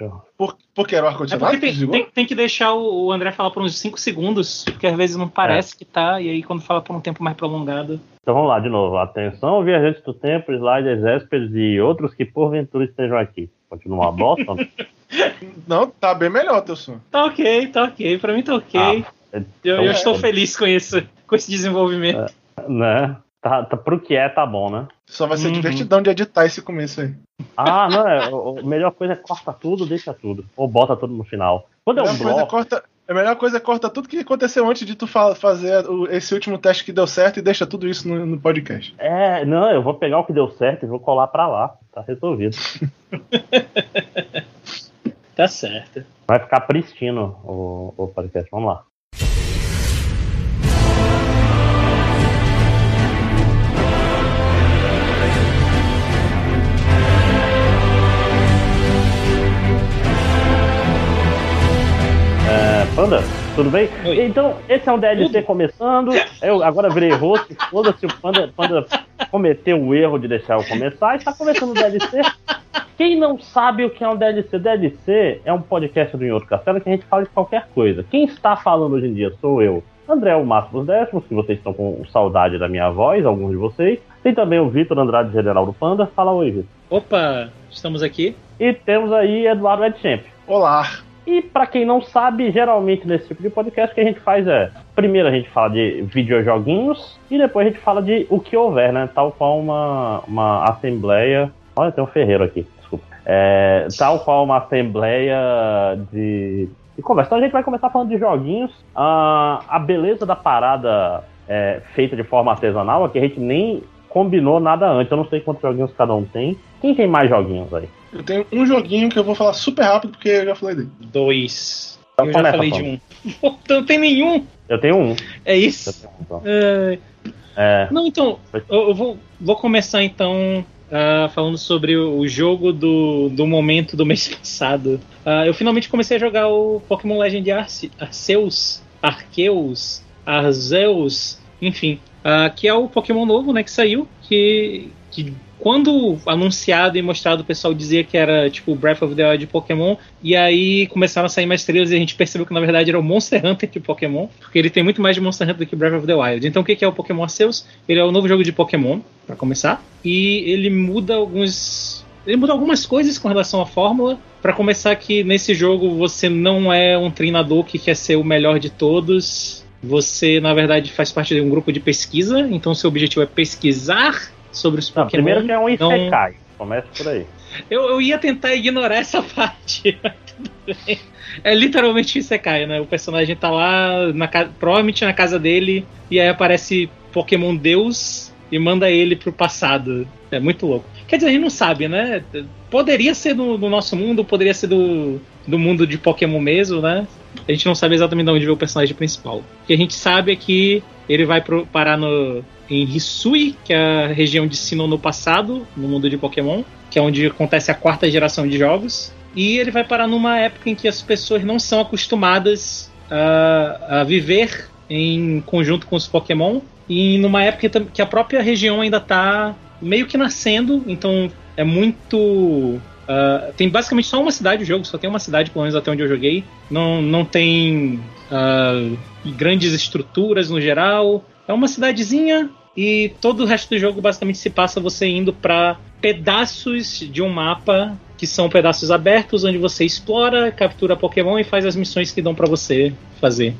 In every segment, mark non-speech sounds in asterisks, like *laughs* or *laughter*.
Eu... Por, porque era o É ar-condicionado porque que tem, tem- tem que deixar o o André falar por uns 5 segundos, porque às vezes não parece que tá, e aí quando fala por um tempo mais prolongado. Então vamos lá de novo. Atenção, viajantes do tempo, sliders, hóspedes e outros que porventura estejam aqui. Continua uma bosta? *laughs* Não, tá bem melhor teu som. Tá ok, tá ok, pra mim tá ok. Ah, eu, então eu é. estou feliz com isso, com esse desenvolvimento. né? Tá, tá, pro que é, tá bom, né? Só vai ser Uhum. divertidão de editar esse começo aí. Ah, não, é, o- a melhor coisa é corta tudo, deixa tudo. Ou bota tudo no final. Quando A é um melhor, coisa é bloco, corta, a melhor coisa é corta tudo que aconteceu antes de tu fa- fazer o- esse último teste que deu certo e deixa tudo isso no, no podcast. é, não, eu vou pegar o que deu certo e vou colar pra lá. Tá resolvido. *laughs* Tá certo. Vai ficar pristino o, o podcast. Vamos lá. É, Panda, tudo bem? Oi. Então, esse é um DLC Tudo. começando. Eu agora virei host. Foda-se, o Panda, Panda cometeu o erro de deixar eu começar e está começando o DLC. Quem não sabe o que é um DLC? DLC é um podcast do Inhoto Castelo que a gente fala de qualquer coisa. Quem está falando hoje em dia sou eu, André, o Máximo dos Décimos, que vocês estão com saudade da minha voz, alguns de vocês. Tem também o Vitor Andrade, general do Panda. Fala oi, Vitor. Opa, estamos aqui. E temos aí Eduardo Edchamp. Olá! E pra quem não sabe, geralmente nesse tipo de podcast o que a gente faz é, primeiro a gente fala de videojoguinhos e depois a gente fala de o que houver, né? Tal qual uma, uma assembleia. Olha, tem um ferreiro aqui, desculpa. É, tal qual uma assembleia de, de conversa. Então a gente vai começar falando de joguinhos. Ah, a beleza da parada é, feita de forma artesanal é que a gente nem combinou nada antes. Eu não sei quantos joguinhos cada um tem. Quem tem mais joguinhos aí? Eu tenho um joguinho que eu vou falar super rápido porque eu já falei dele. Dois. Então eu já falei de um. Pô, *laughs* Não tem nenhum. Eu tenho um. É isso. um, então. É, É, Não, então, eu, eu vou, vou começar então ah, falando sobre o, jogo do, do momento do *laughs* mês passado. Ah, eu finalmente comecei a jogar o Pokémon Legend Arce- Arceus, Arceus, Arceus, enfim, ah, que é o Pokémon novo, né, que saiu, que, que quando anunciado e mostrado o pessoal dizia que era tipo Breath of the Wild de Pokémon, e aí começaram a sair mais estrelas e a gente percebeu que na verdade era o Monster Hunter de Pokémon, porque ele tem muito mais de Monster Hunter do que Breath of the Wild. Então o que é o Pokémon Arceus? Ele é o novo jogo de Pokémon, pra começar, e ele muda alguns ele muda algumas coisas com relação à fórmula. Pra começar, que nesse jogo você não é um treinador que quer ser o melhor de todos. Você, na verdade, faz parte de um grupo de pesquisa. Então, seu objetivo é pesquisar sobre os não, Pokémon. primeiro que é um não- Isekai. Começa por aí. eu, eu ia tentar ignorar essa *laughs* parte. É literalmente isso cai, né? O personagem tá lá, na provavelmente na casa dele, e aí aparece Pokémon Deus e manda ele pro passado. É muito louco. Quer dizer, a gente não sabe, né? Poderia ser do, do nosso mundo, poderia ser do, do mundo de Pokémon mesmo, né? A gente não sabe exatamente de onde veio o personagem principal. O que a gente sabe é que ele vai pro- parar no, em Hisui, que é a região de Sinnoh no passado, no mundo de Pokémon, que é onde acontece a quarta geração de jogos. E ele vai parar numa época em que as pessoas não são acostumadas a, a viver em conjunto com os Pokémon. E numa época que a própria região ainda tá meio que nascendo, então é muito. Ah, tem basicamente só uma cidade o jogo, só tem uma cidade, pelo menos até onde eu joguei. Não, não tem ah, grandes estruturas no geral. É uma cidadezinha e todo o resto do jogo basicamente se passa você indo para pedaços de um mapa que são pedaços abertos onde você explora, captura Pokémon e faz as missões que dão para você fazer.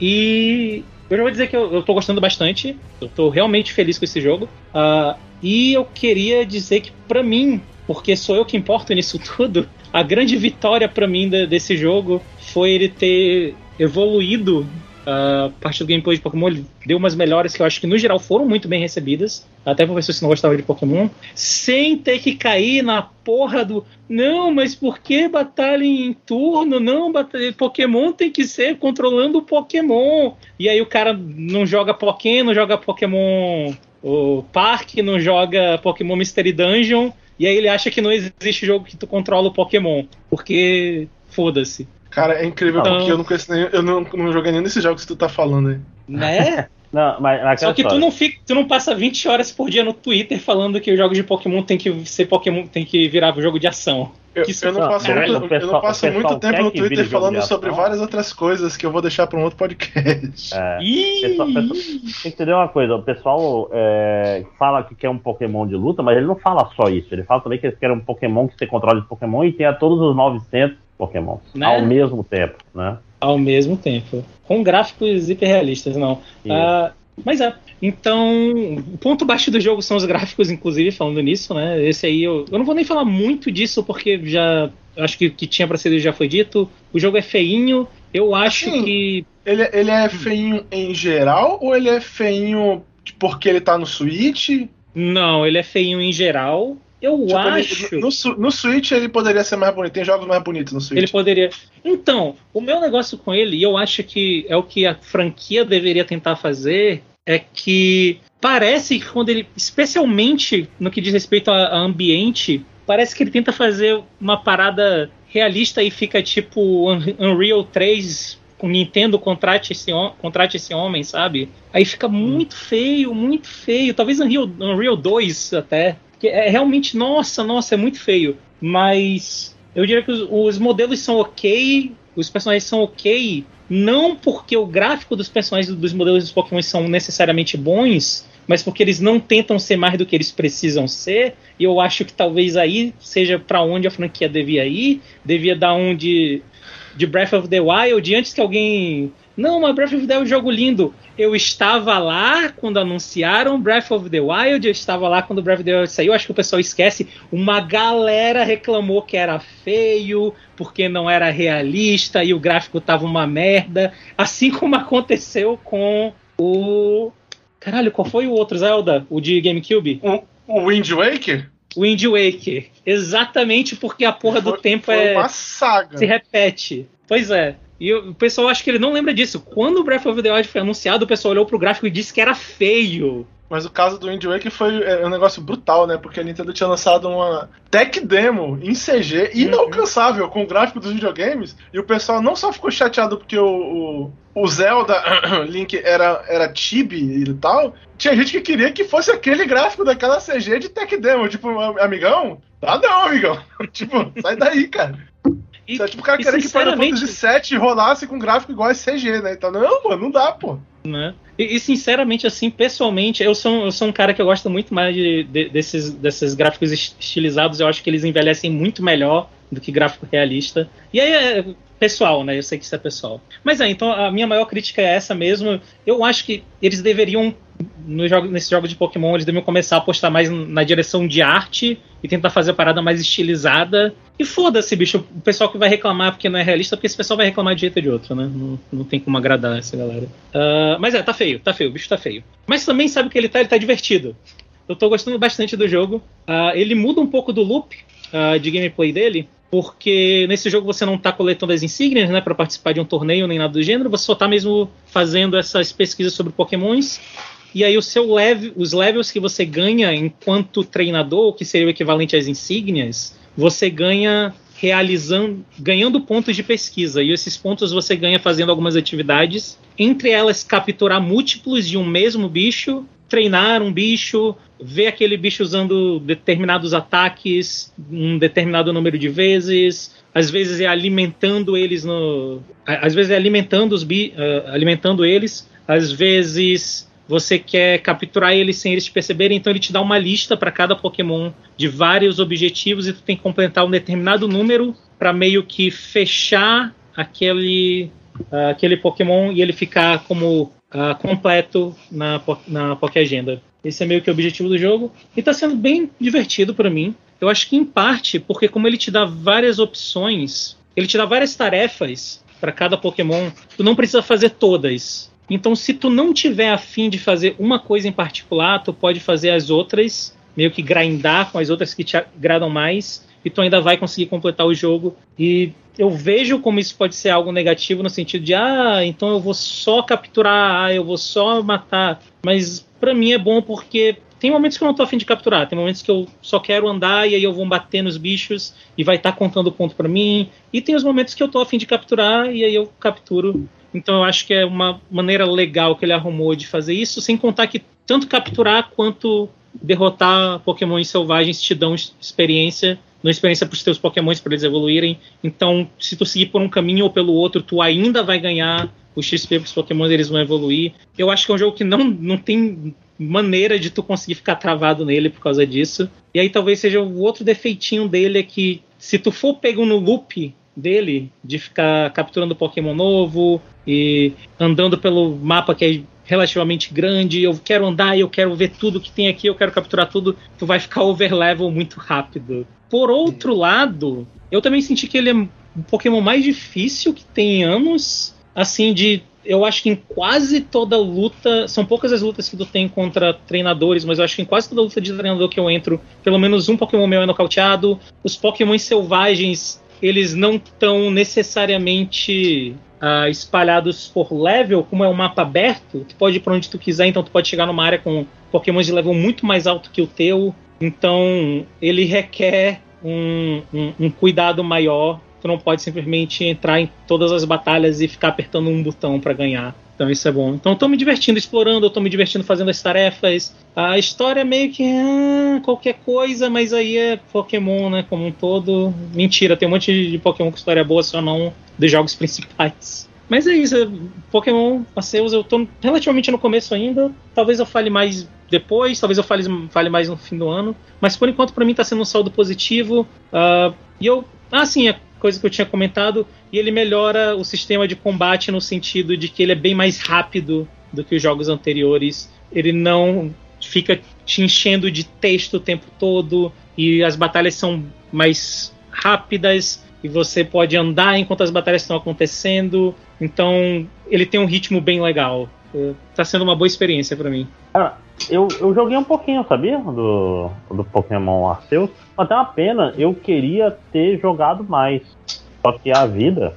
E eu já vou dizer que eu, eu tô gostando bastante. Eu tô realmente feliz com esse jogo. Ah, e eu queria dizer que, pra mim, porque sou eu que importo nisso tudo, a grande vitória pra mim de- desse jogo foi ele ter evoluído ah, a parte do gameplay de Pokémon. Ele deu umas melhoras que eu acho que, no geral, foram muito bem recebidas. Até por pessoas que não gostavam de Pokémon. Sem ter que cair na porra do. Não, mas por que batalha em turno? Não, batalha... Pokémon tem que ser controlando o Pokémon. E aí o cara não joga Pokémon, não joga Pokémon o Parque, não joga Pokémon Mystery Dungeon. E aí ele acha que não existe jogo que tu controla o Pokémon. Porque foda-se. Cara, é incrível Então- porque eu não conheço nenhum, eu não, não joguei nenhum desses jogos que tu tá falando aí. Né? *laughs* Não, mas naquela Só que tu não, fica, tu não passa 20 horas por dia no Twitter falando que os jogos de Pokémon tem que ser Pokémon, tem que virar jogo de ação. Eu, eu não Não, passo, muito, pessoal- eu não passo muito tempo no Twitter falando sobre várias outras coisas que eu vou deixar para um outro podcast. É, pessoal- pessoal- tem que entender uma coisa, o pessoal é, fala que quer um Pokémon de luta, mas ele não fala só isso, ele fala também que eles querem um Pokémon que você controla de Pokémon e tenha todos os 900 Pokémon Né? ao mesmo tempo, né? Ao mesmo tempo. Com gráficos hiperrealistas, não. Isso. Ah, mas é. Então, o ponto baixo do jogo são os gráficos, inclusive, falando nisso, né? Esse aí eu, eu não vou nem falar muito disso, porque já. Acho que o que tinha pra ser já foi dito. O jogo é feinho. Eu acho Assim, que. Ele, ele é feinho em geral ou ele é feinho porque ele tá no Switch? Não, ele é feinho em geral. Eu Tipo, acho. no, no Switch ele poderia ser mais bonito. Tem jogos mais bonitos no Switch. Ele poderia. Então, o meu negócio com ele, e eu acho que é o que a franquia deveria tentar fazer, é que parece que quando ele, especialmente no que diz respeito a, a ambiente, parece que ele tenta fazer uma parada realista e fica tipo Un- Unreal 3 com Nintendo contrate esse, contrate esse homem, sabe? Aí fica muito feio, muito feio. Talvez Unreal, Unreal 2 até. Que é realmente, nossa, nossa, é muito feio. Mas eu diria que os, os modelos são ok, os personagens são ok, não porque o gráfico dos personagens dos modelos dos Pokémon são necessariamente bons, mas porque eles não tentam ser mais do que eles precisam ser. E eu acho que talvez aí seja para onde a franquia devia ir, devia dar um de de Breath of the Wild, antes que alguém. Não, mas Breath of the Wild é um jogo lindo. Eu estava lá quando anunciaram Breath of the Wild, eu estava lá quando Breath of the Wild saiu. Acho que o pessoal esquece. Uma galera reclamou que era feio, porque não era realista e o gráfico tava uma merda. Assim *laughs* como aconteceu com o. Caralho, qual foi o outro Zelda? O de GameCube? O Wind Waker Wind Waker. Exatamente porque a porra do foi, tempo foi é uma saga. se repete. Pois é. E o pessoal acha que ele não lembra disso. Quando o Breath of the Wild foi anunciado, o pessoal olhou pro gráfico e disse que era feio. Mas o caso do Wind Waker foi é, um negócio brutal, né? Porque a Nintendo tinha lançado uma tech demo em CG inalcançável com o gráfico dos videogames. E o pessoal não só ficou chateado porque o, o, o Zelda *coughs* Link era, era chibi e tal. Tinha gente que queria que fosse aquele gráfico daquela CG de tech demo. Tipo, amigão, ah não, amigão. *laughs* tipo, sai daí, cara. E, é tipo o cara querer que Final Fantasy VII rolasse com gráfico igual a CG, né? Então, não, mano, não dá, pô. né? E, e, sinceramente, assim, pessoalmente, eu sou, eu sou um cara que eu gosto muito mais de, de, desses, desses gráficos estilizados. Eu acho que eles envelhecem muito melhor do que gráfico realista. E aí é pessoal, né? Eu sei que isso é pessoal. Mas é, então a minha maior crítica é essa mesmo. Eu acho que eles deveriam no jogo, nesse jogo de Pokémon, eles deveriam começar a apostar mais na direção de arte e tentar fazer a parada mais estilizada. E foda-se, bicho, o pessoal que vai reclamar porque não é realista, porque esse pessoal vai reclamar de jeito ou de outro, né? Não, não tem como agradar essa galera. Uh, mas é, tá feio, tá feio, o bicho tá feio. Mas também sabe que ele tá, ele tá divertido. Eu tô gostando bastante do jogo. Uh, ele muda um pouco do loop uh, de gameplay dele, porque nesse jogo você não tá coletando as insígnias, né, para participar de um torneio nem nada do gênero, você só tá mesmo fazendo essas pesquisas sobre pokémons e aí o seu level, os levels que você ganha enquanto treinador, que seria o equivalente às insígnias, você ganha realizando, ganhando pontos de pesquisa. E esses pontos você ganha fazendo algumas atividades, entre elas capturar múltiplos de um mesmo bicho, treinar um bicho, ver aquele bicho usando determinados ataques um determinado número de vezes, às vezes é alimentando eles no, às vezes é alimentando os bi, uh, alimentando eles, às vezes você quer capturar eles sem eles te perceberem, então ele te dá uma lista para cada Pokémon de vários objetivos e tu tem que completar um determinado número para meio que fechar aquele, uh, aquele Pokémon e ele ficar como uh, completo na, na Poké Agenda. Esse é meio que o objetivo do jogo e está sendo bem divertido para mim. Eu acho que em parte porque como ele te dá várias opções, ele te dá várias tarefas para cada Pokémon, tu não precisa fazer todas. Então, se tu não tiver afim de fazer uma coisa em particular, tu pode fazer as outras, meio que grindar com as outras que te agradam mais, e tu ainda vai conseguir completar o jogo. E eu vejo como isso pode ser algo negativo no sentido de, ah, então eu vou só capturar, ah, eu vou só matar. Mas para mim é bom porque tem momentos que eu não tô afim de capturar, tem momentos que eu só quero andar e aí eu vou bater nos bichos e vai estar tá contando ponto para mim. E tem os momentos que eu tô afim de capturar e aí eu capturo. Então eu acho que é uma maneira legal que ele arrumou de fazer isso, sem contar que tanto capturar quanto derrotar Pokémon selvagens te dão experiência uma experiência para os teus Pokémons para eles evoluírem. Então, se tu seguir por um caminho ou pelo outro, tu ainda vai ganhar o XP para os Pokémon eles vão evoluir. Eu acho que é um jogo que não, não tem maneira de tu conseguir ficar travado nele por causa disso. E aí talvez seja o outro defeitinho dele é que se tu for pego no loop dele, de ficar capturando Pokémon novo e andando pelo mapa que é relativamente grande, eu quero andar, eu quero ver tudo que tem aqui, eu quero capturar tudo, tu vai ficar *laughs* overlevel muito rápido. Por outro lado, eu também senti que ele é um Pokémon mais difícil que tem anos, assim, de eu acho que em quase toda luta, são poucas as lutas que tu tem contra treinadores, mas eu acho que em quase toda luta de treinador que eu entro, pelo menos um Pokémon meu é nocauteado. Os Pokémon selvagens, eles não estão necessariamente uh, espalhados por level, como é um mapa aberto, tu pode ir pra onde tu quiser, então tu pode chegar numa área com Pokémon de level muito mais alto que o teu. Então ele requer um, um, um cuidado maior. Tu não pode simplesmente entrar em todas as batalhas e ficar apertando um botão para ganhar. Então isso é bom. Então tô me divertindo explorando, tô me divertindo fazendo as tarefas. A história é meio que ah, qualquer coisa, mas aí é Pokémon, né, como um todo. Mentira, tem um monte de Pokémon com história boa, só não dos jogos *laughs* principais. Mas é isso, é, Pokémon Arceus eu tô relativamente no começo ainda. Talvez eu fale mais depois, talvez eu fale, fale mais no fim do ano. Mas por enquanto para mim tá sendo um saldo positivo. Uh, e eu. Ah, sim, é coisa que eu tinha comentado. E ele melhora o sistema de combate no sentido de que ele é bem mais rápido do que os jogos anteriores. Ele não fica te enchendo de texto o tempo todo. E as batalhas são mais rápidas e você pode andar enquanto as batalhas estão acontecendo. Então, ele tem um ritmo bem legal. Tá sendo uma boa experiência para mim. Cara, eu, eu joguei um pouquinho, sabia? Do, do Pokémon Arceus. Até uma pena, eu queria ter jogado mais. Só que a vida,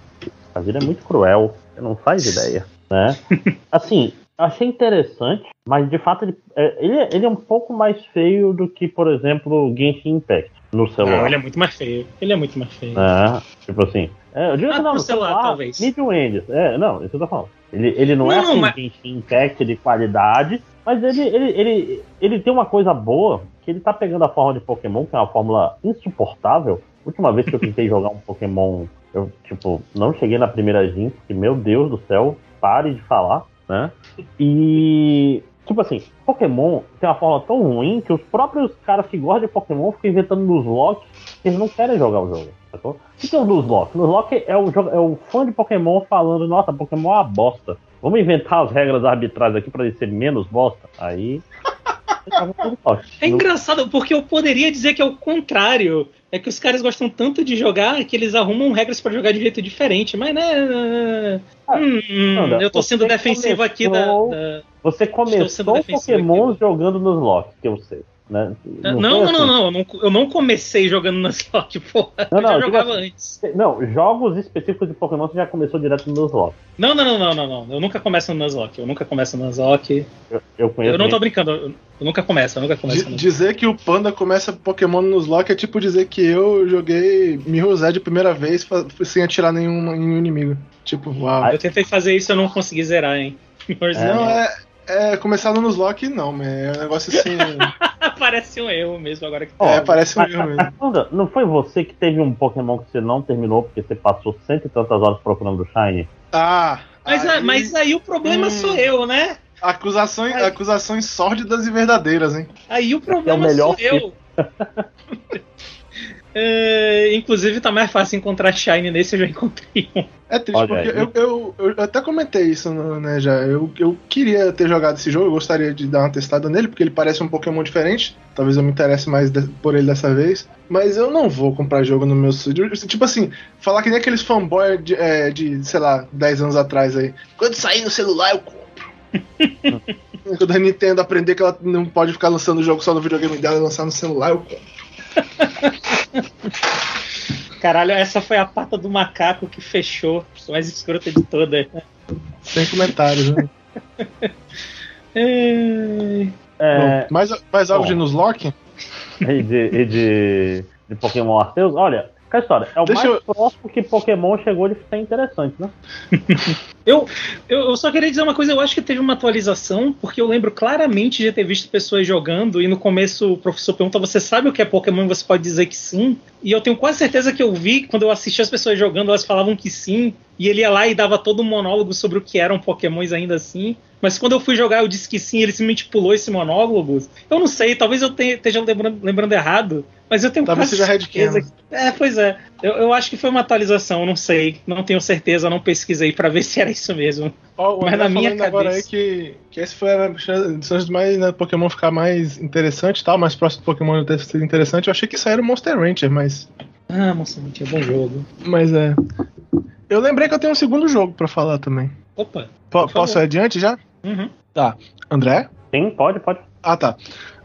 a vida é muito cruel. Você não faz ideia, né? *laughs* assim, achei interessante, mas de fato ele, é, ele, ele é um pouco mais feio do que, por exemplo, Genshin Impact no celular. Não, ele é muito mais feio. Ele é muito mais feio. É, tipo assim. É, eu digo Ah, que não, no celular, celular, talvez. Medium End. É, não, isso eu tô falando. Ele, ele não, é Não, assim mas- Impact de qualidade, mas ele, ele, ele, ele tem uma coisa boa, que ele tá pegando a forma de Pokémon, que é uma fórmula insuportável. Última vez que eu tentei *laughs* jogar um Pokémon, eu, tipo, não cheguei na primeira Gin, porque, meu Deus do céu, pare de falar, né? E, tipo assim, Pokémon tem uma forma tão ruim que os próprios caras que gostam de Pokémon ficam inventando nos locks que eles não querem jogar o jogo, sacou? O que é o Nuzlocke? Nuzlocke é o, jogo- é o fã de Pokémon falando, nossa, Pokémon é uma bosta. Vamos inventar as regras arbitrais aqui pra ele ser menos bosta. Aí. *laughs* É engraçado, porque eu poderia dizer que é o contrário. É que os caras gostam tanto de jogar que eles arrumam regras pra jogar de jeito diferente. Mas, né. Ah, hum, Anda, eu tô sendo defensivo aqui da. da- Você começou Pokémon aqui. jogando nos locks, que eu sei. Né? Não, foi não, assim. não, não, eu não. Eu não comecei jogando na *laughs* Slot, porra. Não, eu não, já jogava assim, antes. Não, jogos específicos de Pokémon você já começou direto nos locks. Não, não, não, não, não, não. Eu nunca começo no Nuzlocke. Eu nunca começo no Nuzlocke. Eu, eu conheço. Eu não tô brincando. Eu, eu nunca começo, eu nunca começo. No- dizer que o Panda começa Pokémon nos lock é tipo dizer que eu joguei Mirror's a primeira vez sem atirar nenhum, nenhum inimigo. Tipo, uau. Eu tentei fazer isso e eu não consegui zerar, hein. *laughs* não, é, é começar no Nuzlocke não, man. É um negócio assim. *laughs* Parece um erro mesmo agora que Ó, é, parece um mas- erro mesmo. Panda, não foi você que teve um Pokémon que você não terminou porque você passou cento e tantas horas procurando o Shine? Ah, Mas, aí- a- mas aí o problema Hum. sou eu, né? acusações, Ai. acusações sórdidas e verdadeiras, hein? Aí o problema melhor sou eu. *laughs* É, inclusive tá mais fácil encontrar Shine nesse, eu já encontrei um. É triste, Olha porque eu, eu, eu até comentei isso, no- né, já. Eu, eu queria ter jogado esse jogo, eu gostaria de dar uma testada nele, porque ele parece um Pokémon diferente. Talvez eu me interesse mais de- por ele dessa vez. Mas eu não vou comprar jogo no meu. Tipo assim, falar que nem aqueles fanboy de, é, de, sei lá, 10 anos atrás aí. Quando sair no celular, eu compro. *laughs* Quando a Nintendo aprender que ela não pode ficar lançando o jogo só no videogame dela e lançar no celular, eu compro. *laughs* Caralho, essa foi a pata do macaco que fechou. Mais escrota de todas. Sem comentários, né? *laughs* É, É, Bom, mais, mais algo bom. de Nuzlocke? e de, e de, de Pokémon Arceus. Olha, Aquela história, é o Deixa mais eu- próximo que Pokémon chegou de ser interessante, né? *laughs* Eu, eu, eu só queria dizer uma coisa, eu acho que teve uma atualização, porque eu lembro claramente de ter visto pessoas jogando, e no começo o professor pergunta, você sabe o que é Pokémon? E você pode dizer que sim. E eu tenho quase certeza que eu vi, quando eu assisti as pessoas jogando, elas falavam que sim, e ele ia lá e dava todo um monólogo sobre o que eram Pokémons ainda assim. Mas quando eu fui jogar, eu disse que sim, ele simplesmente pulou esse monólogo. Eu não sei, talvez eu tenha- esteja lembrando, lembrando errado, mas eu tenho Talvez seja Red certeza que- É, pois é. Eu, eu acho que foi uma atualização, não sei. Não tenho certeza, não pesquisei pra ver *laughs* se era isso mesmo. Ó, o Mas na minha falando agora aí cabeça- que, que esse foi a chance de mais né, Pokémon ficar mais interessante e tal, mais próximo do Pokémon ter sido interessante. Eu achei que isso era o Monster Rancher, mas. Ah, moça, é bom jogo. Mas é. Eu lembrei que eu tenho um segundo jogo pra falar também. Opa. Favor. posso ir adiante já? Uhum. André? Sim, pode, pode. Ah, tá.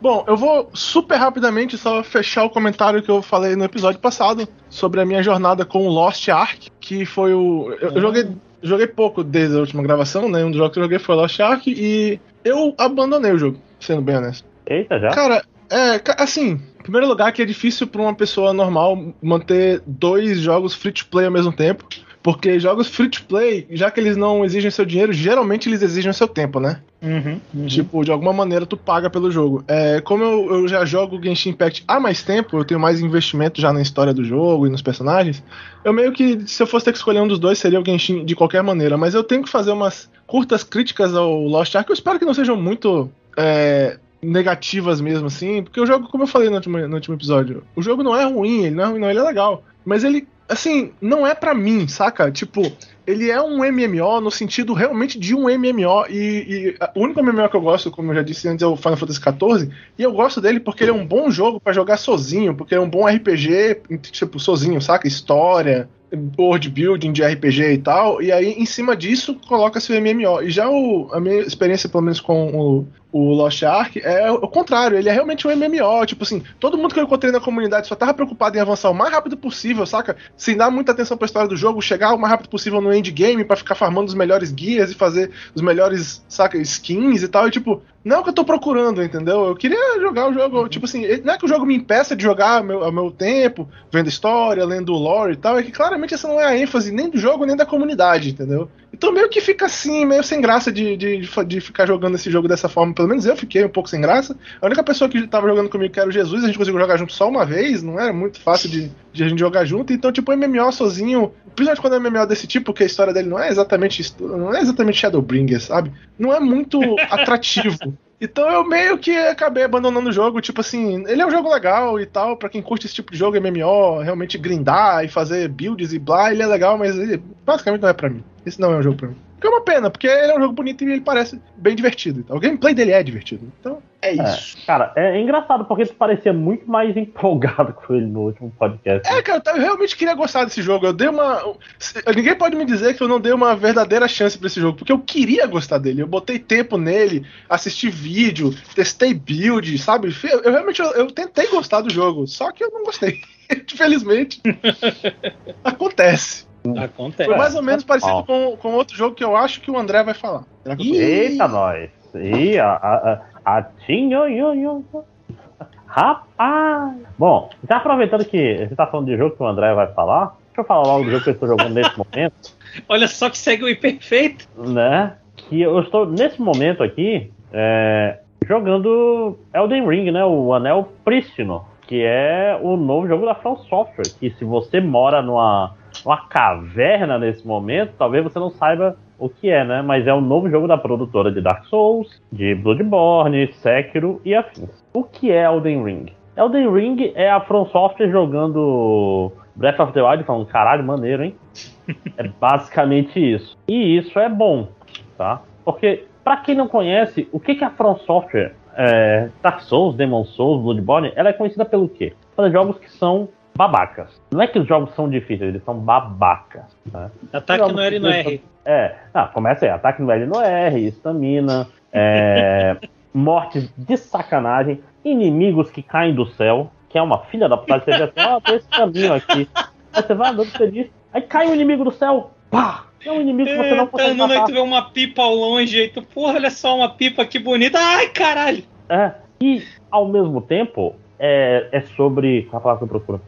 Bom, eu vou super rapidamente só fechar o comentário que eu falei no episódio passado sobre a minha jornada com o Lost Ark, que foi o. Eu, eu joguei, joguei pouco desde a última gravação, né? Um dos jogos que eu joguei foi Lost Ark e eu abandonei o jogo, sendo bem honesto. Eita, já. Cara, é, assim, em primeiro lugar que é difícil pra uma pessoa normal manter dois jogos free to play ao mesmo tempo. Porque jogos free to play, já que eles não exigem seu dinheiro, geralmente eles exigem seu tempo, né? Uhum. uhum. Tipo, de alguma maneira tu paga pelo jogo. É, como eu, eu já jogo Genshin Impact há mais tempo, eu tenho mais investimento já na história do jogo e nos personagens. Eu meio que, se eu fosse ter que escolher um dos dois, seria o Genshin de qualquer maneira. Mas eu tenho que fazer umas curtas críticas ao Lost Ark. Eu espero que não sejam muito é, negativas mesmo, assim. Porque o jogo, como eu falei no último, no último episódio, o jogo não é ruim, ele não é ruim, não, ele é legal. Mas ele, assim, não é pra mim, saca? Tipo, ele é um MMO no sentido realmente de um MMO. E, e o único MMO que eu gosto, como eu já disse antes, é o Final Fantasy XIV. E eu gosto dele porque ele é um bom jogo pra jogar sozinho, porque é um bom RPG, tipo, sozinho, saca? História, world building de RPG e tal. E aí, em cima disso, coloca-se o MMO. E já o- a minha experiência, pelo menos com o, o Lost Ark, é o contrário. Ele é realmente um MMO. Tipo assim, todo mundo que eu encontrei na comunidade só tava preocupado em avançar o mais rápido possível, saca? Sem dar muita atenção pra história do jogo, chegar o mais rápido possível no endgame pra ficar farmando os melhores guias e fazer os melhores, saca, skins e tal. E tipo, não é o que eu tô procurando, entendeu? Eu queria jogar o jogo, tipo assim, não é que o jogo me impeça de jogar ao meu, ao meu tempo, vendo história, lendo o lore e tal, é que claramente essa não é a ênfase nem do jogo nem da comunidade, entendeu? Então meio que fica assim, meio sem graça de, de, de ficar jogando esse jogo dessa forma. Pelo menos eu fiquei um pouco sem graça. A única pessoa que tava jogando comigo que era o Jesus, a gente conseguiu jogar junto só uma vez, não era muito fácil de, de a gente jogar junto. Então, tipo, MMO sozinho, principalmente quando é MMO desse tipo, que a história dele não é exatamente não é exatamente Shadowbringer, sabe? Não é muito *laughs* atrativo. Então eu meio que acabei abandonando o jogo, tipo assim, ele é um jogo legal e tal, pra quem curte esse tipo de jogo MMO, realmente grindar e fazer builds e blá, ele é legal, mas ele basicamente não é pra mim. Esse não é um jogo pra mim. Que é uma pena, porque ele é um jogo bonito e ele parece bem divertido. e tal. O gameplay dele é divertido. Então, é isso. Cara, é engraçado porque tu parecia muito mais *laughs* empolgado com ele no último podcast. É, cara, eu realmente queria gostar desse jogo. Eu dei uma. Ninguém pode me dizer que eu não dei uma verdadeira chance pra esse jogo, porque eu queria gostar dele. Eu botei tempo nele, assisti vídeo, testei build, sabe? Eu, eu realmente eu, eu tentei gostar do jogo, só que eu não gostei. *laughs* Infelizmente. *laughs* Acontece. Acontece. Foi mais ou menos parecido com, com outro jogo que eu acho que o André vai falar. Eita, nós. Ih, a, a, a, a tinho. Rapaz! Bom, já aproveitando que a gente tá falando de jogo que o André vai falar, deixa eu falar logo do jogo que eu estou jogando nesse momento, *laughs* Olha só que segue o perfeito. né? Que eu estou, nesse momento aqui, é, jogando Elden Ring, né? O Anel Prístino, que é o novo jogo da From Software, que se você mora numa, numa caverna nesse momento, talvez você não saiba o que é, né? Mas é o novo jogo da produtora de Dark Souls, de Bloodborne, Sekiro e afins. O que é Elden Ring? Elden Ring é a From Software jogando Breath of the Wild, falando, caralho, maneiro, hein? *laughs* É basicamente isso. E isso é bom, tá? Porque, pra quem não conhece, o que que é a From Software, é, Dark Souls, Demon Souls, Bloodborne, ela é conhecida pelo quê? Pelos jogos que são babacas. Não é que os jogos são difíceis, eles são babacas. Né? Ataque no L e no R. É, ah, começa aí, ataque no L e no R, estamina, é, *laughs* mortes de sacanagem, inimigos que caem do céu, que é uma filha da puta, você vê assim, ó, tem esse caminho aqui. Aí você vai andando feliz, aí cai um inimigo do céu, pá! É um inimigo que você não tá consegue andando aí, matar. tu vê uma pipa ao longe, aí tu, porra, olha só uma pipa que bonita. Ai, caralho! É, e ao mesmo tempo, é, é sobre. É a palavra que eu procuro?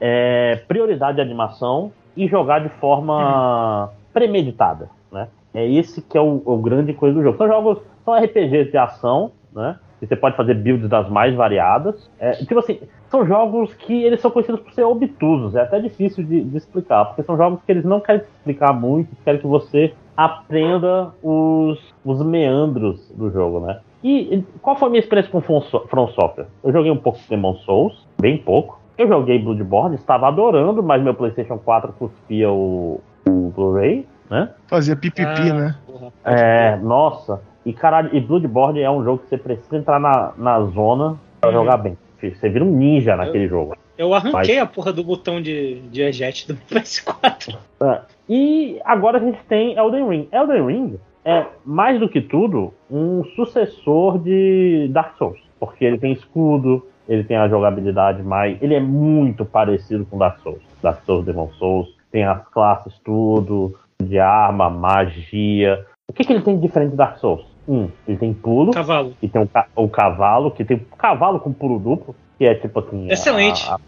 É, prioridade de animação e jogar de forma premeditada, né? É esse que é o, o, grande coisa do jogo. São jogos, são RPGs de ação, né? E você pode fazer builds das mais variadas. É, tipo assim, são jogos que eles são conhecidos por ser obtusos. É até difícil de, de explicar, porque são jogos que eles não querem explicar muito, querem que você aprenda os, os meandros do jogo, né? E qual foi a minha experiência com From Software? Eu joguei um pouco de Demon Souls, bem pouco. Eu joguei Bloodborne, estava adorando, mas meu PlayStation 4 cuspia o, o Blu-ray, né? Fazia pipipi, ah, né? É, nossa. E caralho, e Bloodborne é um jogo que você precisa entrar na, na zona pra uhum. jogar bem. Você vira um ninja naquele eu, jogo. Eu arranquei mas... a porra do botão de, de eject do *laughs* PS4. É. E agora a gente tem Elden Ring. Elden Ring é, mais do que tudo, um sucessor de Dark Souls. Porque ele tem escudo, ele tem a jogabilidade mais. Ele é muito parecido com Dark Souls. Dark Souls, Demon Souls, tem as classes, tudo, de arma, magia. O que, que ele tem de diferente de Dark Souls? Um, ele tem pulo. Cavalo. E tem o, ca o cavalo, que tem o cavalo com pulo duplo, que é tipo assim. Excelente. A, a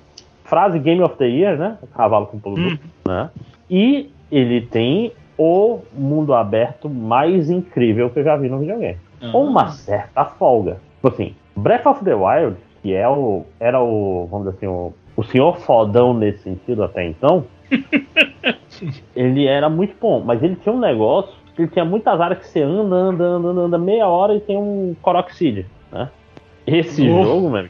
frase Game of the Year, né? Cavalo com pulo hum. duplo, né? E ele tem o mundo aberto mais incrível que eu já vi no videogame. Uhum. Uma certa folga. Tipo assim, Breath of the Wild, que é o, era o, vamos dizer assim, o, o senhor fodão nesse sentido até então, *laughs* ele era muito bom, mas ele tinha um negócio, ele tinha muitas áreas que você anda, anda, anda, anda, anda meia hora e tem um Coroxide, né? Esse jogo, mano,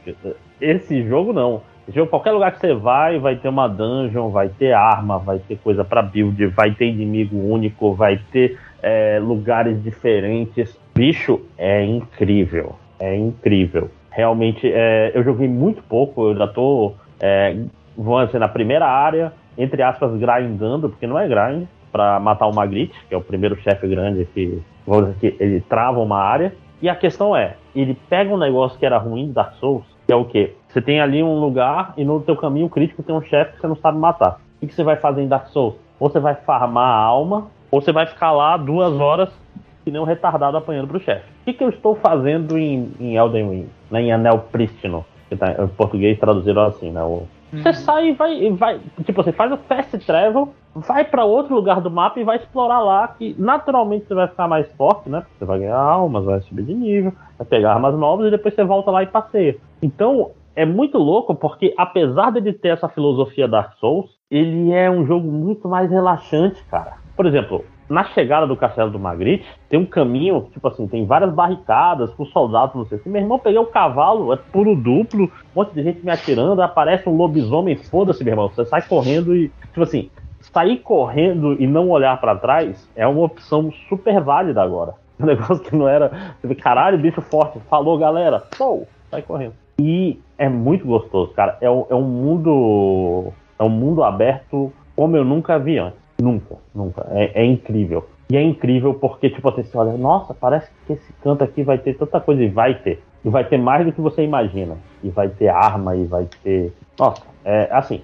esse jogo não. Jogo, qualquer lugar que você vai, vai ter uma dungeon, vai ter arma, vai ter coisa para build, vai ter inimigo único, vai ter é, lugares diferentes. Bicho, é incrível. É incrível. Realmente, é, eu joguei muito pouco, eu já tô, é, vamos dizer, na primeira área, entre aspas, grindando, porque não é grind, para matar o Magritte, que é o primeiro chefe grande que, vamos dizer, que ele trava uma área. E a questão é, ele pega um negócio que era ruim de Dark Souls, que é o quê? Você tem ali um lugar e no teu caminho crítico tem um chefe que você não sabe matar. O que você vai fazer em Dark Souls? Ou você vai farmar a alma, ou você vai ficar lá duas horas que nem um retardado apanhando pro chefe. O que, que eu estou fazendo em, em Elden Ring? Né, em Anel Prístino? Que tá, em português traduziram assim, né? O, Uhum. Você sai e vai, vai. Tipo, você faz o fast travel, vai para outro lugar do mapa e vai explorar lá, que naturalmente você vai ficar mais forte, né? Você vai ganhar almas, vai subir de nível, vai pegar armas novas e depois você volta lá e passeia. Então, é muito louco porque, apesar de ter essa filosofia Dark Souls, ele é um jogo muito mais relaxante, cara. Por exemplo, na chegada do castelo do Magritte, tem um caminho, tipo assim, tem várias barricadas com soldados, não sei se. Meu irmão, peguei o cavalo, é puro duplo, um monte de gente me atirando, aparece um lobisomem, foda-se, meu irmão. Você sai correndo e, tipo assim, sair correndo e não olhar para trás é uma opção super válida agora. *laughs* Um negócio que não era. Vê, caralho, bicho forte, falou galera, pô, sai correndo. E é muito gostoso, cara. É, é um mundo. É um mundo aberto como eu nunca vi antes. Nunca, nunca. É, é, incrível. E é incrível porque, tipo assim, você olha, nossa, parece que esse canto aqui vai ter tanta coisa, e vai ter. E vai ter mais do que você imagina. E vai ter arma, e vai ter. Nossa, é assim.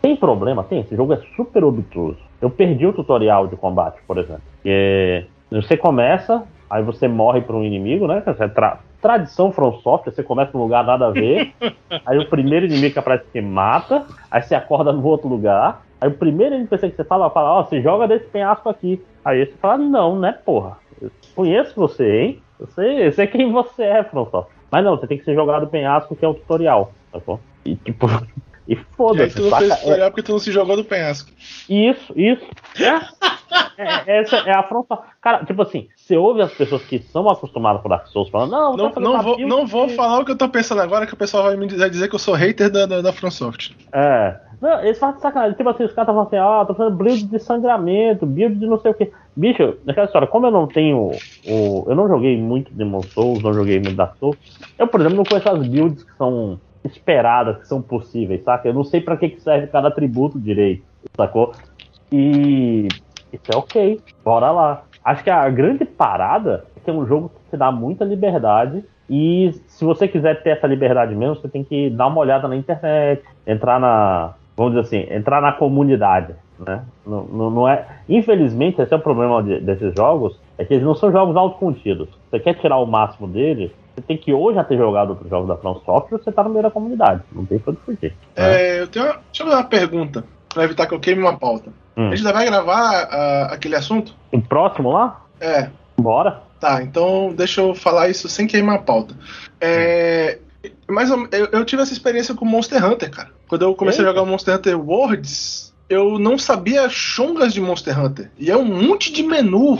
Tem problema? Tem. Esse jogo é super obtuso. Eu perdi o tutorial de combate, por exemplo. Que você começa, aí você morre para um inimigo, né? Você tra tradição From Software, você começa num lugar nada a ver, *laughs* aí o primeiro inimigo que aparece te mata, aí você acorda no outro lugar, Aí o primeiro NPC que você fala, fala, ó, oh, você joga desse penhasco aqui. Aí você fala, não, né, porra. Eu conheço você, hein? Eu sei, eu sei quem você é, François. Mas não, você tem que ser jogado do penhasco, que é o tutorial, tá bom? E tipo. *laughs* E foda-se. E aí tu não fez tutorial porque tu não se jogou do penhasco. Isso, isso. É, é, essa é a afronta. Cara, tipo assim, você ouve as pessoas que são acostumadas com Dark Souls falando, não, não, não vou, não vou falar o que eu tô pensando agora, que o pessoal vai me dizer, dizer que eu sou hater da, da, da FromSoft. É. Não, eles fazem sacanagem. Tipo assim, os caras estavam assim, ó, oh, tô fazendo build de sangramento, build de não sei o que. Bicho, naquela história, como eu não tenho o. Eu não joguei muito Demon Souls, não joguei muito Dark Souls. Eu, por exemplo, não conheço as builds que são esperadas, que são possíveis, saca? Eu não sei para que, que serve cada atributo direito, sacou? E. Isso é ok, bora lá. Acho que a grande parada é que é um jogo que te dá muita liberdade e se você quiser ter essa liberdade mesmo, você tem que dar uma olhada na internet, entrar na, vamos dizer assim, entrar na comunidade, né? Não, não, não é, infelizmente, esse é o problema de, desses jogos, é que eles não são jogos autocontidos. Você quer tirar o máximo deles, Você tem que ou já ter jogado outros jogos da From Software ou você tá no meio da comunidade. Não tem pra onde fugir. né? É, eu tenho uma, deixa eu fazer uma pergunta, pra evitar que eu queime uma pauta. Hum. A gente ainda vai gravar ah, aquele assunto? O próximo lá? É, Bora. tá, então deixa eu falar isso sem queimar a pauta. É, mas eu, eu- eu tive essa experiência com Monster Hunter, cara. Quando eu comecei a Eita. jogar Monster Hunter Worlds, eu não sabia chongas de Monster Hunter. E é um monte de menu.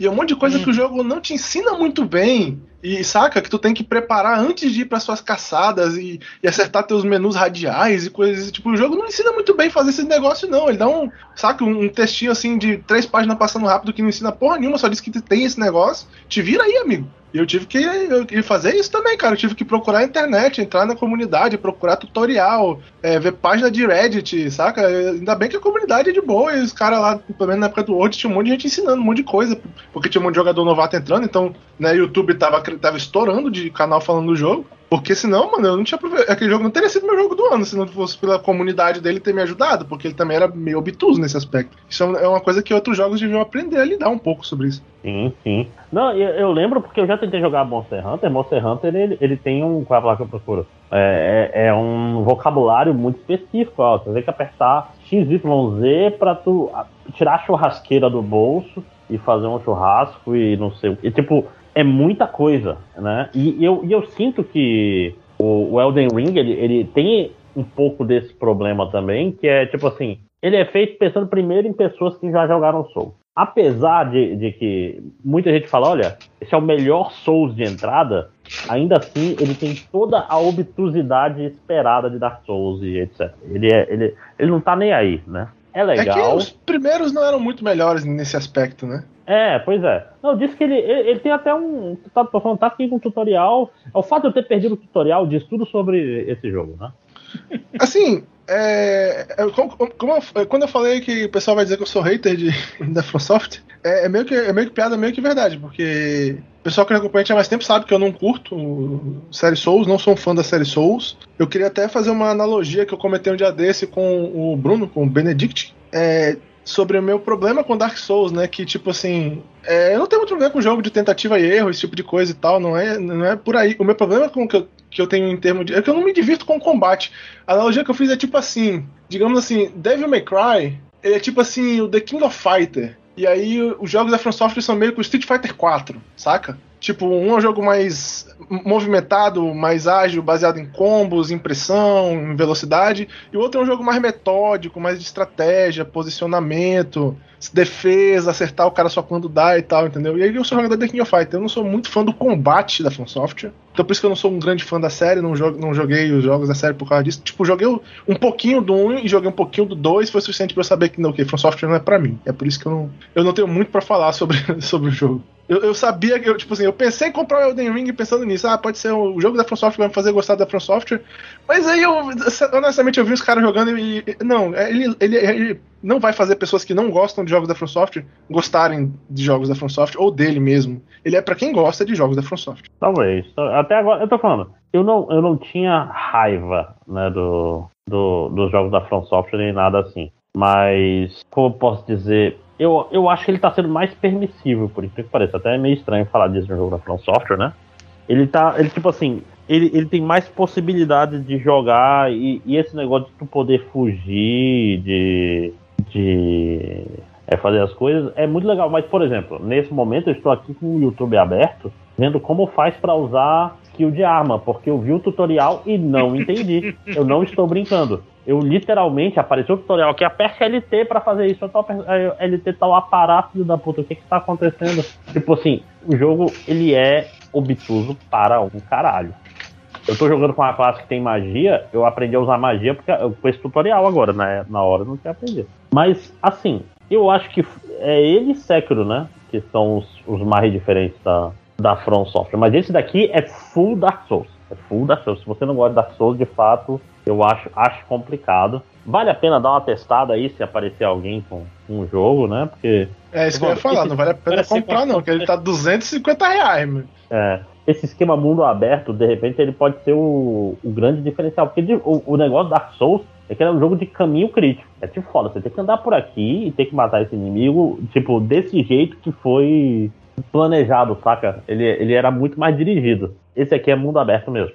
E é um monte de coisa Hum. que o jogo não te ensina muito bem. E saca que tu tem que preparar antes de ir para suas caçadas e, e acertar teus menus radiais e coisas. Tipo, o jogo não ensina muito bem fazer esse negócio, não. Ele dá um, saca, um, um textinho assim de três páginas passando rápido que não ensina porra nenhuma, só diz que tem esse negócio. Te vira aí, amigo. E eu tive que eu, eu fazer isso também, cara. Eu tive que procurar na internet, entrar na comunidade, procurar tutorial, é, ver página de Reddit, saca? Ainda bem que a comunidade é de boa e os caras lá, pelo menos na época do World, tinha um monte de gente ensinando um monte de coisa, porque tinha um monte de jogador novato entrando, então, né, YouTube tava, tava estourando de canal falando do jogo. Porque senão, mano, eu não tinha aproveitado. Aquele jogo não teria sido meu jogo do ano se não fosse pela comunidade dele ter me ajudado, porque ele também era meio obtuso nesse aspecto. Isso é uma coisa que outros jogos deviam aprender a lidar um pouco sobre isso. Sim, sim. Não, eu, eu lembro porque eu já tentei jogar Monster Hunter. Monster Hunter, ele, ele tem um. Qual é a palavra que eu procuro? É, é, é um vocabulário muito específico, ó. Você tem que apertar XYZ pra tu tirar a churrasqueira do bolso e fazer um churrasco e não sei o que. Tipo, é muita coisa, né? E, eu, e eu sinto que o, o Elden Ring, ele, ele tem um pouco desse problema também, que é tipo assim, ele é feito pensando primeiro em pessoas que já jogaram Soul. Apesar de, de que muita gente fala, olha, esse é o melhor Souls de entrada, ainda assim ele tem toda a obtusidade esperada de Dark Souls e etc. Ele, é, ele, ele não tá nem aí, né? É É que legal. os primeiros não eram muito melhores nesse aspecto, né? É, pois é. Não, disse que ele, ele, ele tem até um. Tá, tô falando, tá aqui com um tutorial. O fato de eu ter perdido o tutorial diz tudo sobre esse jogo, né? Assim, é, é, como- como eu- quando eu falei que o pessoal vai dizer que eu sou hater de, *laughs* da FromSoft, é, é, meio que, é meio que piada, meio que verdade, porque o pessoal que me acompanha há mais tempo sabe que eu não curto série Souls, não sou um fã da série Souls. Eu queria até fazer uma analogia que eu comentei um dia desse com o Bruno, com o Benedict, é, sobre o meu problema com Dark Souls, né? Que tipo assim, é, eu não tenho muito problema com jogo de tentativa e erro, esse tipo de coisa e tal, não é, não é por aí. O meu problema com que eu, que eu tenho em termos de. é que eu não me divirto com o combate. A analogia que eu fiz é tipo assim, digamos assim, Devil May Cry, ele é tipo assim, o The King of Fighter. E aí os jogos da From Software são meio que o Street Fighter 4, saca? Tipo, um é um jogo mais movimentado, mais ágil, baseado em combos, em pressão, em velocidade, e o outro é um jogo mais metódico, mais de estratégia, posicionamento, defesa, acertar o cara só quando dá e tal, entendeu? E aí eu sou jogador de King of Fighters, eu não sou muito fã do combate da From Software, então por isso que eu não sou um grande fã da série, não, não joguei os jogos da série por causa disso. Tipo, joguei um pouquinho do 1 e joguei um pouquinho do 2, foi suficiente pra eu saber que não, que From Software não é pra mim. É por isso que eu não, eu não tenho muito pra falar sobre, *laughs* sobre o jogo. Eu, eu sabia que, eu, tipo assim, eu pensei em comprar o Elden Ring pensando nisso. Ah, pode ser o jogo da From Software vai me fazer gostar da From Software. Mas aí eu, honestamente, eu vi os caras jogando e. Não, ele, ele, ele não vai fazer pessoas que não gostam de jogos da From Software gostarem de jogos da From Software ou dele mesmo. Ele é pra quem gosta de jogos da From Software. Talvez. Até agora, eu tô falando, eu não, eu não tinha raiva, né, do, do, dos jogos da From Software nem nada assim. Mas, como eu posso dizer, eu, eu acho que ele tá sendo mais permissivo, por incrível que pareça. Até é meio estranho falar disso no jogo da From Software, né? Ele tá, ele tipo assim, ele, ele tem mais possibilidade de jogar e, e esse negócio de tu poder fugir, de, de é, fazer as coisas, é muito legal. Mas, por exemplo, nesse momento eu estou aqui com o YouTube aberto, vendo como faz para usar skill de arma, porque eu vi o tutorial e não entendi. Eu não estou brincando. Eu literalmente apareceu o tutorial aqui, aperta LT pra fazer isso. Eu tô LT tá parado, filho da puta. O que que tá acontecendo? Tipo assim, o jogo ele é obtuso para um caralho. Eu tô jogando com uma classe que tem magia, eu aprendi a usar magia porque com esse tutorial agora, na, na hora eu não tinha aprendido. Mas, assim, eu acho que é ele e Sekiro, né? Que são os, os mais diferentes da, da From Software. Mas esse daqui é full Dark Souls. É full Dark Souls. Se você não gosta de Dark Souls, de fato, eu acho, acho complicado. Vale a pena dar uma testada aí se aparecer alguém com um jogo, né? Porque É isso que eu ia falar, não vale a pena comprar, não, porque ele tá 250 reais, meu. É, esse esquema mundo aberto, de repente, ele pode ser o, o grande diferencial. Porque de- o, o negócio da Dark Souls é que ele é um jogo de caminho crítico. É tipo foda, você tem que andar por aqui e tem que matar esse inimigo, tipo, desse jeito que foi planejado, saca? Ele, ele era muito mais dirigido. Esse aqui é mundo aberto mesmo.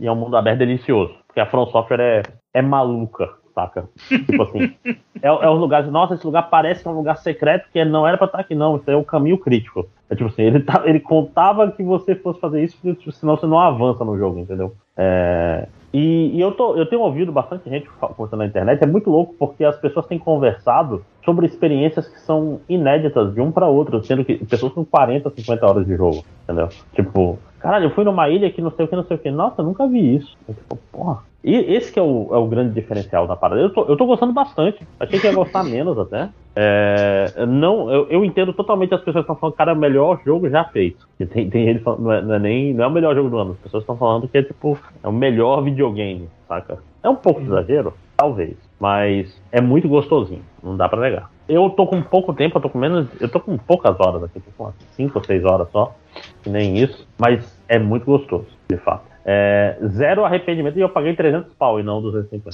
E é um mundo aberto delicioso. Porque a From Software é, é maluca, saca? tipo assim. É, é um lugar. Nossa, esse lugar parece é um lugar secreto que não era pra estar aqui, não. Isso é o caminho crítico. É tipo assim, ele, tá, ele contava que você fosse fazer isso, porque, senão você não avança no jogo, entendeu? É, e, e, eu, tô, eu tenho ouvido bastante gente conversando na internet, é muito louco porque as pessoas têm conversado sobre experiências que são inéditas de um para outro, sendo que pessoas com 40, 50 horas de jogo, entendeu? Tipo, caralho, eu fui numa ilha que não sei o que, não sei o que, nossa, eu nunca vi isso. Eu, tipo, porra. E esse que é o, é o grande diferencial da parada. Eu tô, eu tô gostando bastante. Achei que ia gostar *laughs* menos até. É, não, eu, eu, entendo totalmente as pessoas que estão falando, cara, é o melhor jogo já feito. E tem, tem gente falando, não é, não é, nem não é o melhor jogo do ano. As pessoas estão falando que é tipo, é o melhor videogame, saca? É um pouco de exagero, talvez. Mas é muito gostosinho, não dá pra negar. Eu tô com pouco tempo, eu tô com menos. Eu tô com poucas horas aqui, tô com 5 ou 6 horas só. Que nem isso. Mas é muito gostoso, de fato. É, zero arrependimento e eu paguei 300 pau e não 250.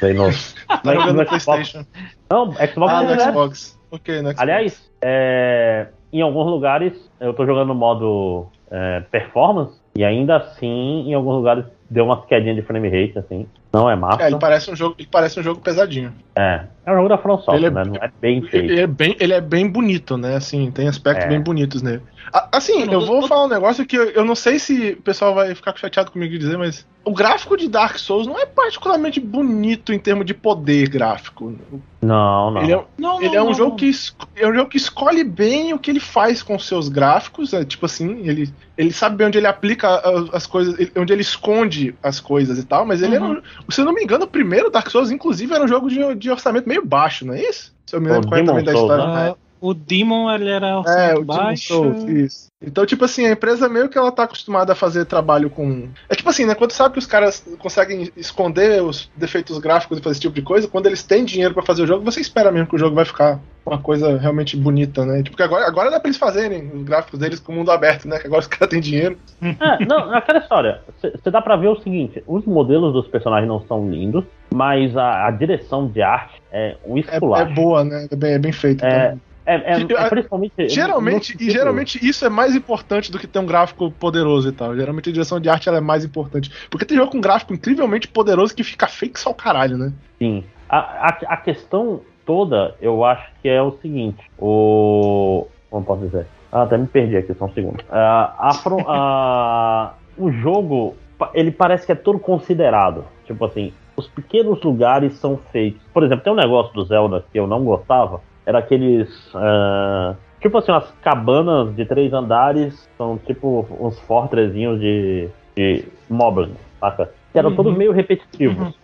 Sei no, tá no, no PlayStation. Não, Xbox. Ah, no Xbox. Ok, no Xbox. Aliás, é, em alguns lugares eu tô jogando no modo é, performance e ainda assim, em alguns lugares deu uma quedinha de frame rate, assim. Não é massa. É, ele parece um jogo, ele parece um jogo pesadinho. É. É um jogo da From Software, é, né? Não é bem feito. Ele é bem, ele é bem bonito, né? Assim, tem aspectos é. bem bonitos nele. Assim, eu vou falar um negócio que eu não sei se o pessoal vai ficar chateado comigo de dizer, mas o gráfico de Dark Souls não é particularmente bonito em termos de poder gráfico. Não, não. Ele é, não, ele não, é um não. jogo que é um jogo que escolhe bem o que ele faz com seus gráficos, é, tipo assim, ele, ele sabe bem onde ele aplica as coisas, onde ele esconde as coisas e tal, mas ele uhum. era, se eu não me engano, o primeiro Dark Souls inclusive era um jogo de, de orçamento meio baixo, não é isso? Se eu me lembro corretamente da história. Né? O Demon ele era é, o baixo. Demon Souls, isso. Então, tipo assim, a empresa meio que ela tá acostumada a fazer trabalho com. É tipo assim, né? Quando sabe que os caras conseguem esconder os defeitos gráficos e fazer esse tipo de coisa, quando eles têm dinheiro para fazer o jogo, você espera mesmo que o jogo vai ficar uma coisa realmente bonita, né? Tipo, que agora, agora dá pra eles fazerem os gráficos deles com o mundo aberto, né? Que agora os *laughs* caras têm dinheiro. É, não, aquela história. Você dá pra ver o seguinte: os modelos dos personagens não são lindos, mas a, a direção de arte é um esculacho. É, é boa, né? É bem, é bem feita. É, é, é, é, principalmente. Geralmente, e geralmente isso é mais importante do que ter um gráfico poderoso e tal. Geralmente a direção de arte ela é mais importante. Porque tem jogo com um gráfico incrivelmente poderoso que fica fake só o caralho, né? Sim. A, a, a, questão toda, eu acho que é o seguinte: o. Como posso dizer? Ah, até me perdi aqui, só um segundo. Uh, a, a, o jogo, ele parece que é todo considerado. Tipo assim, os pequenos lugares são feitos. Por exemplo, tem um negócio do Zelda que eu não gostava era aqueles. Uh, tipo assim, umas cabanas de três andares, são tipo uns fortrezinhos de, de Moblin, saca? Que eram uhum. todos meio repetitivos.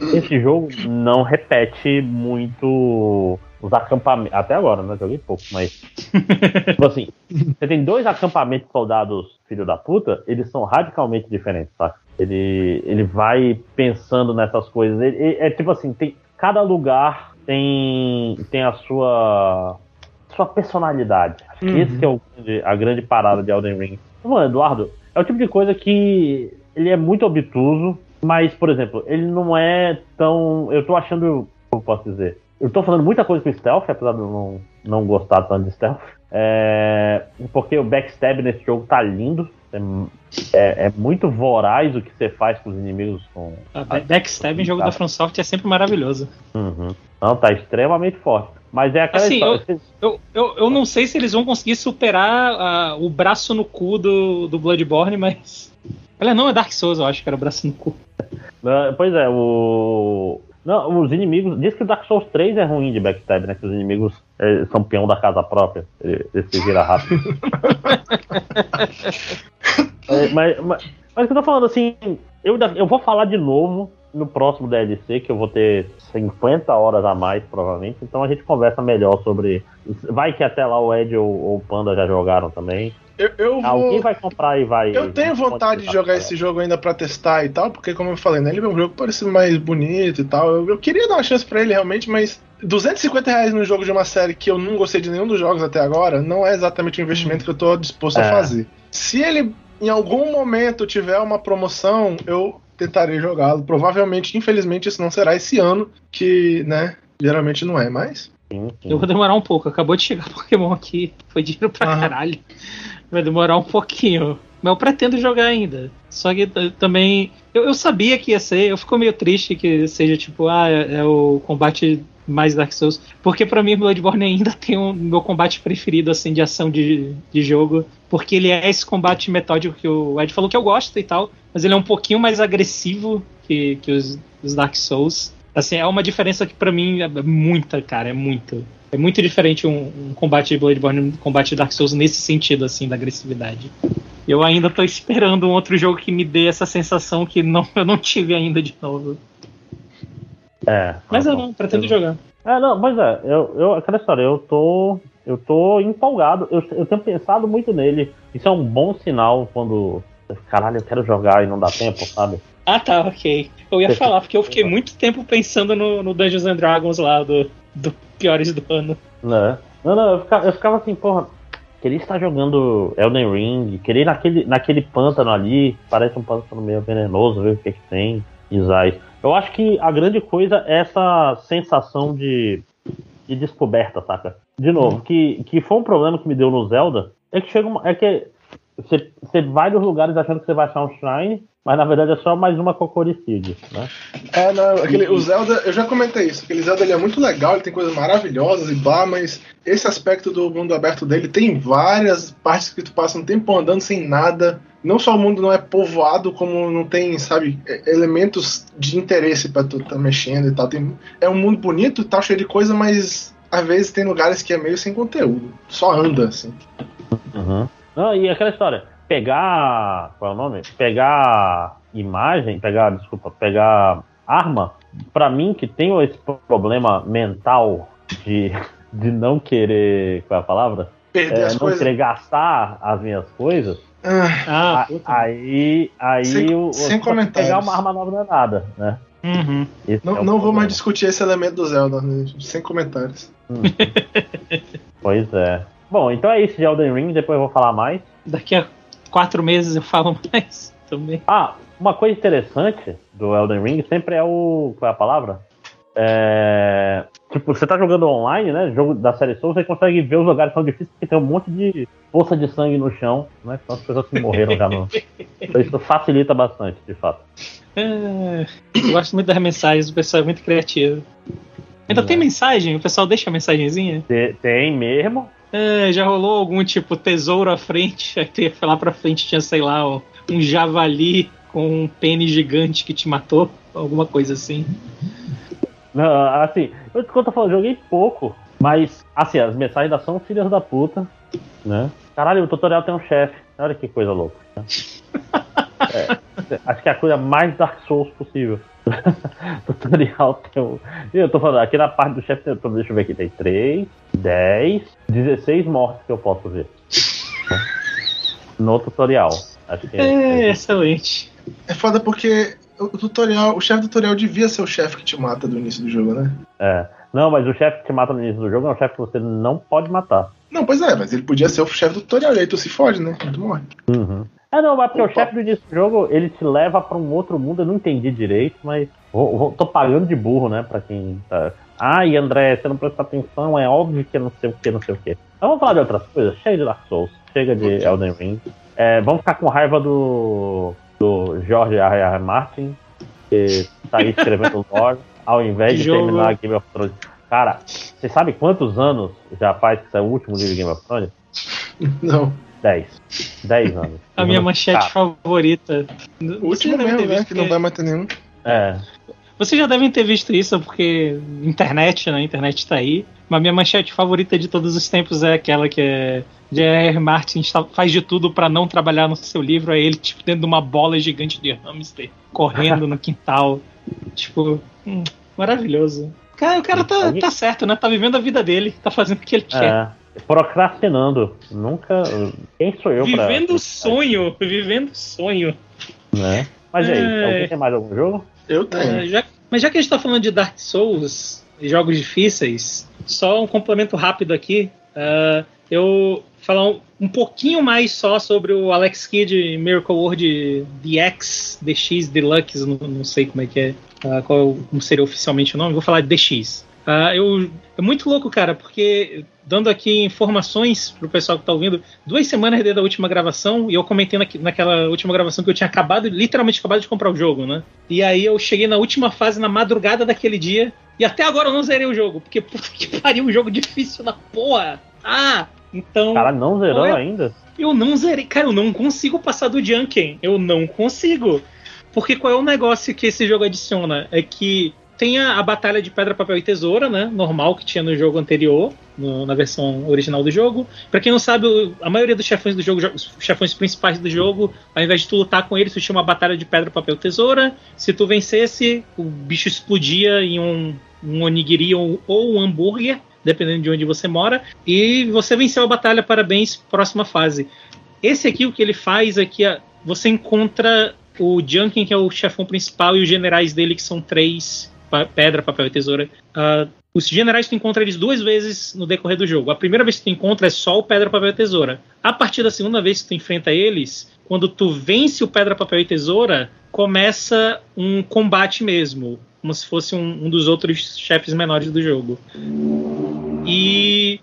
Uhum. Esse jogo não repete muito os acampamentos. Até agora, né? Joguei pouco, mas. *laughs* tipo assim, você tem dois acampamentos soldados, filho da puta, eles são radicalmente diferentes, saca? Ele, ele vai pensando nessas coisas. Ele, ele, é tipo assim, tem. Cada lugar tem, tem a sua sua personalidade. Acho uhum. que esse que é o, a grande parada de Elden Ring. Então, Eduardo, é o tipo de coisa que ele é muito obtuso, mas, por exemplo, ele não é tão. Eu tô achando. Como posso dizer? Eu tô fazendo muita coisa com stealth, apesar de eu não, não gostar tanto de stealth. É, porque o backstab nesse jogo tá lindo. É, é, é, muito voraz o que você faz com os inimigos. Com a backstab em jogo da FromSoft é sempre maravilhoso. Uhum. Não, tá extremamente forte. Mas é aquela assim, história. Eu, eu, eu, eu, não sei se eles vão conseguir superar uh, o braço no cu do, do Bloodborne, mas. Ela não é Dark Souls, eu acho que era o braço no cu. Pois é, o. Não, os inimigos. Diz que Dark Souls 3 é ruim de backstab, né? Que os inimigos é, são peão da casa própria. Ele, ele se vira rápido. *laughs* é, mas, mas, mas o que eu tô falando assim, eu, eu vou falar de novo no próximo DLC, que eu vou ter 50 horas a mais, provavelmente. Então a gente conversa melhor sobre. Vai que até lá o Ed ou, o Panda já jogaram também. Eu, eu vou... Alguém vai comprar e vai. Eu tenho vontade de jogar esse jogo ainda pra testar e tal, porque, como eu falei, né, ele é um jogo que parece mais bonito e tal. Eu, eu queria dar uma chance pra ele realmente, mas 250 reais no jogo de uma série que eu não gostei de nenhum dos jogos até agora não é exatamente o investimento que eu tô disposto é. a fazer. Se ele em algum momento tiver uma promoção, eu tentarei jogá-lo. Provavelmente, infelizmente, isso não será esse ano, que, né, geralmente não é mais. Eu vou demorar um pouco, acabou de chegar *laughs* Pokémon aqui, foi dinheiro pra caralho. Vai demorar um pouquinho. Mas eu pretendo jogar ainda. Só que também. Eu, eu, sabia que ia ser, eu fico meio triste que seja tipo, ah, é, é o combate mais Dark Souls. Porque para mim Bloodborne ainda tem o meu combate preferido assim de ação de, de jogo. Porque ele é esse combate metódico que o Ed falou que eu gosto e tal. Mas ele é um pouquinho mais agressivo que, que os, os Dark Souls. Assim, é uma diferença que para mim é muita, cara, é muito. É muito diferente um, um combate de Bloodborne um combate de Dark Souls nesse sentido, assim, da agressividade. Eu ainda tô esperando um outro jogo que me dê essa sensação que não, *laughs* eu não tive ainda de novo. É. Mas eu não, pretendo eu... jogar. É, não, mas é, eu, eu, aquela história, eu tô. Eu tô empolgado, eu, eu tenho pensado muito nele. Isso é um bom sinal quando. Caralho, eu quero jogar e não dá tempo, sabe? Ah tá, ok. Eu ia falar, porque eu fiquei *laughs* muito tempo pensando no, no Dungeons and Dragons lá do, do piores do ano. Né? Não, não, eu ficava, eu ficava assim, porra, queria estar jogando Elden Ring, queria ir naquele, naquele pântano ali, parece um pântano meio venenoso, ver o que, que tem, Isai. Eu acho que a grande coisa é essa sensação de, de descoberta, saca? De novo, uhum. que, que foi um problema que me deu no Zelda, é que chega uma, é que você, você vai nos lugares achando que você vai achar um shrine, mas na verdade é só mais uma Cocoricide, né? É, não, aquele, o Zelda, eu já comentei isso, aquele Zelda ele é muito legal, ele tem coisas maravilhosas e blá, mas esse aspecto do mundo aberto dele tem várias partes que tu passa um tempo andando sem nada. Não só o mundo não é povoado, como não tem, sabe, elementos de interesse para tu tá mexendo e tal. Tem, é um mundo bonito e tal, cheio de coisa, mas às vezes tem lugares que é meio sem conteúdo. Só anda, assim. Uhum. Não, e aquela história, pegar. Qual é o nome? Pegar imagem, pegar, desculpa, pegar arma, para mim que tenho esse problema mental de, de não querer. Qual é a palavra? Perder é, as não coisas. querer gastar as minhas coisas. Ah, a, aí aí sem, o, sem comentários. pegar uma arma nova não é nada, né? Uhum. Não, é não vou mais discutir esse elemento do Zelda, né? sem comentários. Hum. *laughs* pois é. Bom, então é isso de Elden Ring, depois eu vou falar mais. Daqui a quatro meses eu falo *laughs* mais também. Ah, uma coisa interessante do Elden Ring sempre é o. Qual é a palavra? É, tipo, você tá jogando online, né? Jogo da série Soul, você consegue ver os lugares que são difíceis porque tem um monte de poça de sangue no chão, né? Então as pessoas que morreram já no. Então isso facilita bastante, de fato. É, eu gosto muito das mensagens, o pessoal é muito criativo. Ainda tem mensagem? O pessoal deixa a mensagenzinha? Tem mesmo. É, já rolou algum tipo tesouro à frente? Aí tu ia lá pra frente, tinha, sei lá, um javali com um pênis gigante que te matou? Alguma coisa assim. Não, assim, eu te conto, eu joguei pouco, mas, assim, as mensagens da são filhas da puta, né? Caralho, o tutorial tem um chefe. Olha que coisa louca. Né? É, *laughs* acho que é a coisa mais Dark Souls possível. *laughs* tutorial tem um. Eu tô falando, aqui na parte do chefe, deixa eu ver aqui, tem 3, 10, 16 mortes que eu posso ver. no tutorial. Acho que é, é excelente. É foda porque o tutorial, o chefe do tutorial devia ser o chefe que te mata do início do jogo, né? É. Não, mas o chefe que te mata no início do jogo é um chefe que você não pode matar. Não, pois é, mas ele podia ser o chefe do tutorial, e aí tu se fode, né? Tu morre. Uhum. É, não, mas porque Opa. o chefe do início do jogo, ele te leva pra um outro mundo, eu não entendi direito, mas vou, vou, tô pagando de burro, né, pra quem tá... Ai, André, você não presta atenção, é óbvio que não sei o que, não sei o que. Então vamos falar de outras coisas, chega de Dark Souls, chega de. Elden Ring. É, vamos ficar com raiva do, do George R. R. Martin, que tá aí escrevendo lore, ao invés de jogo. terminar Game of Thrones. Cara, você sabe quantos anos já faz que saiu o último livro de Game of Thrones? Não. 10. 10 anos. A minha manchete Cara. favorita. O último mesmo, né? Que não vai mais ter nenhum. É. Vocês já devem ter visto isso, porque internet, né? A internet tá aí. Mas minha manchete favorita de todos os tempos é aquela que é. J.R. Martin faz de tudo para não trabalhar no seu livro. É ele, tipo, dentro de uma bola gigante de hamster, correndo no quintal. *laughs* Tipo, hum, maravilhoso. Cara, o cara tá, tá certo, né? Tá vivendo a vida dele, tá fazendo o que ele é. quer procrastinando. Nunca. Quem sou eu vivendo pra. Vivendo sonho, vivendo sonho. Né? Mas aí, é... alguém tem mais algum jogo? Eu tenho. É, já... Mas já que a gente tá falando de Dark Souls e jogos difíceis, só um complemento rápido aqui. Uh, eu falar um, um, pouquinho mais só sobre o Alex Kidd Miracle World DX, DX Deluxe, não, não sei como é que é, uh, qual como seria oficialmente o nome, vou falar de DX. Uh, eu, é muito louco, cara, porque dando aqui informações pro pessoal que tá ouvindo. Duas semanas desde a última gravação, e eu comentei naquela última gravação que eu tinha acabado, literalmente acabado de comprar o jogo, né? E aí eu cheguei na última fase na madrugada daquele dia, e até agora eu não zerei o jogo, porque *laughs* puta que pariu, um jogo difícil na porra. Ah, então. Cara, não zerou é... ainda? Eu não zerei. Cara, eu não consigo passar do Junkin. Eu não consigo. Porque qual é o negócio que esse jogo adiciona? É que tem a, a, batalha de pedra, papel e tesoura, né? Normal que tinha no jogo anterior, no, na versão original do jogo. Para quem não sabe, a maioria dos chefões do jogo, os chefões principais do jogo, ao invés de tu lutar com eles, tu tinha uma batalha de pedra, papel tesoura. Se tu vencesse, o bicho explodia em um, um onigiri ou, ou um hambúrguer, dependendo de onde você mora. E você venceu a batalha, parabéns, próxima fase. Esse aqui, o que ele faz é que você encontra o Junkin, que é o chefão principal, e os generais dele, que são três pedra, papel e tesoura. Uh, os generais tu encontra eles duas vezes no decorrer do jogo. A primeira vez que tu encontra é só o pedra, papel e tesoura. A partir da segunda vez que tu enfrenta eles, quando tu vence o pedra, papel e tesoura, começa um combate mesmo, como se fosse um, um dos outros chefes menores do jogo. E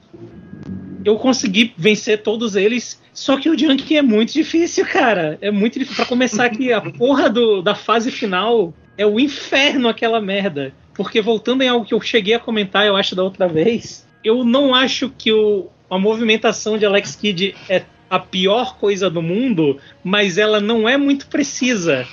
eu consegui vencer todos eles. Só que o Junk é muito difícil, cara. É muito difícil. Pra começar aqui, a porra do, da fase final é o inferno aquela merda. Porque voltando em algo que eu cheguei a comentar, eu acho, da outra vez, eu não acho que o, a movimentação de Alex Kidd é a pior coisa do mundo, mas ela não é muito precisa.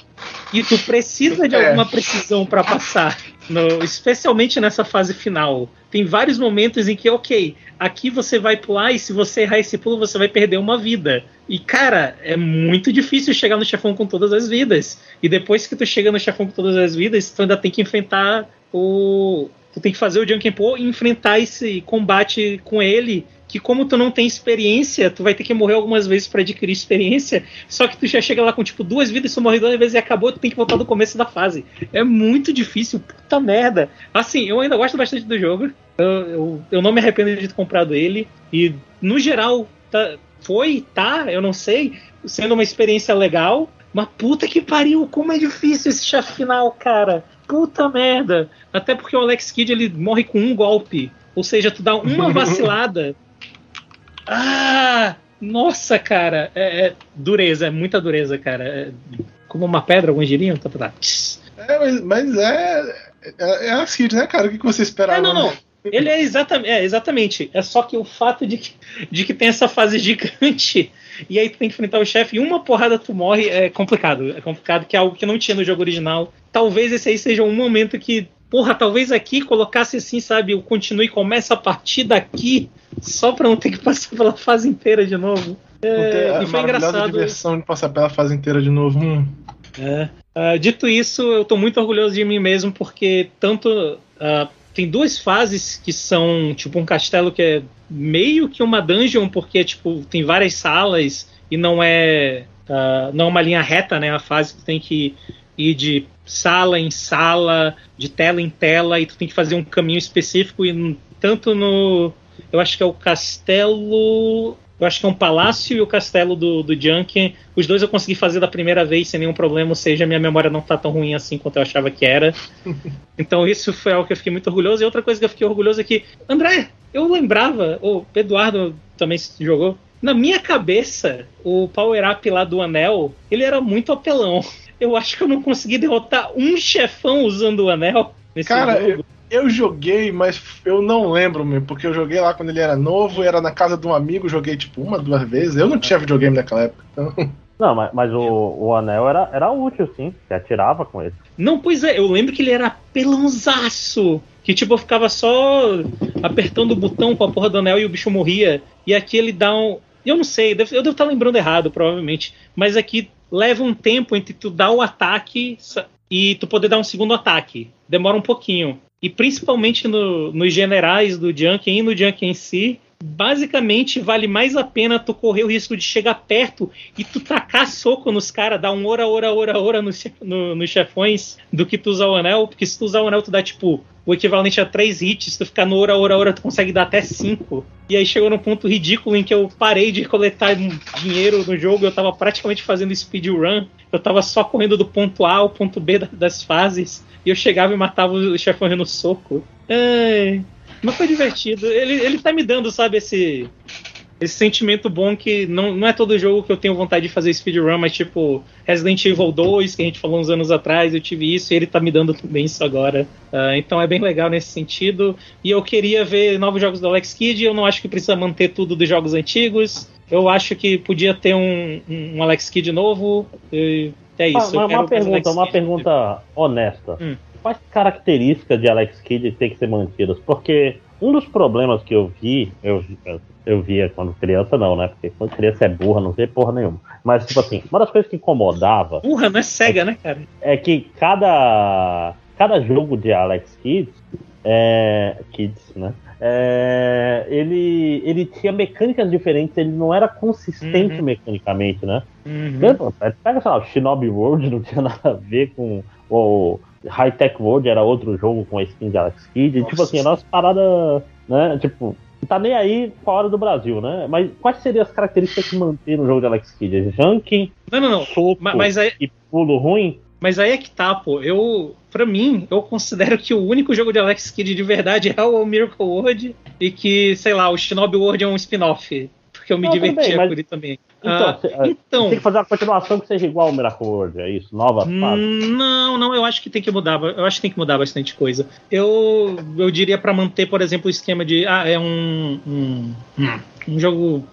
E tu precisa de é. alguma precisão para passar, no, especialmente nessa fase final. Tem vários momentos em que, ok, aqui você vai pular e se você errar esse pulo, você vai perder uma vida. E, cara, é muito difícil chegar no chefão com todas as vidas. E depois que tu chega no chefão com todas as vidas, tu ainda tem que enfrentar o. Tu tem que fazer o Junkin Po e enfrentar esse combate com ele que como tu não tem experiência, tu vai ter que morrer algumas vezes para adquirir experiência, só que tu já chega lá com tipo duas vidas, tu morre duas vezes e acabou, tu tem que voltar do começo da fase. É muito difícil, puta merda. Assim, eu ainda gosto bastante do jogo, eu, eu, eu não me arrependo de ter comprado ele, e no geral, tá, foi, tá, eu não sei, sendo uma experiência legal, mas puta que pariu, como é difícil esse chefe final, cara. Puta merda. Até porque o Alex Kidd ele morre com um golpe. Ou seja, tu dá uma *laughs* vacilada, ah! Nossa, cara! É, é dureza, é muita dureza, cara. É, como uma pedra, alguns diriam? Tá, tá, tá. É, mas, mas é, é. É a Cid, né, cara? O que você esperava? É, não, não. Ele é exatamente, é exatamente. É só que o fato de que, de que tem essa fase gigante e aí tu tem que enfrentar o chefe e uma porrada tu morre é complicado. É complicado, que é algo que não tinha no jogo original. Talvez esse aí seja um momento que, porra, talvez aqui colocasse assim, sabe, o continue começa a partir daqui só pra não ter que passar pela fase inteira de novo. É, e foi engraçado. diversão de passar pela fase inteira de novo. Hum. É. Uh, dito isso, eu tô muito orgulhoso de mim mesmo, porque tanto. Uh, tem duas fases que são tipo um castelo que é meio que uma dungeon, porque tipo, tem várias salas e não é. Uh, não é uma linha reta, né? A fase que tem que ir de sala em sala, de tela em tela, e tu tem que fazer um caminho específico, e tanto no, eu acho que é o castelo. Eu acho que é um palácio e o castelo do, do Junkin. Os dois eu consegui fazer da primeira vez sem nenhum problema, ou seja, minha memória não tá tão ruim assim quanto eu achava que era. *laughs* Então isso foi algo que eu fiquei muito orgulhoso. E outra coisa que eu fiquei orgulhoso é que, André, eu lembrava, o Eduardo também jogou. Na minha cabeça, o power-up lá do anel, ele era muito apelão. Eu acho que eu não consegui derrotar um chefão usando o anel. Nesse Cara, jogo. Eu joguei, mas eu não lembro, meu, porque eu joguei lá quando ele era novo, era na casa de um amigo, joguei tipo uma, duas vezes. Eu não tinha videogame naquela época, então. Não, mas, mas o, o anel era, era útil, sim. Você atirava com ele. Não, pois é, eu lembro que ele era pelãozaço. Que tipo, eu ficava só apertando o botão com a porra do anel e o bicho morria. E aqui ele dá um. Eu não sei, eu devo estar lembrando errado, provavelmente. Mas aqui leva um tempo entre tu dar o ataque e tu poder dar um segundo ataque. Demora um pouquinho e principalmente no, nos generais do Junkin e no Junkin em si, basicamente vale mais a pena tu correr o risco de chegar perto e tu tacar soco nos caras, dar um ora, ora, ora, ora nos no, no chefões, do que tu usar o anel, porque se tu usar o anel, tu dá tipo o equivalente a três hits, se tu ficar no ora, ora, ora, tu consegue dar até cinco. E aí chegou num ponto ridículo em que eu parei de coletar dinheiro no jogo, eu tava praticamente fazendo speedrun, eu tava só correndo do ponto A ao ponto B das fases, e eu chegava e matava o chefão no soco. Ai. Mas foi divertido. Ele, ele tá me dando, sabe, esse. Esse sentimento bom que não, não é todo jogo que eu tenho vontade de fazer speedrun, mas tipo Resident Evil 2, que a gente falou uns anos atrás, eu tive isso e ele tá me dando também isso agora. Uh, então é bem legal nesse sentido. E eu queria ver novos jogos do Alex Kidd, eu não acho que precisa manter tudo dos jogos antigos. Eu acho que podia ter um, um Alex Kidd novo. é isso. Ah, uma, uma pergunta, uma pergunta honesta. Hum. Quais características de Alex Kidd tem que ser mantidas? Porque um dos problemas que eu vi, eu, eu via quando criança, não, né? Porque quando criança é burra, não tem porra nenhuma. Mas, tipo assim, uma das coisas que incomodava. Burra não é cega, é, né, cara? É que cada, cada jogo de Alex Kids, é, Kids, né? É, ele, ele tinha mecânicas diferentes, ele não era consistente uhum. mecanicamente, né? Uhum. Pega, sei lá, o Shinobi World *laughs* não tinha nada a ver com o High Tech World, era outro jogo com a skin de Alex Kidd. Nossa. Tipo assim, a nossa parada, né? Tipo, tá nem aí fora do Brasil, né? Mas quais seriam as características que mantém no jogo de Alex Kidd? Junking, não, não, não. soco mas aí... e pulo ruim? Mas aí é que tá, pô. Eu, pra mim, eu considero que o único jogo de Alex Kidd de verdade é o Miracle World e que, sei lá, o Shinobi World é um spin-off. Porque eu me não, divertia bem, por ele também. Então, ah, cê, então, tem que fazer uma continuação que seja igual ao Miracle World, é isso? Nova hum, fase? Não, não, eu acho que tem que mudar. Eu acho que tem que mudar bastante coisa. Eu, eu diria para manter, por exemplo, o esquema de. Ah, é um. Um, um jogo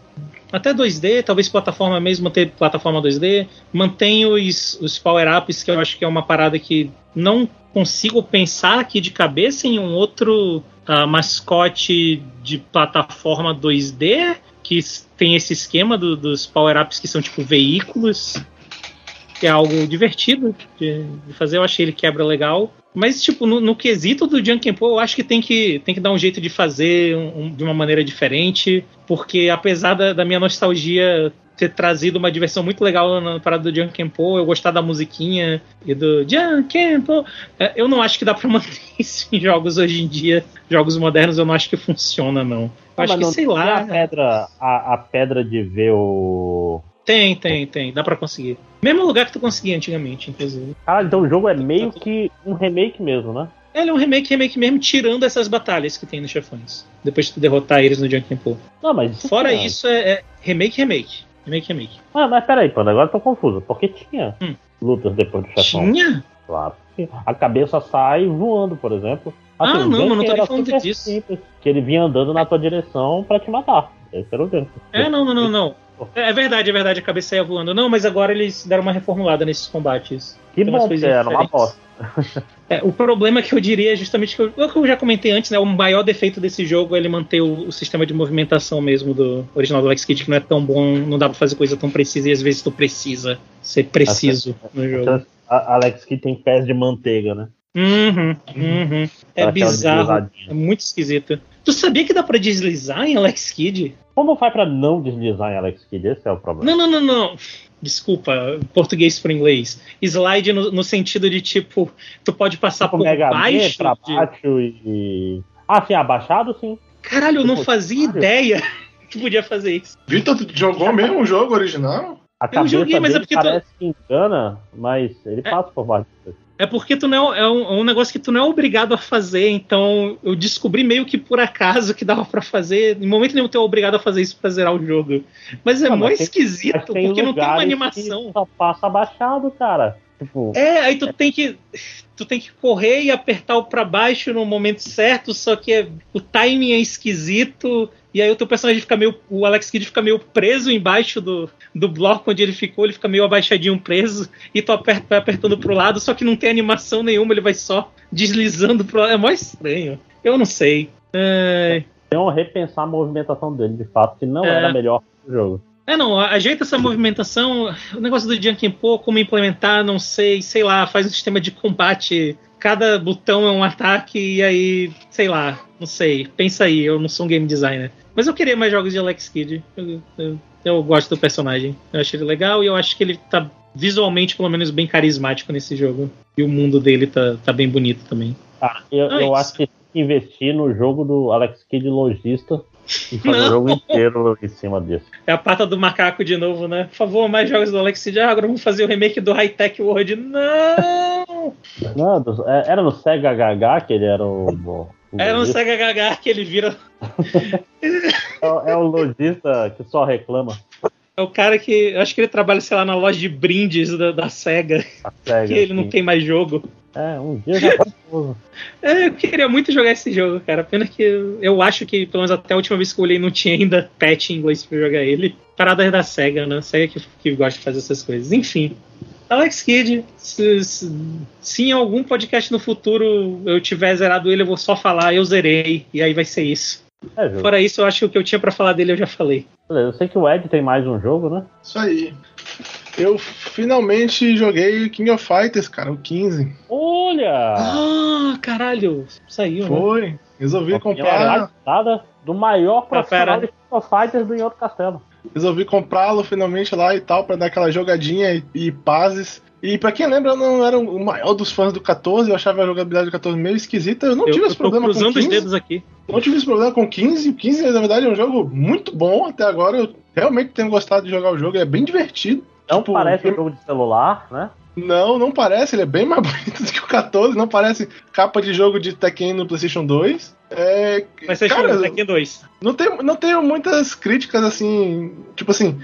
até 2D, talvez plataforma mesmo, manter plataforma 2D. Mantém os, os power-ups, que eu acho que é uma parada que não consigo pensar aqui de cabeça em um outro uh, mascote de plataforma 2D que tem esse esquema do, dos power-ups que são tipo veículos. Que é algo divertido de, de, fazer, eu achei ele quebra legal. Mas, tipo, no, no quesito do Junkin Po, eu acho que tem que, tem que dar um jeito de fazer um, de uma maneira diferente. Porque apesar da, da minha nostalgia ter trazido uma diversão muito legal na parada do Junkenpo, eu gostar da musiquinha e do Junkenpo. É, eu não acho que dá pra *laughs* manter isso em jogos hoje em dia, jogos modernos, eu não acho que funciona, não. Eu ah, acho que, sei lá. A pedra, a, a pedra de ver o. Tem, tem, tem. Dá pra conseguir. Mesmo lugar que tu conseguia antigamente, inclusive. Ah, então o jogo é meio que um remake mesmo, né? Ele é um remake, remake mesmo, tirando essas batalhas que tem nos chefões. Depois de tu derrotar eles no Junkin Po. Não, mas. Fora é... isso, é, é remake, remake. Remake, remake. Ah, mas peraí, Panda, agora eu tô confuso. Porque tinha hum. lutas depois do chefão. Tinha? Claro. A cabeça sai voando, por exemplo. Assim, ah, não, mas não tô nem falando disso. Simples, que ele vinha andando na tua direção pra te matar. Esse era o dentro. É, não, não, não, não. É, é verdade, é verdade, a cabeça ia voando. Não, mas agora eles deram uma reformulada nesses combates. Que bom que era, uma bosta. *laughs* É, o problema que eu diria é justamente que eu, o que eu já comentei antes, né? O maior defeito desse jogo é ele manter o, o sistema de movimentação mesmo do original do Alex Kidd, que não é tão bom, não dá pra fazer coisa tão precisa e às vezes tu precisa ser preciso no jogo. A Alex Kidd tem pés de manteiga, né? Uhum, uhum. É bizarro. É muito esquisito. Tu sabia que dá pra deslizar em Alex Kidd? Como faz pra não deslizar em Alex Kidd? Esse é o problema. Não, não, não, não desculpa, português para inglês. Slide no, no, sentido de tipo, tu pode passar tipo por Mega baixo. Pra de... baixo e. Ah, sim, abaixado, sim. Caralho, eu não fazia ideia *laughs* que podia fazer isso. Vitor, jogou mesmo o jogo original? A eu joguei, mas é porque parece tu... que engana, mas ele é... passa por baixo. É porque tu não é, é um, é um, negócio que tu não é obrigado a fazer, então eu descobri meio que por acaso que dava para fazer. Em momento nenhum tu é obrigado a fazer isso pra zerar o jogo. Mas é não, muito esquisito, porque não tem uma animação. só passa abaixado, cara. Tipo, é, aí tu é... tem que. Tu tem que correr e apertar o para baixo no momento certo, só que é, o timing é esquisito. E aí o teu personagem fica meio. O Alex Kidd fica meio preso embaixo do, do bloco onde ele ficou, ele fica meio abaixadinho preso, e tu aperta, vai apertando pro lado, só que não tem animação nenhuma, ele vai só deslizando pro lado. É mó estranho. Eu não sei. É... Um repensar a movimentação dele, de fato, que não é. era melhor do jogo. É, não, ajeita essa movimentação. O negócio do Junkin Po, como implementar, não sei, sei lá, faz um sistema de combate. Cada botão é um ataque, e aí, sei lá, não sei. Pensa aí, eu não sou um game designer. Mas eu queria mais jogos de Alex Kidd. Eu, eu, eu gosto do personagem. Eu achei ele legal e eu acho que ele tá visualmente, pelo menos, bem carismático nesse jogo. E o mundo dele tá, tá bem bonito também. Ah, eu, eu acho que investir no jogo do Alex Kidd Logista e fazer o jogo inteiro em cima disso. É a pata do macaco de novo, né? Por favor, mais jogos do Alex. Ah, agora vamos fazer o remake do High Tech World. Não! Não, é, era no Sega HH que ele era o. É no Sega Gaga que ele vira. *laughs* é, é o lojista que só reclama. É o cara que. Acho que ele trabalha, sei lá, na loja de brindes da, da SEGA. A SEGA que *laughs* ele sim. não tem mais jogo. É, um dia já *laughs* É, eu queria muito jogar esse jogo, cara. Pena que eu, eu, acho que, pelo menos até a última vez que eu olhei, não tinha ainda patch em inglês pra jogar ele. Paradas da SEGA, né? SEGA que, que gosta de fazer essas coisas. Enfim. Alex Kidd, se, se, se, em algum podcast no futuro eu tiver zerado ele, eu vou só falar, eu zerei, e aí vai ser isso. É, Fora isso, eu acho que o que eu tinha para falar dele eu já falei. Eu sei que o Ed tem mais um jogo, né? Isso aí. Eu finalmente joguei King of Fighters, cara, o 15. Olha! Ah, caralho! Saiu, né? Foi. Né? Resolvi comprar. do maior profissional ah, de King of Fighters do Outro Castelo. Resolvi comprá-lo finalmente lá e tal, para dar aquela jogadinha e, e pazes. E pra quem lembra, eu não era o maior dos fãs do 14, eu achava a jogabilidade do 14 meio esquisita. Eu não eu, tive esse problema com 15. os dedos aqui. Não tive esse problema com 15. O 15, na verdade, é um jogo muito bom até agora. Eu realmente tenho gostado de jogar o jogo, é bem divertido. Não tipo, parece um jogo de celular, né? Não, não parece, ele é bem mais *laughs* bonito do que o 14, não parece capa de jogo de Tekken no PlayStation 2. É, PlayStation cara, Tekken 2. Não tenho, não tenho muitas críticas assim. Tipo assim,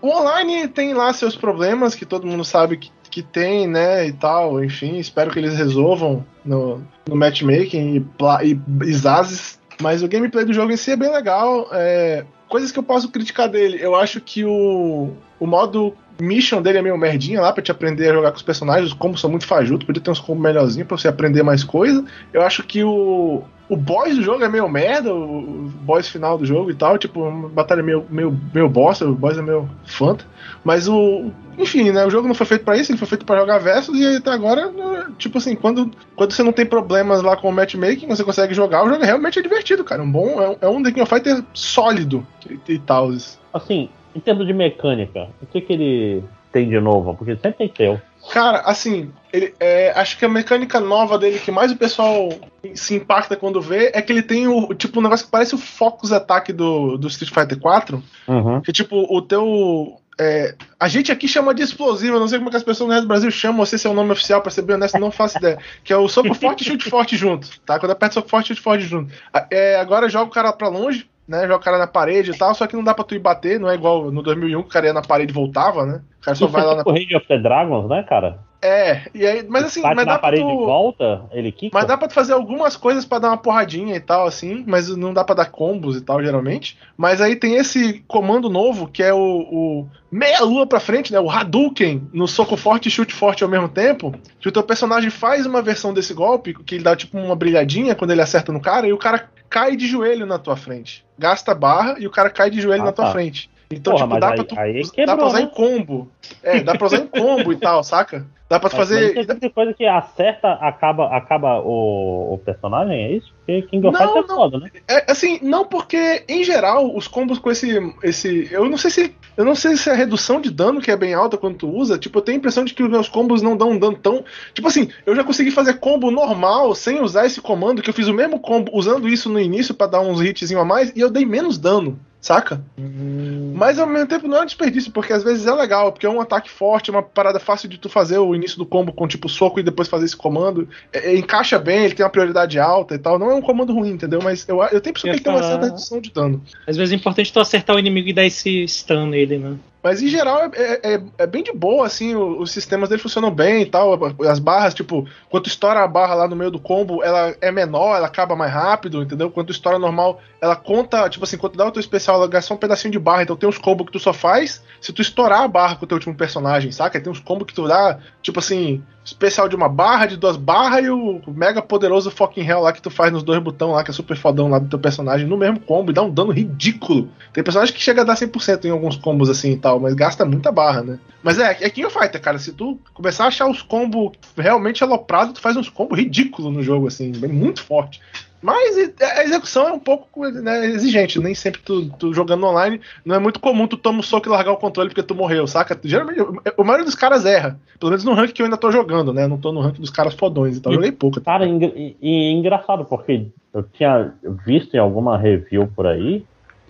o online tem lá seus problemas que todo mundo sabe que que tem, né, e tal, enfim, espero que eles resolvam no, no matchmaking e, e, e Zazes, mas o gameplay do jogo em si é bem legal, é, coisas que eu posso criticar dele, eu acho que o, o modo mission dele é meio merdinha lá pra te aprender a jogar com os personagens, os combos são muito fajutos, podia ter uns combos melhorzinhos pra você aprender mais coisa. Eu acho que o, o boss do jogo é meio merda, o boss final do jogo e tal, tipo, uma batalha meio, meio, meio bosta, o boss é meio fanta. Mas o. Enfim, né? O jogo não foi feito para isso, ele foi feito para jogar versus, e até agora, tipo assim, quando, quando você não tem problemas lá com o matchmaking, você consegue jogar, o jogo realmente é divertido, cara. Um bom. É um, é The King of Fighter sólido e, e tal. Assim, em termos de mecânica, o que, que ele tem de novo? Porque sempre tem teu. Cara, assim, ele, é, acho que a mecânica nova dele que mais o pessoal se impacta quando vê é que ele tem o tipo um negócio que parece o Focus Attack do, do Street Fighter 4. Uhum. Que tipo, o teu. É, a gente aqui chama de explosivo, eu não sei como é que as pessoas no resto do Brasil chamam, ou se esse é o nome oficial, pra ser bem honesto, não faço ideia. Que é o soco forte e chute forte junto, tá? Quando aperta soco forte e chute forte junto. É, agora joga o cara pra longe, né? Joga o cara na parede e tal, só que não dá pra tu ir bater, não é igual no 2001 que o cara ia na parede e voltava, né? O cara só vai lá na. *laughs* Rage of the Dragons, né, cara? É, e aí, mas assim, mas dá pra tu... volta, ele quica. Mas dá pra tu fazer algumas coisas para dar uma porradinha e tal, assim, mas não dá pra dar combos e tal, geralmente. Mas aí tem esse comando novo, que é o, o meia lua pra frente, né? O Hadouken, no soco forte e chute forte ao mesmo tempo. Que o teu personagem faz uma versão desse golpe, que ele dá tipo uma brilhadinha quando ele acerta no cara, e o cara cai de joelho na tua frente. Gasta barra e o cara cai de joelho ah, na tua tá. frente. Então, Porra, tipo, dá, aí, pra tu, quebrou, dá pra usar né? em combo. É, dá pra usar em combo e tal, saca? Dá pra fazer. Mas tem coisa que acerta, acaba, acaba o, o personagem, é isso? Porque King of Fighters é foda, né? É, assim, não porque, em geral, os combos com esse. esse eu não sei se. Eu não sei se a redução de dano que é bem alta quando tu usa. Tipo, eu tenho a impressão de que os meus combos não dão um dano tão. Tipo assim, eu já consegui fazer combo normal sem usar esse comando, que eu fiz o mesmo combo usando isso no início para dar uns hits a mais, e eu dei menos dano saca? Uhum. Mas ao mesmo tempo não é um desperdício, porque às vezes é legal, porque é um ataque forte, é uma parada fácil de tu fazer o início do combo com tipo soco e depois fazer esse comando. É, é, encaixa bem, ele tem uma prioridade alta e tal. Não é um comando ruim, entendeu? Mas eu, eu tenho a que ele tem uma certa redução de dano. Às vezes é importante tu acertar o inimigo e dar esse stun nele, né? Mas em geral é, é, é, bem de boa, assim, os sistemas dele funcionam bem e tal. As barras, tipo, quando estoura a barra lá no meio do combo, ela é menor, ela acaba mais rápido, entendeu? Quando estoura normal, ela conta, tipo assim, quando dá o teu especial, ela gasta um pedacinho de barra. Então tem uns combos que tu só faz se tu estourar a barra com o teu último personagem, saca? Tem uns combos que tu dá, tipo assim, especial de uma barra, de duas barras e o mega poderoso fucking hell lá que tu faz nos dois botões lá, que é super fodão lá do teu personagem, no mesmo combo e dá um dano ridículo. Tem personagem que chega a dar 100% em alguns combos assim e tal, mas gasta muita barra, né? Mas é, é King of Fighter, cara. Se tu começar a achar os combos realmente aloprados, tu faz uns combos ridículos no jogo, assim, bem muito forte. Mas a execução é um pouco né, exigente. Nem sempre tu, tu, jogando online, não é muito comum tu tomar um soco e largar o controle porque tu morreu, saca? Geralmente, o maioria dos caras erra. Pelo menos no rank que eu ainda tô jogando, né? Não tô no rank dos caras fodões, então e, joguei pouco. Cara, e, e engraçado, porque eu tinha visto em alguma review por aí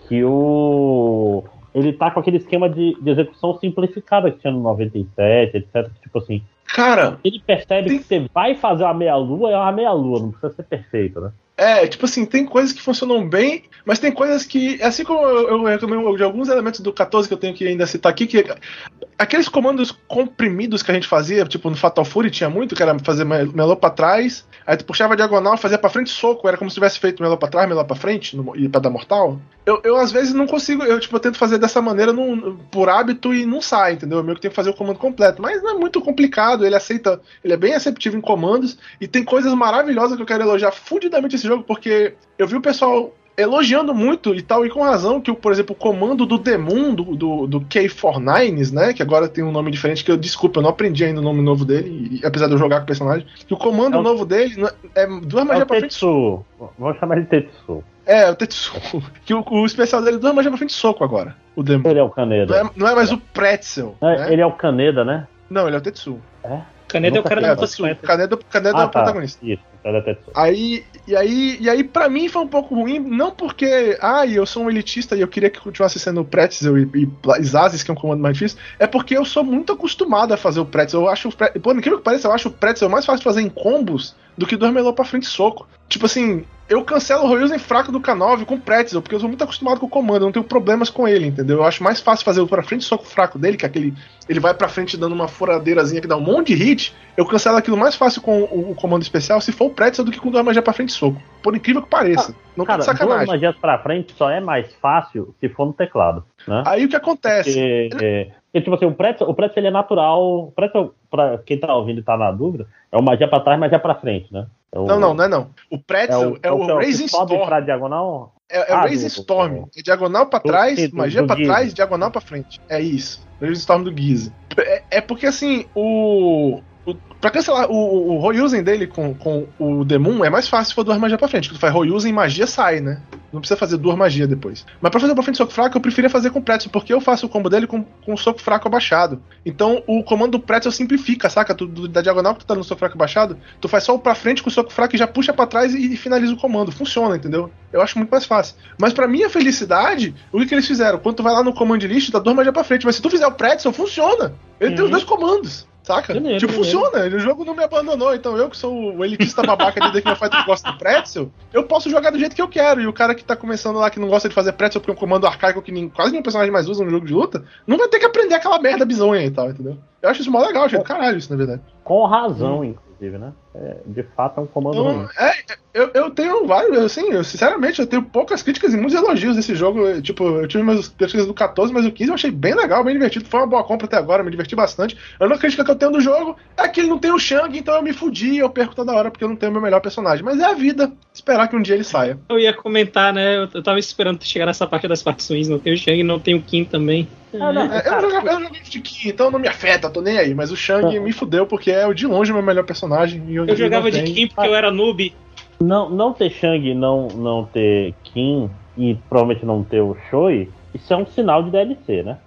que o. Ele tá com aquele esquema de, de execução simplificada que tinha no 97, etc. Tipo assim. Cara. Ele percebe tem... que você vai fazer uma meia-lua, é uma meia-lua, não precisa ser perfeito, né? É, tipo assim, tem coisas que funcionam bem, mas tem coisas que, assim como eu, eu recomendo de alguns elementos do 14 que eu tenho que ainda citar aqui, que aqueles comandos comprimidos que a gente fazia, tipo no Fatal Fury tinha muito, que era fazer melô pra trás, aí tu puxava diagonal, fazia pra frente soco, era como se tivesse feito melô pra trás, melô pra frente, no, e pra dar mortal. Eu, eu às vezes não consigo, eu tipo, eu tento fazer dessa maneira num, por hábito e não sai, entendeu? Eu meio que tenho que fazer o comando completo, mas não é muito complicado, ele aceita, ele é bem receptivo em comandos, e tem coisas maravilhosas que eu quero elogiar fudidamente esse jogo, porque eu vi o pessoal elogiando muito e tal, e com razão, que, por exemplo, o comando do Demon, do, do, do K49s, né? Que agora tem um nome diferente, que eu, desculpa, eu não aprendi ainda o nome novo dele, e, apesar de eu jogar com o personagem. Que o comando é o, novo dele é duas magias é pra frente. Tetsu. Vamos chamar de Tetsu. É, o Tetsu. *laughs* Que o, o especial dele é duas magias pra frente soco agora. O Demon. Ele é o Kaneda. Não é, não é mais o Pretzel. É, né? Ele é o Kaneda, né? Não, ele é o Tetsu. É? Kaneda é o cara da motocicleta. Kaneda, Kaneda ah, é o tá. protagonista. Tetsu. Aí, e aí, e aí para mim foi um pouco ruim, não porque, ah, eu sou um elitista e eu queria que continuasse sendo o Pretzel e, e Zazes, que é um comando mais difícil, é porque eu sou muito acostumado a fazer o Pretzel. Eu acho, por incrível que pareça, eu acho o Pretzel mais fácil de fazer em combos do que dois melô pra frente soco. Tipo assim, eu cancelo o Royusen fraco do K9 com Pretzel, porque eu sou muito acostumado com o comando, eu não tenho problemas com ele, entendeu? Eu acho mais fácil fazer o pra frente soco fraco dele, que é aquele. Ele vai pra frente dando uma furadeirazinha que dá um monte de hit. Eu cancelo aquilo mais fácil com o, o comando especial se for o Pretzel do que com duas magias pra frente soco. Por incrível que pareça. Ah, não cara, tá de sacanagem. duas magias pra frente só é mais fácil se for no teclado. Né? Aí o que acontece? Porque, é, porque, tipo assim, o Pretzel, o Pretzel ele é natural. O Pretzel, pra quem tá ouvindo e tá na dúvida, é o magia pra trás, magia pra frente, né? É o, não, não, não é não. O Pretzel é o, é o, o Raising Storm. Pra diagonal? É, é ah, o Raising Storm. É diagonal pra trás, do, magia do pra Gize. trás, diagonal pra frente. É isso. Raising Storm do Gize. É, é porque assim, o. o pra cancelar o, o Royusen dele com, com o Demon é mais fácil se for duas magias pra frente. Porque tu faz Royusen magia sai, né? Não precisa fazer duas magias depois. Mas pra fazer pra frente soco fraco, eu preferia fazer com o Pretzel, porque eu faço o combo dele com, com soco fraco abaixado. Então o comando do Pretzel simplifica, saca? Tu, da diagonal que tu tá no soco fraco abaixado, tu faz só o pra frente com o soco fraco e já puxa para trás e, e, finaliza o comando. Funciona, entendeu? Eu acho muito mais fácil. Mas pra minha felicidade, o que, que eles fizeram? Quando tu vai lá no command list, dá duas magias pra frente. Mas se tu fizer o Pretzel, funciona. Ele uhum. tem os dois comandos. Saca? Tipo, funciona. O jogo não me abandonou. Então eu, que sou o elitista babaca de The King of Fighters que gosta do pretzel, eu posso jogar do jeito que eu quero. E o cara que tá começando lá, que não gosta de fazer pretzel porque é um comando arcaico que nem, quase nenhum personagem mais usa no jogo de luta, não vai ter que aprender aquela merda bizonha e tal, entendeu? Eu acho isso mó legal, gente. Caralho, isso, na verdade. Com razão, hum. inclusive, né? É, de fato é um comando então, ruim. É, eu, eu tenho vários, assim, eu, sinceramente, eu tenho poucas críticas e muitos elogios desse jogo. Tipo, eu tive meus críticas do 14, mas o 15 eu achei bem legal, bem divertido. Foi uma boa compra até agora, me diverti bastante. A única crítica que eu tenho do jogo é que ele não tem o Shang, então eu me fudi eu perco toda hora porque eu não tenho o meu melhor personagem. Mas é a vida, esperar que um dia ele saia. Eu ia comentar, né? Eu, eu tava esperando chegar nessa parte das partições, não tem o Shang, não tem o Kim também. Ah, não, é, eu, jogo, eu jogo de Kim, então não me afeta, tô nem aí. Mas o Shang tá. me fudeu porque é de longe o meu melhor personagem. Eu, eu jogava de Kim porque eu era noob. Não, não ter Shang não, não ter Kim e provavelmente não ter o Shoi, isso é um sinal de DLC, né?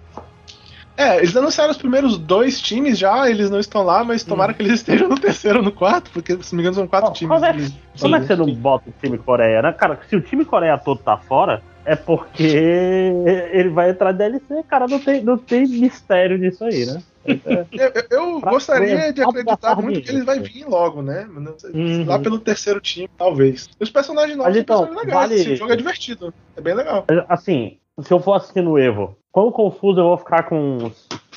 É, eles anunciaram os primeiros dois times já, eles não estão lá, mas tomara hum. que eles estejam no terceiro ou no quarto, porque se não me engano são quatro oh, times. Como é, como é que você não bota o time Coreia, né? Cara, se o time Coreia todo tá fora, é porque *laughs* ele vai entrar DLC, cara, não tem, não tem mistério nisso aí, né? Eu, eu gostaria de acreditar muito que ele vai vir logo, né? Uhum. Lá pelo terceiro time, talvez. Os personagens novos então, são legais. Vale... Esse jogo é divertido. É bem legal. Assim, se eu for assistir no Evo, quão confuso eu vou ficar com,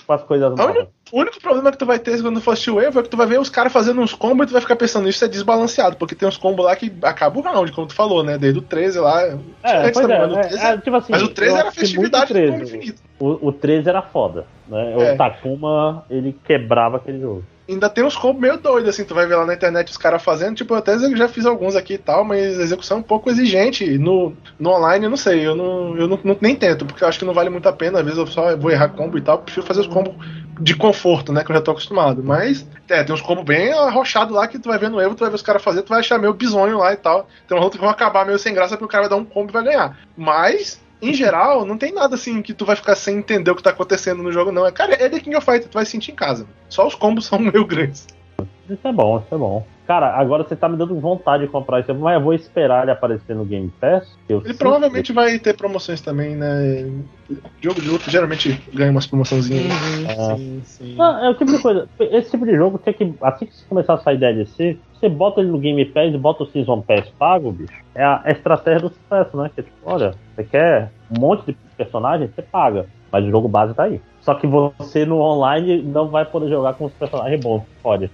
com as coisas novas? O único problema que tu vai ter quando for assistir o Evo é que tu vai ver os caras fazendo uns combos e tu vai ficar pensando, isso é desbalanceado, porque tem uns combos lá que acaba o round, como tu falou, né? Desde o 13 lá. É, pois é, né? 13, é, tipo assim, mas o 13 era festividade 13. do infinito. O, o 13 era foda, né? É. O Takuma, ele quebrava aquele jogo ainda tem uns combos meio doidos, assim, tu vai ver lá na internet os caras fazendo, tipo, eu até já fiz alguns aqui e tal, mas a execução é um pouco exigente. No, no online, eu não sei, eu, não, eu não, não, nem tento, porque eu acho que não vale muito a pena, às vezes eu só vou errar combo e tal, prefiro fazer os combos de conforto, né, que eu já tô acostumado. Mas, é, tem uns combos bem arrochados lá que tu vai ver no Evo, tu vai ver os caras fazer, tu vai achar meio bizonho lá e tal. Tem uma luta que vão acabar meio sem graça porque o cara vai dar um combo e vai ganhar. Mas, em geral, não tem nada assim que tu vai ficar sem entender o que tá acontecendo no jogo, não. É, cara, é The King of Fighters, tu vai sentir em casa. Só os combos *laughs* são meio grandes. Isso é bom, isso é bom. Cara, agora você tá me dando vontade de comprar isso, mas eu vou esperar ele aparecer no Game Pass. ele provavelmente vai ter promoções também, né? Jogo de luta geralmente ganha umas promoçãozinhas. Uhum, é. Sim, sim. Não, é o tipo de coisa. Esse tipo de jogo tem que. Assim que começar a sair DLC, você bota ele no Game Pass e bota o Season Pass pago, bicho, é a estratégia do sucesso, né? Que é tipo, olha, você quer um monte de personagens, você paga. Mas o jogo base tá aí. Só que você no online não vai poder jogar com os personagens bons. Pode.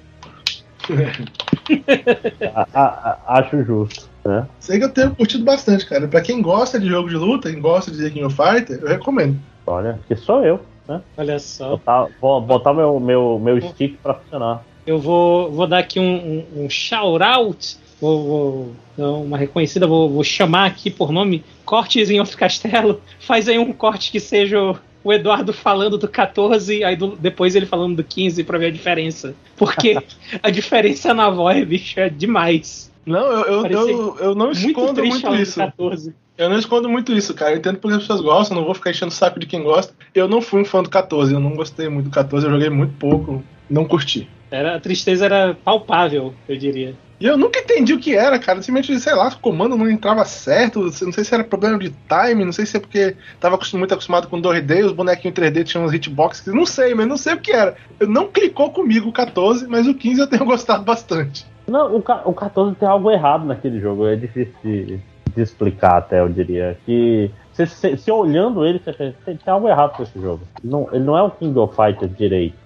*laughs* *laughs* a, a, a, acho justo. Né? Sei que eu tenho curtido bastante, cara. Pra quem gosta de jogo de luta, quem gosta de King of Fighter, eu recomendo. Olha, que sou eu. Né? Olha só. Botar, vou botar meu, meu, meu stick pra funcionar. Eu vou, vou dar aqui um, um, um shout-out, vou, vou uma reconhecida, vou, vou, chamar aqui por nome Cortes em Outro Castelo. Faz aí um corte que seja o, Eduardo falando do 14, aí do, depois ele falando do 15 pra ver a diferença. Porque *laughs* a diferença na voz, bicho, é demais. Não, eu, eu, eu, eu, não escondo muito, muito isso. 14. Eu não escondo muito isso, cara. Eu entendo porque as pessoas gostam, não vou ficar enchendo o saco de quem gosta. Eu não fui um fã do 14, eu não gostei muito do 14, eu joguei muito pouco, não curti. Era, a tristeza era palpável, eu diria. E eu nunca entendi o que era, cara. Simplesmente, sei lá, o comando não entrava certo. Não sei se era problema de time, não sei se é porque tava muito acostumado com 2D, os bonequinhos 3D tinham uns hitboxes. Não sei, mas não sei o que era. Eu não clicou comigo o 14, mas o 15 eu tenho *laughs* gostado bastante. Não, o, o 14 tem algo errado naquele jogo. É difícil de, de explicar até, eu diria. Que se, se, se olhando ele, você tem, tem algo errado com esse jogo. Não, ele não é um King of Fighters direito.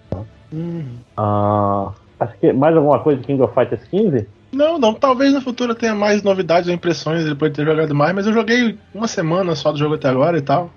Hum. Ah, acho que mais alguma coisa de King of Fighters 15? Não, não. Talvez no futuro tenha mais novidades ou impressões depois de ter jogado mais, mas eu joguei uma semana só do jogo até agora e tal.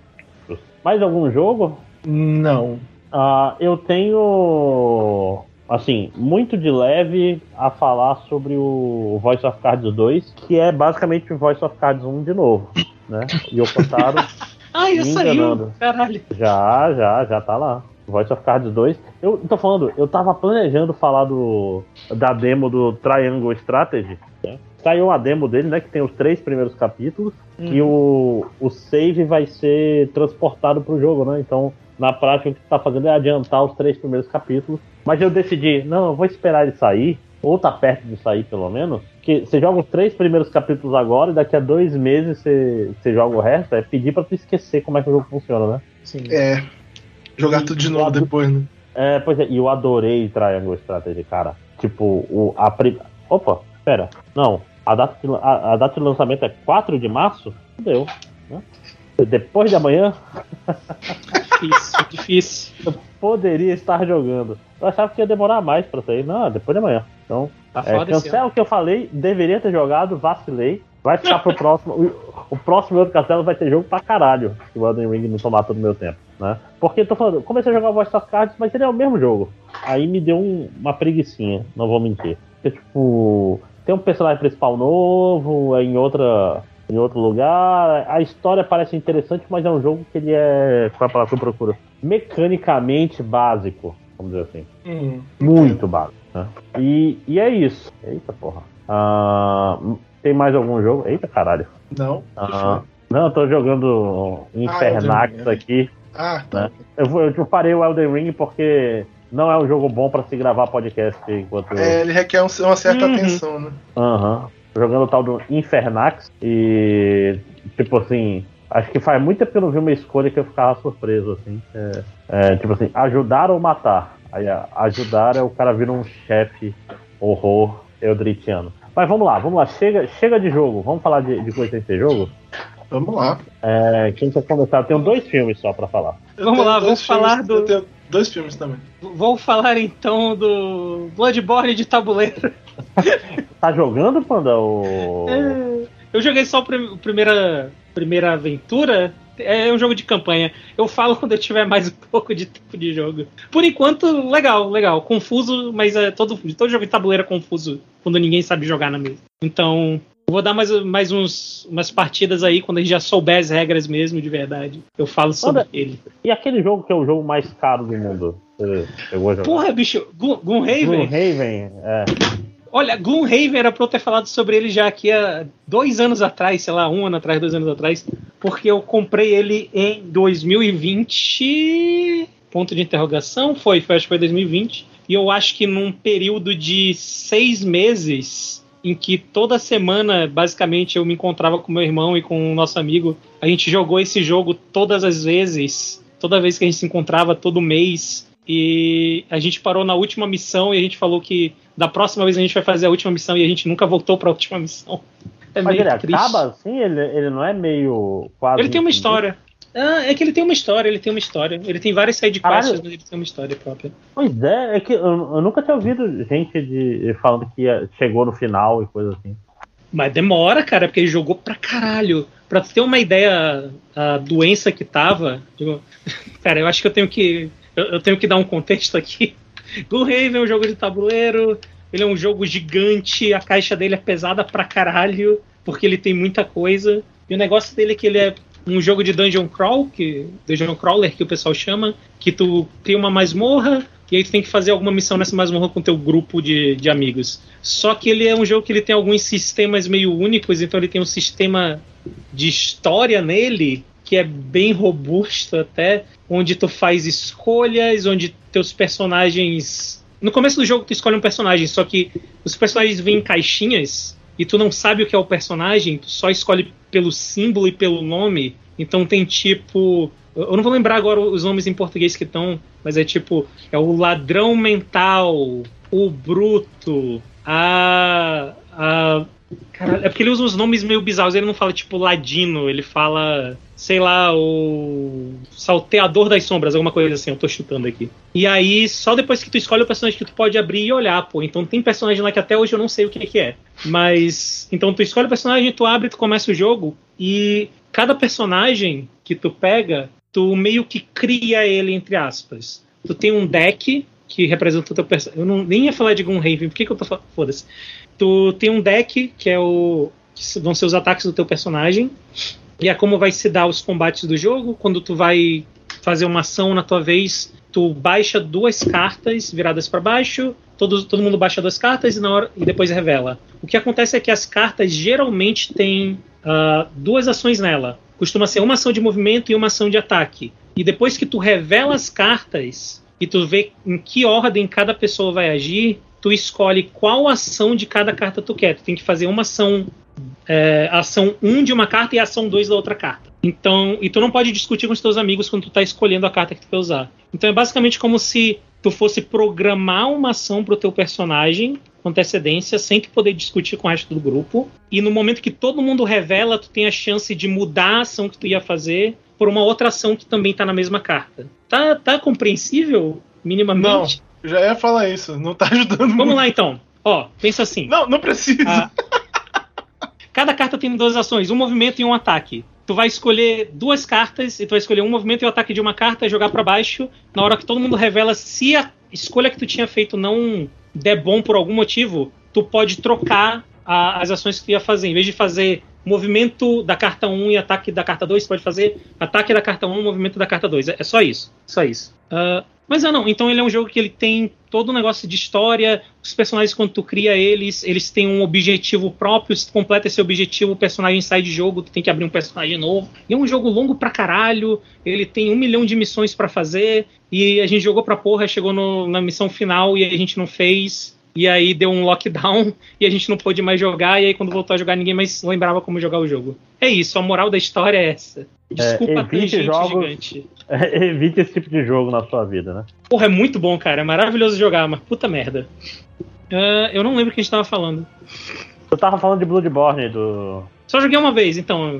Mais algum jogo? Não. Ah, eu tenho, assim, muito de leve a falar sobre o Voice of Cards 2, que é basicamente o Voice of Cards 1 de novo, né? E o Kotaro. *laughs* ah, já saiu! Caralho! Já, já, já tá lá. Voice of Cards 2. Eu tô falando, eu tava planejando falar do da demo do Triangle Strategy. Né? Saiu uma demo dele, né? Que tem os três primeiros capítulos. Uhum. E o, o save vai ser transportado pro jogo, né? Então, na prática, o que tá fazendo é adiantar os três primeiros capítulos. Mas eu decidi, não, eu vou esperar ele sair. Ou tá perto de sair, pelo menos. Que você joga os três primeiros capítulos agora e daqui a dois meses você, você joga o resto. É pedir pra tu esquecer como é que o jogo funciona, né? Sim. É, Jogar e, tudo de novo depois, né? É, pois é, e eu adorei Triangle Strategy, cara. Tipo, o, a. Pri... Opa, pera. Não, a data, de, a, a, data de lançamento é 4 de março? Deu. Né? Depois de amanhã? Difícil, *laughs* difícil. Eu poderia estar jogando. Eu achava que ia demorar mais pra sair. Não, depois de amanhã. Então, tá é, cancela o que eu falei, deveria ter jogado, vacilei. Vai ficar pro próximo. O, o próximo outro castelo vai ter jogo pra caralho. Se o Elden Ring não tomar todo o meu tempo, né? Porque tô falando, comecei a jogar Voice of Cards, mas ele é o mesmo jogo. Aí me deu um, uma preguiçinha, não vou mentir. Porque, tipo, tem um personagem principal novo, é em outra. Em outro lugar, a história parece interessante, mas é um jogo que ele é. Qual é a palavra que eu procuro? Mecanicamente básico, vamos dizer assim. Uhum. Muito básico. Né? E, e é isso. Eita porra. Uh, tem mais algum jogo? Eita caralho. Não. Ah, não, eu tô jogando Infernax ah, aqui. Ah, tá. Né? Eu, eu parei o Elden Ring porque não é um jogo bom para se gravar podcast enquanto. É, ele requer um, uma certa uhum. atenção, né? Aham. Uhum. Jogando o tal do Infernax e. Tipo assim. Acho que faz muito tempo que eu não vi uma escolha que eu ficava surpreso, assim. É, é, tipo assim, ajudar ou matar. Aí, ajudar é o cara vira um chefe horror eldritiano. Mas vamos lá, vamos lá. Chega, chega de jogo. Vamos falar de, de coisa sem ser jogo? Vamos lá. É, quem quer começar? Eu tenho dois filmes só pra falar. vamos lá, vamos falar do. Eu tenho dois filmes também. Vou falar então do Bloodborne de tabuleiro. tá jogando, Panda? O... É, eu joguei só a primeira, primeira aventura é um jogo de campanha. Eu falo *laughs* quando eu tiver mais um pouco de tempo de jogo. Por enquanto, legal, legal. Confuso, mas é todo, todo jogo de tabuleiro é confuso quando ninguém sabe jogar na mesa. Então, vou dar mais, mais uns, umas partidas aí quando a gente já souber as regras mesmo, de verdade. Eu falo sobre Olha, ele. E aquele jogo que é o jogo mais caro do mundo? Porra, bicho, Gloomhaven? Gloomhaven, é. Olha, Gloomhaven era pra eu ter falado sobre ele já aqui há dois anos atrás, sei lá, um ano atrás, dois anos atrás, porque eu comprei ele em 2020. Ponto de interrogação? Foi, foi acho que foi 2020. E eu acho que num período de seis meses, em que toda semana, basicamente, eu me encontrava com meu irmão e com o nosso amigo, a gente jogou esse jogo todas as vezes. Toda vez que a gente se encontrava, todo mês, E a gente parou na última missão e a gente falou que da próxima vez a gente vai fazer a última missão e a gente nunca voltou para a última missão. *laughs* É Mas ele triste. acaba assim? Ele, ele não é meio quase. Ele tem uma história. Ah, é que ele tem uma história, ele tem uma história. Ele tem várias sidequests, mas ele tem uma história própria. Pois é, é que eu, eu nunca tinha ouvido gente de, falando que chegou no final e coisa assim. Mas demora, cara, porque ele jogou pra caralho. Pra ter uma ideia, a doença que tava. Digo, *laughs* cara, eu acho que eu tenho que. Eu, eu tenho que dar um contexto aqui. *laughs* Gloomhaven é um jogo de tabuleiro. Ele é um jogo gigante, a caixa dele é pesada pra caralho, porque ele tem muita coisa. E o negócio dele é que ele é um jogo de dungeon crawl, que dungeon crawler que o pessoal chama, que tu tem uma masmorra e aí tu tem que fazer alguma missão nessa masmorra com teu grupo de, de amigos. Só que ele é um jogo que ele tem alguns sistemas meio únicos, então ele tem um sistema de história nele que é bem robusto até, onde tu faz escolhas, onde teus personagens no começo do jogo tu escolhe um personagem, só que os personagens vêm em caixinhas e tu não sabe o que é o personagem, tu só escolhe pelo símbolo e pelo nome. Então tem tipo. Eu não vou lembrar agora os nomes em português que estão, mas é tipo. É o ladrão mental, o bruto, a. a Caralho, é porque ele usa uns nomes meio bizarros. Ele não fala tipo ladino, ele fala, sei lá, o salteador das sombras, alguma coisa assim. Eu tô chutando aqui. E aí, só depois que tu escolhe o personagem que tu pode abrir e olhar, pô. Então tem personagem lá que até hoje eu não sei o que, que é. Mas. Então tu escolhe o personagem, tu abre, tu começa o jogo. E cada personagem que tu pega, tu meio que cria ele, entre aspas. Tu tem um deck que representa o teu personagem. Eu não, nem ia falar de Gunhaven, por que, que eu tô falando? Foda-se tu tem um deck que é o que vão ser os ataques do teu personagem e é como vai se dar os combates do jogo quando tu vai fazer uma ação na tua vez tu baixa duas cartas viradas para baixo todo, todo mundo baixa duas cartas e, na hora, e depois revela o que acontece é que as cartas geralmente têm uh, duas ações nela costuma ser uma ação de movimento e uma ação de ataque e depois que tu revela as cartas e tu vê em que ordem cada pessoa vai agir tu escolhe qual ação de cada carta tu quer. Tu tem que fazer uma ação, é, ação 1 um de uma carta e ação 2 da outra carta. Então, e tu não pode discutir com os teus amigos quando tu tá escolhendo a carta que tu quer usar. Então é basicamente como se tu fosse programar uma ação pro teu personagem com antecedência, sem que poder discutir com o resto do grupo. E no momento que todo mundo revela, tu tem a chance de mudar a ação que tu ia fazer por uma outra ação que também tá na mesma carta. Tá, tá compreensível? Minimamente? Não. Já ia falar isso, não tá ajudando Vamos muito. lá então. Ó, pensa assim. Não, não precisa. Ah, cada carta tem duas ações, um movimento e um ataque. Tu vai escolher duas cartas e tu vai escolher um movimento e o um ataque de uma carta e jogar para baixo. Na hora que todo mundo revela se a escolha que tu tinha feito não der bom por algum motivo, tu pode trocar a, as ações que tu ia fazer. Em vez de fazer movimento da carta 1 e ataque da carta 2, você pode fazer ataque da carta 1 movimento da carta 2. É, é só isso. Só isso. Uh, mas ah, não, então ele é um jogo que ele tem todo um negócio de história, os personagens quando tu cria eles, eles têm um objetivo próprio, se tu completa esse objetivo, o personagem sai de jogo, tu tem que abrir um personagem novo. E é um jogo longo pra caralho, ele tem um milhão de missões para fazer, e a gente jogou pra porra, chegou no, na missão final e a gente não fez. E aí deu um lockdown *laughs* e a gente não pôde mais jogar. E aí, quando voltou a jogar, ninguém mais lembrava como jogar o jogo. É isso, a moral da história é essa. Desculpa é, evite jogos, gigante. *laughs* É, evite esse tipo de jogo na sua vida, né? Porra, é muito bom, cara. É maravilhoso jogar, mas puta merda. Uh, eu não lembro o que a gente tava falando. Eu tava falando de Bloodborne do. Só joguei uma vez, então.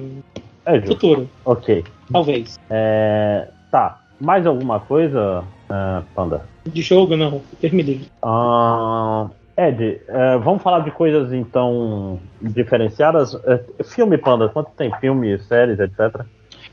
É Futuro. Ok. Talvez. É... Tá. Mais alguma coisa, uh, Panda? De jogo, não. Terminei. Uh, Ed, uh, vamos falar de coisas então diferenciadas. Uh, filme, Panda, quanto tem filme, séries, etc?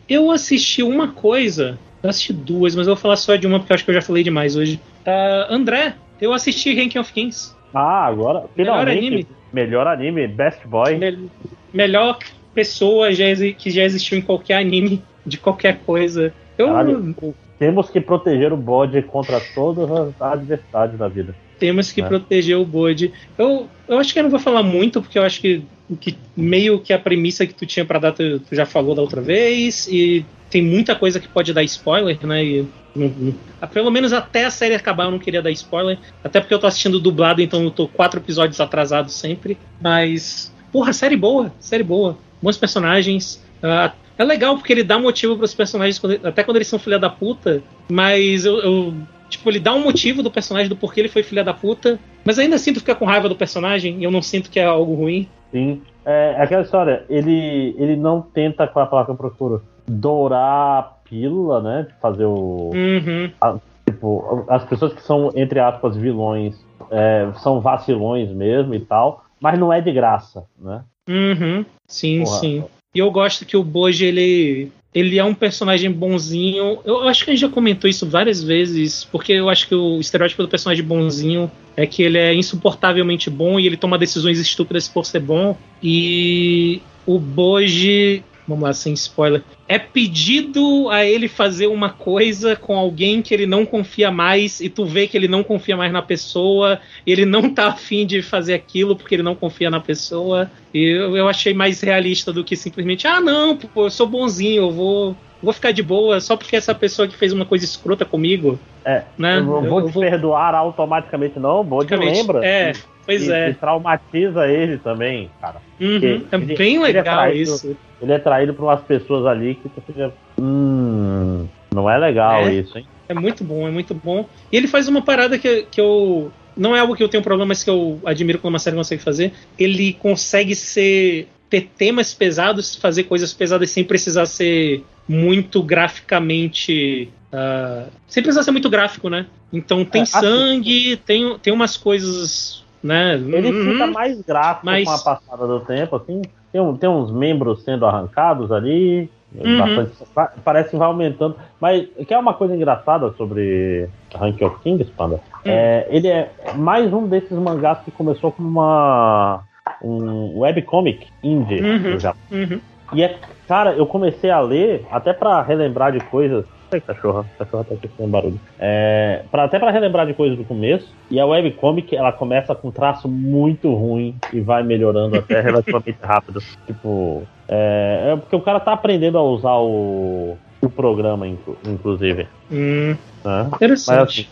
Eu assisti uma coisa, eu assisti duas, mas eu vou falar só de uma porque eu acho que eu já falei demais hoje. Uh, André, eu assisti Ranking of Kings. Ah, agora, finalmente. Melhor anime. Melhor anime, Best Boy. Me melhor pessoa já que já existiu em qualquer anime, de qualquer coisa. Eu, Caralho, temos que proteger o bode contra todas as adversidades da vida. Temos que é. proteger o bode. Eu, eu acho que eu não vou falar muito, porque eu acho que, que meio que a premissa que tu tinha para dar, tu, tu, já falou da outra vez, e tem muita coisa que pode dar spoiler, né? E, não, não, ah, pelo menos até a série acabar eu não queria dar spoiler, até porque eu tô assistindo dublado, então eu tô quatro episódios atrasado sempre. Mas, porra, série boa, série boa. Bons personagens. Uh, é legal porque ele dá motivo para os personagens, até quando eles são filha da puta, mas eu, eu, Tipo, ele dá um motivo do personagem do porquê ele foi filha da puta, mas ainda assim tu fica com raiva do personagem e eu não sinto que é algo ruim. Sim. É aquela história, ele, ele não tenta, qual é a palavra que eu procuro? Dourar a pílula, né? Fazer o. Uhum. Tipo, as pessoas que são, entre aspas, vilões, é, são vacilões mesmo e tal, mas não é de graça, né? Uhum. Sim, Porra. sim. E eu gosto que o Boji, ele, ele é um personagem bonzinho. Eu acho que a gente já comentou isso várias vezes, porque eu acho que o estereótipo do personagem bonzinho é que ele é insuportavelmente bom e ele toma decisões estúpidas por ser bom. E o Boji, vamos lá, sem spoiler, é pedido a ele fazer uma coisa com alguém que ele não confia mais e tu vê que ele não confia mais na pessoa, ele não tá afim de fazer aquilo porque ele não confia na pessoa. E eu, eu achei mais realista do que simplesmente, ah, não, pô, eu sou bonzinho, eu vou vou ficar de boa só porque essa pessoa que fez uma coisa escrota comigo. É, né? eu não vou te perdoar automaticamente, não. Bode lembra. É, pois e, é. E traumatiza ele também, cara. Uhum, é ele- bem ele é legal traído. isso. Ele é traído por umas pessoas ali que tu fica. Hum. Não é legal É. isso, hein? É muito bom, é muito bom. E ele faz uma parada que, que eu. Não é algo que eu tenho problema, mas que eu admiro quando uma série consegue fazer. Ele consegue ser. ter temas pesados, fazer coisas pesadas sem precisar ser muito graficamente. ah, sem precisar ser muito gráfico, né? Então tem É, assim- sangue, tem, tem umas coisas. Né? Ele Uhum. fica mais gráfico Mas- com a passada do tempo, assim. Tem, um- tem uns membros sendo arrancados ali. Uhum. bastante- pa- parece que vai aumentando. Mas que é uma coisa engraçada sobre Rank of Kings, Panda. É, ele é mais um desses mangás que começou como uma um webcomic indie Uhum. Japão. Uhum. E é, cara, eu comecei a ler até pra relembrar de coisas. Ai, cachorra, cachorra tá aqui fazendo barulho. É, pra, até pra relembrar de coisas do começo. E a webcomic, ela começa com um traço muito ruim e vai melhorando até *laughs* relativamente rápido. Tipo, é, é porque o cara tá aprendendo a usar o, o programa, inclu- inclusive. Hum, Né? interessante.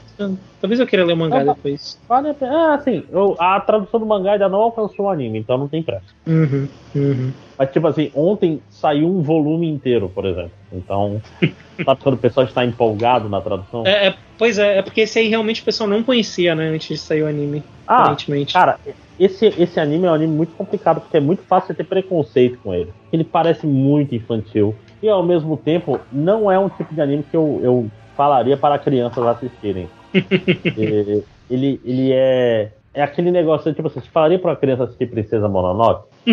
Talvez eu queira ler o mangá depois. Vale a pena. É, assim, eu- a tradução do mangá ainda não alcançou o anime, então não tem pressa. Uhum, uhum. Mas, tipo assim, ontem saiu um volume inteiro, por exemplo. Então, *laughs* sabe quando o pessoal está empolgado na tradução? É, é, pois é, é porque esse aí realmente o pessoal não conhecia, né? Antes de sair o anime. ah, aparentemente. cara, esse, esse anime é um anime muito complicado, porque é muito fácil você ter preconceito com ele. Ele parece muito infantil. E, ao mesmo tempo, não é um tipo de anime que eu, eu falaria para crianças assistirem. E- *laughs* ele, ele é... É aquele negócio, tipo assim, você falaria para uma criança assistir Princesa Mononoke? né?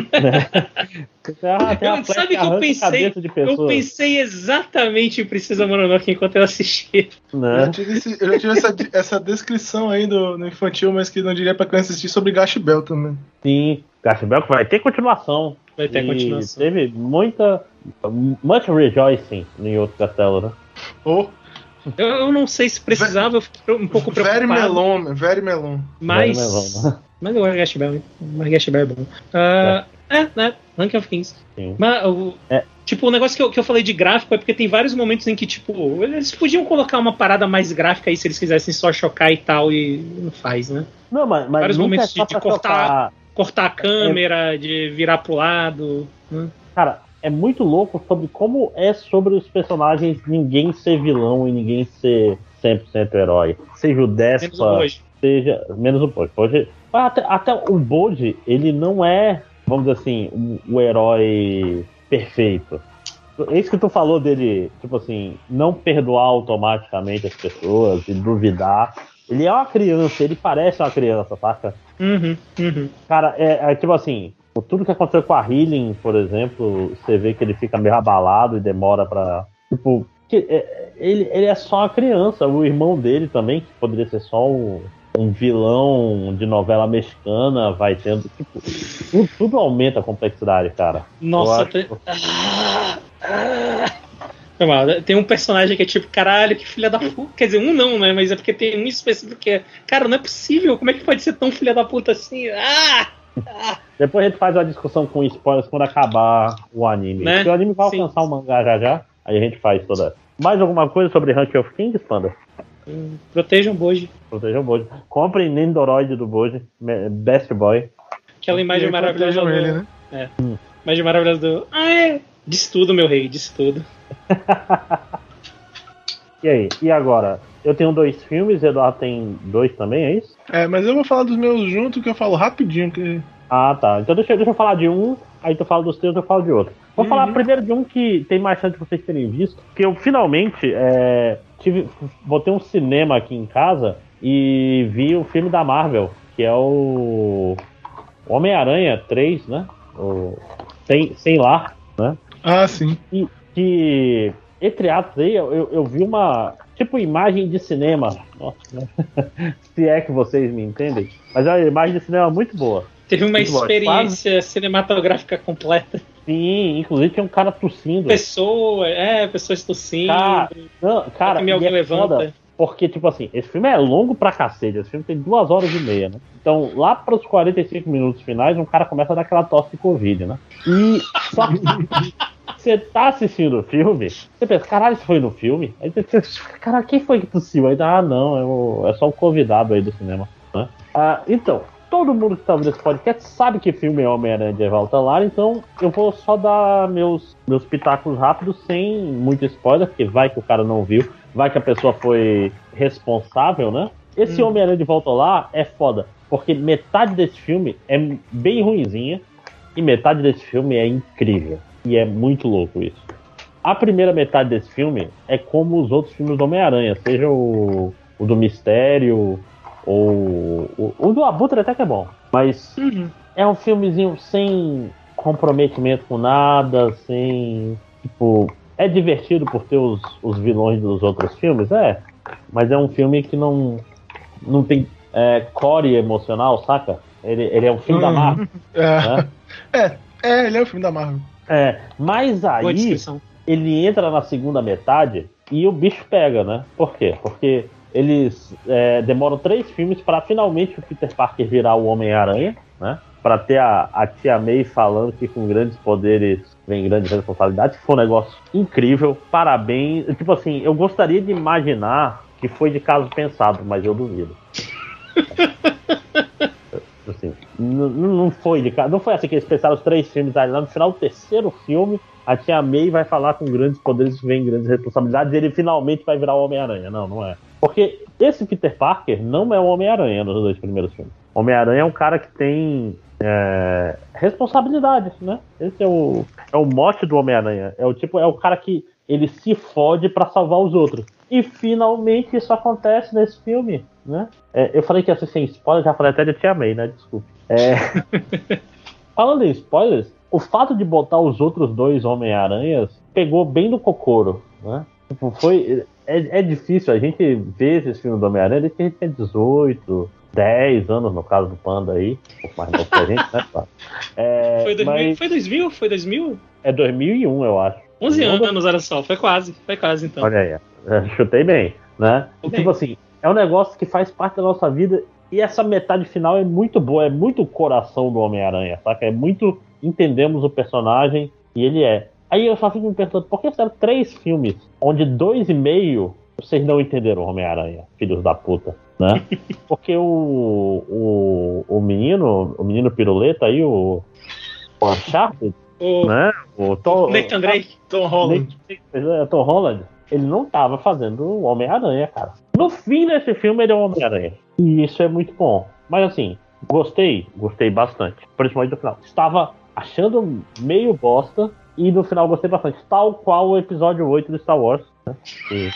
*laughs* Ah, tem Eu- sabe que eu pensei- Eu pensei exatamente em Princesa Mononoke enquanto eu assistia. Eu né? já tive, esse- eu já tive essa, essa descrição aí do, no infantil, mas que não diria pra criança assistir sobre Gash Bell também. Sim, Garfield vai ter continuação. Vai ter E continuação. Teve muita. Much rejoicing em outro castelo, né? Ou Eu, eu não sei se precisava, eu fiquei um pouco Very preocupado. Melon, Very Melon. Mas. Velho melão, né? Mas eu gosto de Gash Bell, mas Gash Bell é bom. Ah, é, né? Rank of Kings. Sim. Mas, o- É. tipo, o negócio que eu, que eu falei de gráfico é porque tem vários momentos em que, tipo, eles podiam colocar uma parada mais gráfica aí se eles quisessem só chocar e tal, e não faz, né? Não, mas, mas Vários nunca momentos é só de- de cortar. Cortar a câmera, de virar pro lado. Né? Cara, é muito louco sobre como é sobre os personagens ninguém ser vilão e ninguém ser 100% herói. Seja o Menos o Despa, hoje. seja. Menos o Bode. Bode- mas até, até o Bode, ele não é, vamos dizer assim, o, o herói perfeito. É isso que tu falou dele, tipo assim, não perdoar automaticamente as pessoas e duvidar. Ele é uma criança, ele parece uma criança, saca? Uhum, uhum. Cara, é, é tipo assim, tudo que aconteceu com a Healing, por exemplo, você vê que ele fica meio abalado e demora pra. Tipo, que, é, ele, ele é só uma criança, o irmão dele também, que poderia ser só um, um vilão de novela mexicana, vai tendo. Tipo, tudo, tudo aumenta a complexidade, cara. Nossa, tem... Ah, ah. Tem um personagem que é tipo, caralho, que filha da puta. Quer dizer, um não, né? Mas é porque tem um específico que é. Cara, não é possível. Como é que pode ser tão filha da puta assim? Ah! *laughs* Depois a gente faz uma discussão com spoilers quando acabar o anime. Né? Porque o anime vai Sim. alcançar o mangá já já, aí a gente faz toda. Mais alguma coisa sobre Rank of Kings, Panda? Hum, Protejam o Boji. Protejam o Boji. Comprem Nendoroid do Boji. Best Boy. Aquela imagem E maravilhosa. Do... ele, né? Imagem maravilhosa do. Ah, é. Diz tudo, meu rei, diz tudo. *laughs* E aí? E agora? Eu tenho dois filmes, Eduardo tem dois também, é isso? É, mas eu vou falar dos meus juntos, que eu falo rapidinho. Que... Ah, tá. Então deixa, deixa eu falar de um, aí tu fala dos teus, eu falo de outro. Vou uhum. falar primeiro de um que tem mais chance de vocês terem visto, que eu finalmente é, tive, botei um cinema aqui em casa e vi o filme da Marvel, que é o Homem-Aranha 3, né? O Sem, Sem Lar, né? Ah, sim. E que, entre aspas aí, eu, eu vi uma, tipo imagem de cinema. Nossa, né? *laughs* Se é que vocês me entendem. Mas é uma imagem de cinema muito boa. Teve uma muito experiência boa. cinematográfica completa. Sim, inclusive tinha um cara tossindo. Pessoa, é, pessoas tossindo. Cara, não, cara alguém é levanta. Foda, porque, tipo assim, esse filme é longo pra cacete. Esse filme tem duas horas e meia, né? Então, lá pros 45 minutos finais, um cara começa a dar aquela tosse de Covid, né? E só você tá assistindo o filme, você pensa, caralho, isso foi no filme? Aí você pensa, caralho, quem foi que tossiu? Aí, ah, não, é, o, é só o convidado aí do cinema. Né? Ah, então, todo mundo que está ouvindo esse podcast sabe que filme é Homem-Aranha de Volta Lar, então eu vou só dar meus, meus pitacos rápidos, sem muito spoiler, porque vai que o cara não viu, vai que a pessoa foi responsável, né? Esse hum. Homem-Aranha de Volta Lá é foda, porque metade desse filme é bem ruinzinha e metade desse filme é incrível. E é muito louco isso. A primeira metade desse filme é como os outros filmes do Homem-Aranha, seja o, o, do Mistério ou o, o, do Abutre até que é bom. Mas uhum. é um filmezinho sem comprometimento com nada, sem. Tipo. É divertido por ter os, os vilões dos outros filmes? É. Mas é um filme que não. Não tem é, core emocional, saca? Ele, ele é um filme uhum. da Marvel. *laughs* É. Né? é. É, ele é um filme da Marvel. É, mas aí ele entra na segunda metade e o bicho pega, né? Por quê? Porque eles é, demoram três filmes para finalmente o Peter Parker virar o Homem-Aranha, né? Para ter a, a tia May falando que com grandes poderes vem grandes responsabilidades. Foi um negócio incrível, parabéns. Tipo assim, eu gostaria de imaginar que foi de caso pensado, mas eu duvido. *laughs* assim, não foi de não foi assim que eles pensaram os três filmes ali lá no final do terceiro filme a tia May vai falar com grandes poderes vem grandes responsabilidades e ele finalmente vai virar o Homem-Aranha. Não, não é. Porque esse Peter Parker não é o Homem-Aranha nos dois primeiros filmes. Homem-Aranha é um cara que tem é, responsabilidade, né? Esse é o, é o mote do Homem-Aranha. É o tipo, é o cara que ele se fode para salvar os outros. E finalmente isso acontece nesse filme, né? É, eu falei que ia ser sem spoiler, já falei até de Tia May, né? Desculpe. É... *laughs* Falando em spoilers, o fato de botar os outros dois Homem-Aranhas pegou bem no cocoro, né? Tipo, foi. É, é difícil, a gente vê esse filme do Homem-Aranha desde que a gente tem 18, 10 anos, no caso do Panda aí. Um pouco mais novo que a gente, né? *laughs* É, foi, 2000, mas... foi 2000? Foi 2000? É 2001, eu acho. 11 anos, olha só, foi quase, foi quase então. Olha aí, é, chutei bem, né? E, tipo assim, é um negócio que faz parte da nossa vida e essa metade final é muito boa, é muito o coração do Homem-Aranha, saca? É muito. Entendemos o personagem e ele é. Aí eu só fico me perguntando, por que fizeram três filmes onde dois e meio vocês não entenderam o Homem-Aranha, filhos da puta, né? *laughs* Porque o, o, o menino, o menino piruleta aí, o, o Uncharted, o, né? O Tom, Nathan Drake, Tom Holland. É, Tom Holland, ele não tava fazendo o Homem-Aranha, cara. No fim desse filme, ele é o Homem-Aranha. E isso é muito bom. Mas assim, gostei, gostei bastante. Principalmente do final. Estava achando meio bosta. E no final gostei bastante. Tal qual o episódio 8 do Star Wars. Né? E...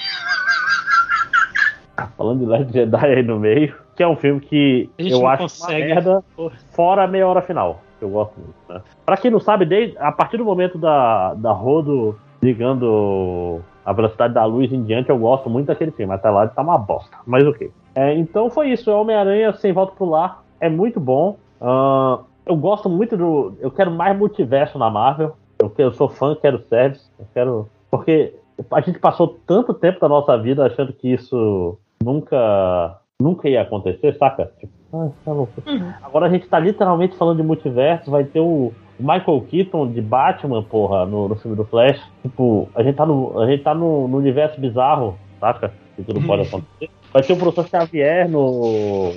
*laughs* Falando de Last Jedi aí no meio. Que é um filme que eu acho consegue. uma merda. Fora a meia hora final. Que eu gosto muito. Né? Pra quem não sabe, desde, a partir do momento da, da Rodo ligando a velocidade da luz em diante, eu gosto muito daquele filme. Até lá ele tá uma bosta. Mas ok. É, então foi isso. É Homem-Aranha Sem Volta pro Lar. É muito bom. Uh, eu gosto muito do. Eu quero mais multiverso na Marvel. Eu, eu sou fã, quero service. Eu quero. Porque a gente passou tanto tempo da nossa vida achando que isso nunca. Nunca ia acontecer, saca? Tipo, ah, tá uhum. Agora a gente tá literalmente falando de multiverso, vai ter o, Michael Keaton de Batman, porra, no, no filme do Flash. Tipo, a gente tá no, a gente tá no, no universo bizarro, saca? Que tudo pode *laughs* acontecer. Vai ter o professor Xavier no,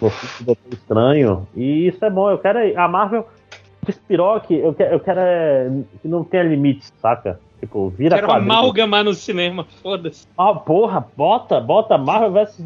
no filme do Doutor Estranho. E isso é bom. Eu quero. A Marvel despiroque, eu quero, eu quero é, que não tenha limite, saca? Tipo, vira Quero quadrinho. amalgamar no cinema, foda-se. Ah, porra, bota, bota Marvel vs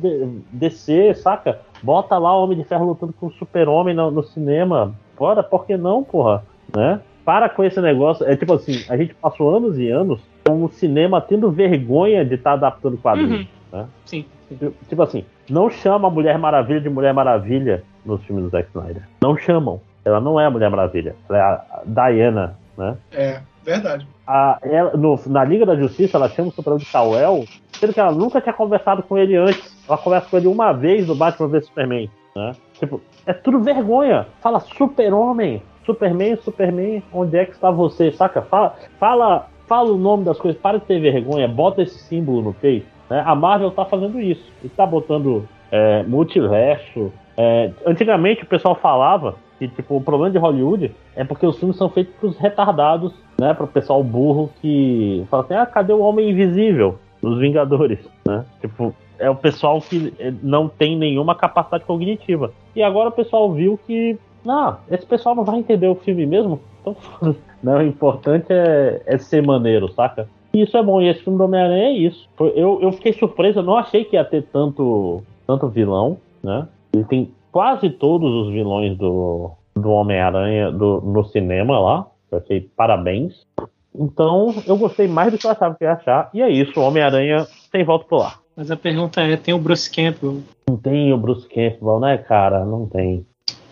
DC, saca? Bota lá o Homem de Ferro lutando com o Super-Homem no, no cinema. Bora, por que não, porra? Né? Para com esse negócio. É tipo assim, a gente passou anos e anos com o cinema tendo vergonha de estar adaptando quadrinhos. Uhum. né? Sim. sim. Tipo- Tipo assim, não chama a Mulher Maravilha de Mulher Maravilha nos filmes do Zack Snyder. Não chamam. Ela não é a Mulher Maravilha. Ela é a Diana, né? É, verdade. a- ela- no- na Liga da Justiça, ela chama o Super-Homem de Kal-El, sendo que ela nunca tinha conversado com ele antes. Ela conversa com ele uma vez no Batman vs Superman, né? Tipo, é tudo vergonha. Fala Super-Homem, Superman, Superman, onde é que está você, saca? Fala, fala, fala o nome das coisas, para de ter vergonha, bota esse símbolo no peito. né? A Marvel tá fazendo isso. E tá botando é, multiverso. É, antigamente o pessoal falava que tipo, o problema de Hollywood é porque os filmes são feitos pros retardados, né? Pro pessoal burro que fala assim, ah, cadê o Homem Invisível? Dos Vingadores, né? Tipo, é o pessoal que eh, não tem nenhuma capacidade cognitiva. E agora o pessoal viu que, não, esse pessoal não vai entender o filme mesmo, então. *laughs* Não, o importante é, é ser maneiro, saca? E isso é bom, e esse filme do Homem-Aranha é isso. Eu, eu fiquei surpreso, eu não achei que ia ter tanto, tanto vilão, né? Ele tem quase todos os vilões do, do Homem-Aranha no cinema lá. Eu achei parabéns. Então, eu gostei mais do que eu achava que ia achar. E é isso, Homem-Aranha tem volta pro lar. Mas a pergunta é, tem o Bruce Campbell? Não tem o Bruce Campbell, né, cara? Não tem.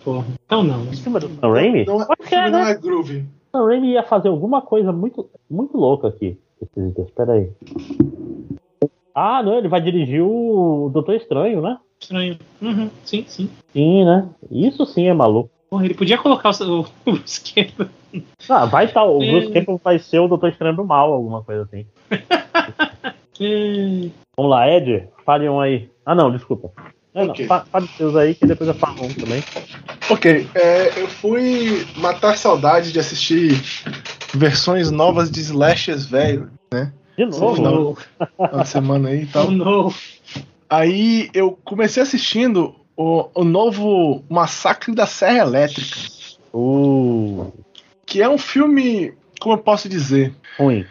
Porra. Então não. Em cima do Sam Raimi? Não, é- o filme não né? é groovy. Sam Raimi ia fazer alguma coisa muito, muito louca aqui. Espera aí. Ah, não, ele vai dirigir o Doutor Estranho, né? Estranho. Uhum, sim, sim. Sim, né? Isso sim é maluco. Porra, ele podia colocar o, *laughs* o Bruce Campbell. Ah, vai estar. o É. Bruce Campbell vai ser o Doutor Estranho do Mal, alguma coisa assim. *laughs* É, Vamos lá, Ed, fale um aí. Ah, não, desculpa. É, não, Ok. fa- fale seus aí que depois eu falo um também. Ok, é, eu fui matar saudade de assistir versões novas de slashes velho, De Oh, novo. no. na semana aí e Oh, tal. *laughs* no. Aí eu comecei assistindo o, o novo Massacre da Serra Elétrica, Uh, que é um filme, como eu posso dizer, ruim.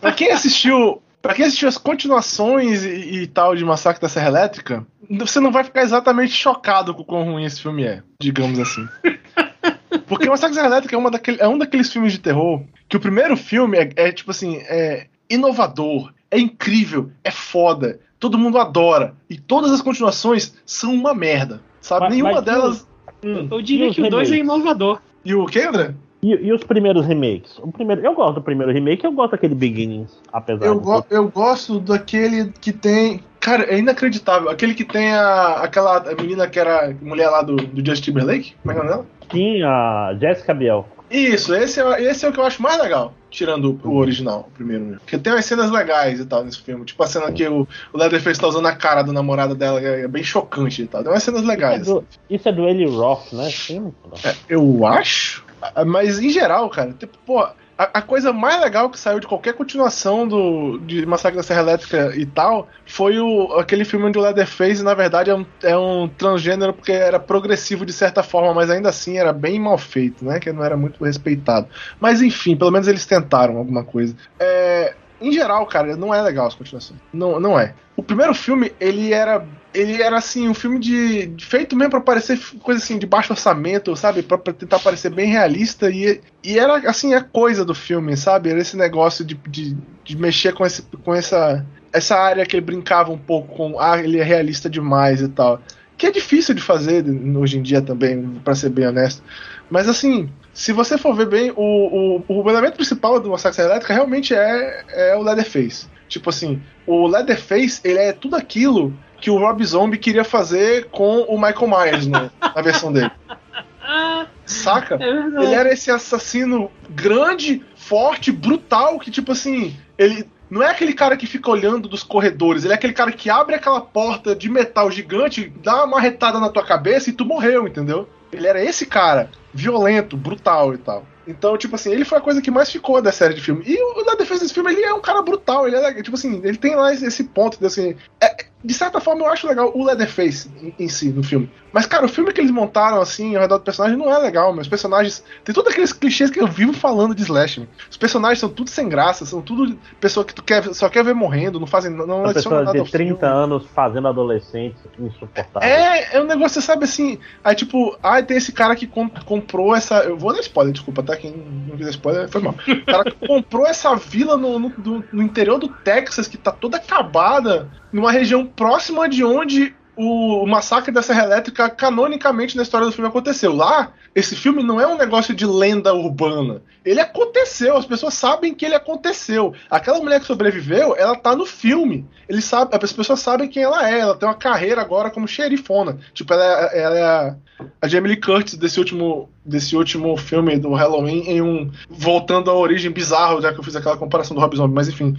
Pra quem assistiu. Pra quem assistiu as continuações e, e tal de Massacre da Serra Elétrica, você não vai ficar exatamente chocado com o quão ruim esse filme é, digamos assim. *laughs* Porque Massacre da Serra Elétrica é, uma daquele- é um daqueles filmes de terror que o primeiro filme é, é, tipo assim, é inovador, é incrível, é foda, todo mundo adora. E todas as continuações são uma merda, sabe? Mas- Nenhuma mas delas. Eu diria E os que o 2 é inovador. E o que, André? E, e os primeiros remakes? O primeiro, eu gosto do primeiro remake, eu gosto daquele Beginnings, apesar Eu, go- eu gosto daquele que tem. Cara, é inacreditável. Aquele que tem a, aquela menina que era mulher lá do, do Justin Timberlake. Como é que é o nome dela? Sim, a Jessica Biel. Isso, esse é, esse é o que eu acho mais legal. Tirando o, o original, o primeiro mesmo. Porque tem umas cenas legais e tal nesse filme. Tipo a cena que o, o Leatherface tá usando a cara do namorado dela, que é bem chocante e tal. Tem umas cenas Isso é legais. do, isso é do Eli Roth, né? Sim, É, eu acho. Ah, Mas em geral, cara, tipo, pô, a, a coisa mais legal que saiu de qualquer continuação do, de Massacre da Serra Elétrica e tal foi o, aquele filme onde o Leatherface, na verdade, é um, é um transgênero porque era progressivo de certa forma, mas ainda assim era bem mal feito, né? Que não era muito respeitado. Mas enfim, pelo menos eles tentaram alguma coisa. É, em geral, cara, não é legal as continuações. Não, não é. O primeiro filme, ele era. Ele era assim, um filme de. feito mesmo pra parecer coisa assim, de baixo orçamento, sabe? Pra tentar parecer bem realista. E, e era assim a coisa do filme, sabe? Era esse negócio de, de, de mexer com, esse, com essa. Essa área que ele brincava um pouco com. Ah, ele é realista demais e tal. Que é difícil de fazer hoje em dia também, pra ser bem honesto. Mas assim, se você for ver bem, o, o, o elemento principal do Massacre Elétrica realmente é, é o Leatherface. Tipo assim, o Leatherface, ele é tudo aquilo que o Rob Zombie queria fazer com o Michael Myers no- na versão dele. Saca? é. Ele era esse assassino grande, forte, brutal, que tipo assim, ele não é aquele cara que fica olhando dos corredores, ele é aquele cara que abre aquela porta de metal gigante, dá uma marretada na tua cabeça e tu morreu, entendeu? Ele era esse cara, violento, brutal e tal. Então, tipo assim, ele foi a coisa que mais ficou da série de filme. E o da defesa desse filme, ele é um cara brutal, ele é, tipo assim, ele tem lá esse ponto, de, assim, é- de certa forma, eu acho legal o Leatherface em, em, si, no filme. Mas, cara, o filme que eles montaram, assim, ao redor do personagem não é legal, mas os personagens. Tem todos aqueles clichês que eu vivo falando de Slash. Os personagens são tudo sem graça, são tudo pessoa que tu quer, só quer ver morrendo, não fazem. Não Uma pessoa nada de 30 anos fazendo adolescentes insuportável. É, é um negócio, sabe assim. Aí, tipo, ah, tem esse cara que comp comprou essa. Eu vou dar spoiler, desculpa, tá? Quem não quiser spoiler, foi mal. O cara que comprou essa vila no, no, no interior do Texas, que tá toda acabada, numa região próxima de onde o, massacre da Serra Elétrica canonicamente na história do filme aconteceu. Lá, esse filme não é um negócio de lenda urbana. Ele aconteceu, as pessoas sabem que ele aconteceu. Aquela mulher que sobreviveu, ela tá no filme. Ele sabe, as pessoas sabem quem ela é. Ela tem uma carreira agora como xerifona. Tipo, ela é, ela é a, a Jamie Lee Curtis desse último, desse último filme do Halloween em um voltando à origem bizarra, já que eu fiz aquela comparação do Rob Zombie, mas enfim.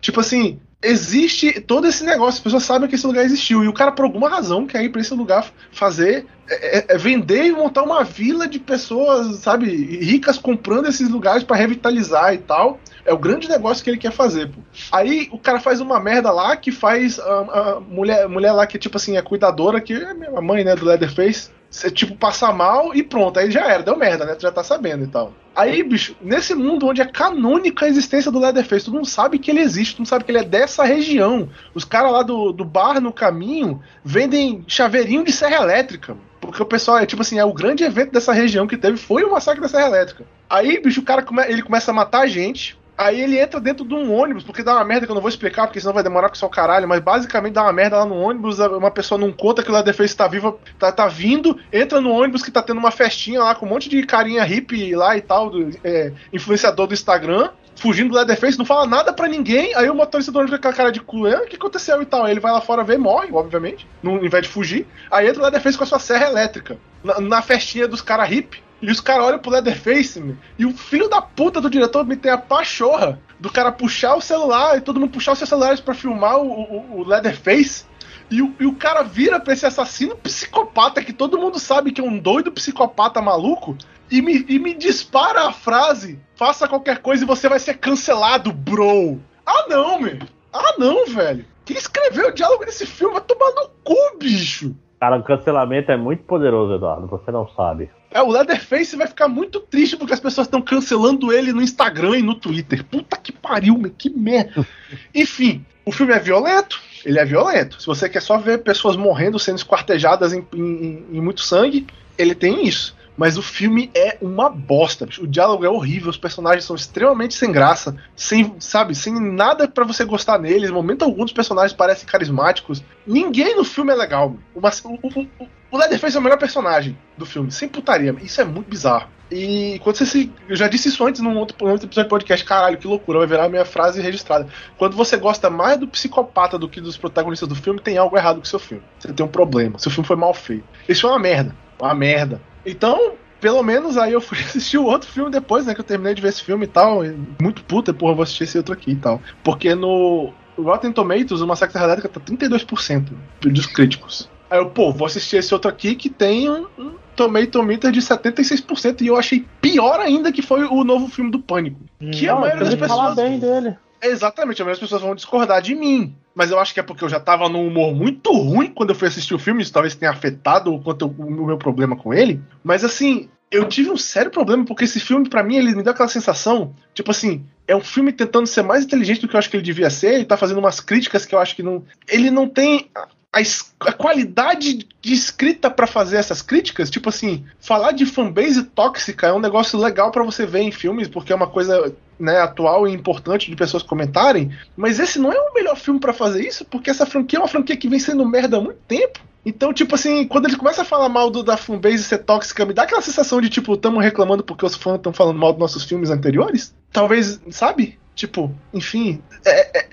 Tipo assim, existe todo esse negócio, as pessoas sabem que esse lugar existiu. E o cara, por alguma razão, quer ir pra esse lugar fazer. É, é, é vender e montar uma vila de pessoas, sabe, ricas comprando esses lugares para revitalizar e tal. É o grande negócio que ele quer fazer. Pô. Aí o cara faz uma merda lá que faz a, a mulher, mulher lá que, tipo assim, é cuidadora, que é a mãe, né, do Leatherface você, tipo, passa mal e pronto, aí já era, deu merda, né? Tu já tá sabendo e tal. Aí, bicho, nesse mundo onde é canônica a existência do Leatherface, tu não sabe que ele existe, tu não sabe que ele é dessa região. Os caras lá do, do bar no caminho vendem chaveirinho de serra elétrica. Porque o pessoal é tipo assim, é o grande evento dessa região que teve foi o massacre da Serra Elétrica. Aí, bicho, o cara come, ele começa a matar a gente, Aí ele entra dentro de um ônibus, porque dá uma merda que eu não vou explicar, porque senão vai demorar com o seu caralho, mas basicamente dá uma merda lá no ônibus, uma pessoa não conta que o Leatherface tá viva, tá, tá vindo, entra no ônibus que tá tendo uma festinha lá com um monte de carinha hippie lá e tal, do, é, influenciador do Instagram, fugindo do Leatherface, não fala nada para ninguém, aí o motorista do ônibus fica com a cara de cu, é, o que aconteceu? e tal, aí ele vai lá fora ver, morre, obviamente, no, invés de fugir, aí entra o Leatherface com a sua serra elétrica, na, na festinha dos caras hippie, e os caras olham pro Leatherface, meu, e o filho da puta do diretor me tem a pachorra do cara puxar o celular e todo mundo puxar os seus celulares para filmar o, o, o Leatherface. E o, e o, cara vira pra esse assassino psicopata, que todo mundo sabe que é um doido psicopata maluco, e me, e me dispara a frase: faça qualquer coisa e você vai ser cancelado, bro. Ah, não, meu. Ah, não, velho. Quem escreveu o diálogo nesse filme vai tomar no cu, bicho. Cara, o cancelamento é muito poderoso, Eduardo. Você não sabe. É, o Leatherface vai ficar muito triste porque as pessoas estão cancelando ele no Instagram e no Twitter. Puta que pariu, que merda. *laughs* Enfim, o filme é violento, ele é violento. Se você quer só ver pessoas morrendo, sendo esquartejadas em, em, em muito sangue, ele tem isso. Mas o filme é uma bosta. Bicho. O diálogo é horrível, os personagens são extremamente sem graça, sem, sabe, sem nada para você gostar neles. Em momento algum dos personagens parecem carismáticos. Ninguém no filme é legal. o, o, o Leatherface é o melhor personagem do filme, sem putaria. Isso é muito bizarro. E quando você se. Eu já disse isso antes num outro, num outro episódio de podcast, caralho, que loucura, vai virar a minha frase registrada. Quando você gosta mais do psicopata do que dos protagonistas do filme, tem algo errado com o seu filme. Você tem um problema. Seu filme foi mal feito. Isso é uma merda. Uma merda. Então, pelo menos aí eu fui *laughs* assistir o outro filme depois, né? Que eu terminei de ver esse filme e tal. E muito puta, porra, vou assistir esse outro aqui e tal. Porque no Rotten Tomatoes, o Massacre da Elétrica tá 32% dos críticos. Aí eu, pô, vou assistir esse outro aqui que tem um, um Tomato Meter de 76%. E eu achei pior ainda que foi o novo filme do Pânico. que Não, a maioria das pessoas. bem dele. Exatamente, a maioria das pessoas vão discordar de mim. Mas eu acho que é porque eu já tava num humor muito ruim quando eu fui assistir o filme. Isso talvez tenha afetado o, quanto, o meu problema com ele. Mas assim, eu tive um sério problema porque esse filme, para mim, ele me deu aquela sensação, tipo assim, é um filme tentando ser mais inteligente do que eu acho que ele devia ser, ele tá fazendo umas críticas que eu acho que não. Ele não tem a, a qualidade de escrita para fazer essas críticas, tipo assim, falar de fanbase tóxica é um negócio legal para você ver em filmes, porque é uma coisa né, atual e importante de pessoas comentarem, mas esse não é o melhor filme para fazer isso, porque essa franquia é uma franquia que vem sendo merda há muito tempo. Então, tipo assim, quando ele começa a falar mal do, da fanbase ser tóxica, me dá aquela sensação de, tipo, estamos reclamando porque os fãs estão falando mal dos nossos filmes anteriores? Talvez, sabe? Tipo, enfim. É, é,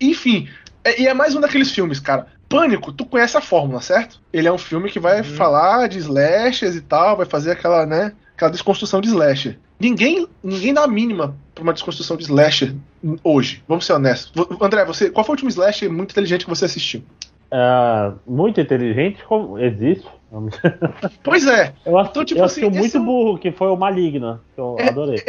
enfim. É, e é mais um daqueles filmes, cara. Pânico, tu conhece a fórmula, certo? Ele é um filme que vai uhum. falar de slashers e tal, vai fazer aquela, né? Aquela desconstrução de slasher. Ninguém, ninguém dá a mínima pra uma desconstrução de slasher hoje. Vamos ser honestos. André, você, qual foi o último slasher muito inteligente que você assistiu? é, muito inteligente, como existe. *laughs* Pois é. Eu acho, então, tipo eu assim, muito é um... burro, que foi o Maligna, que eu é, adorei.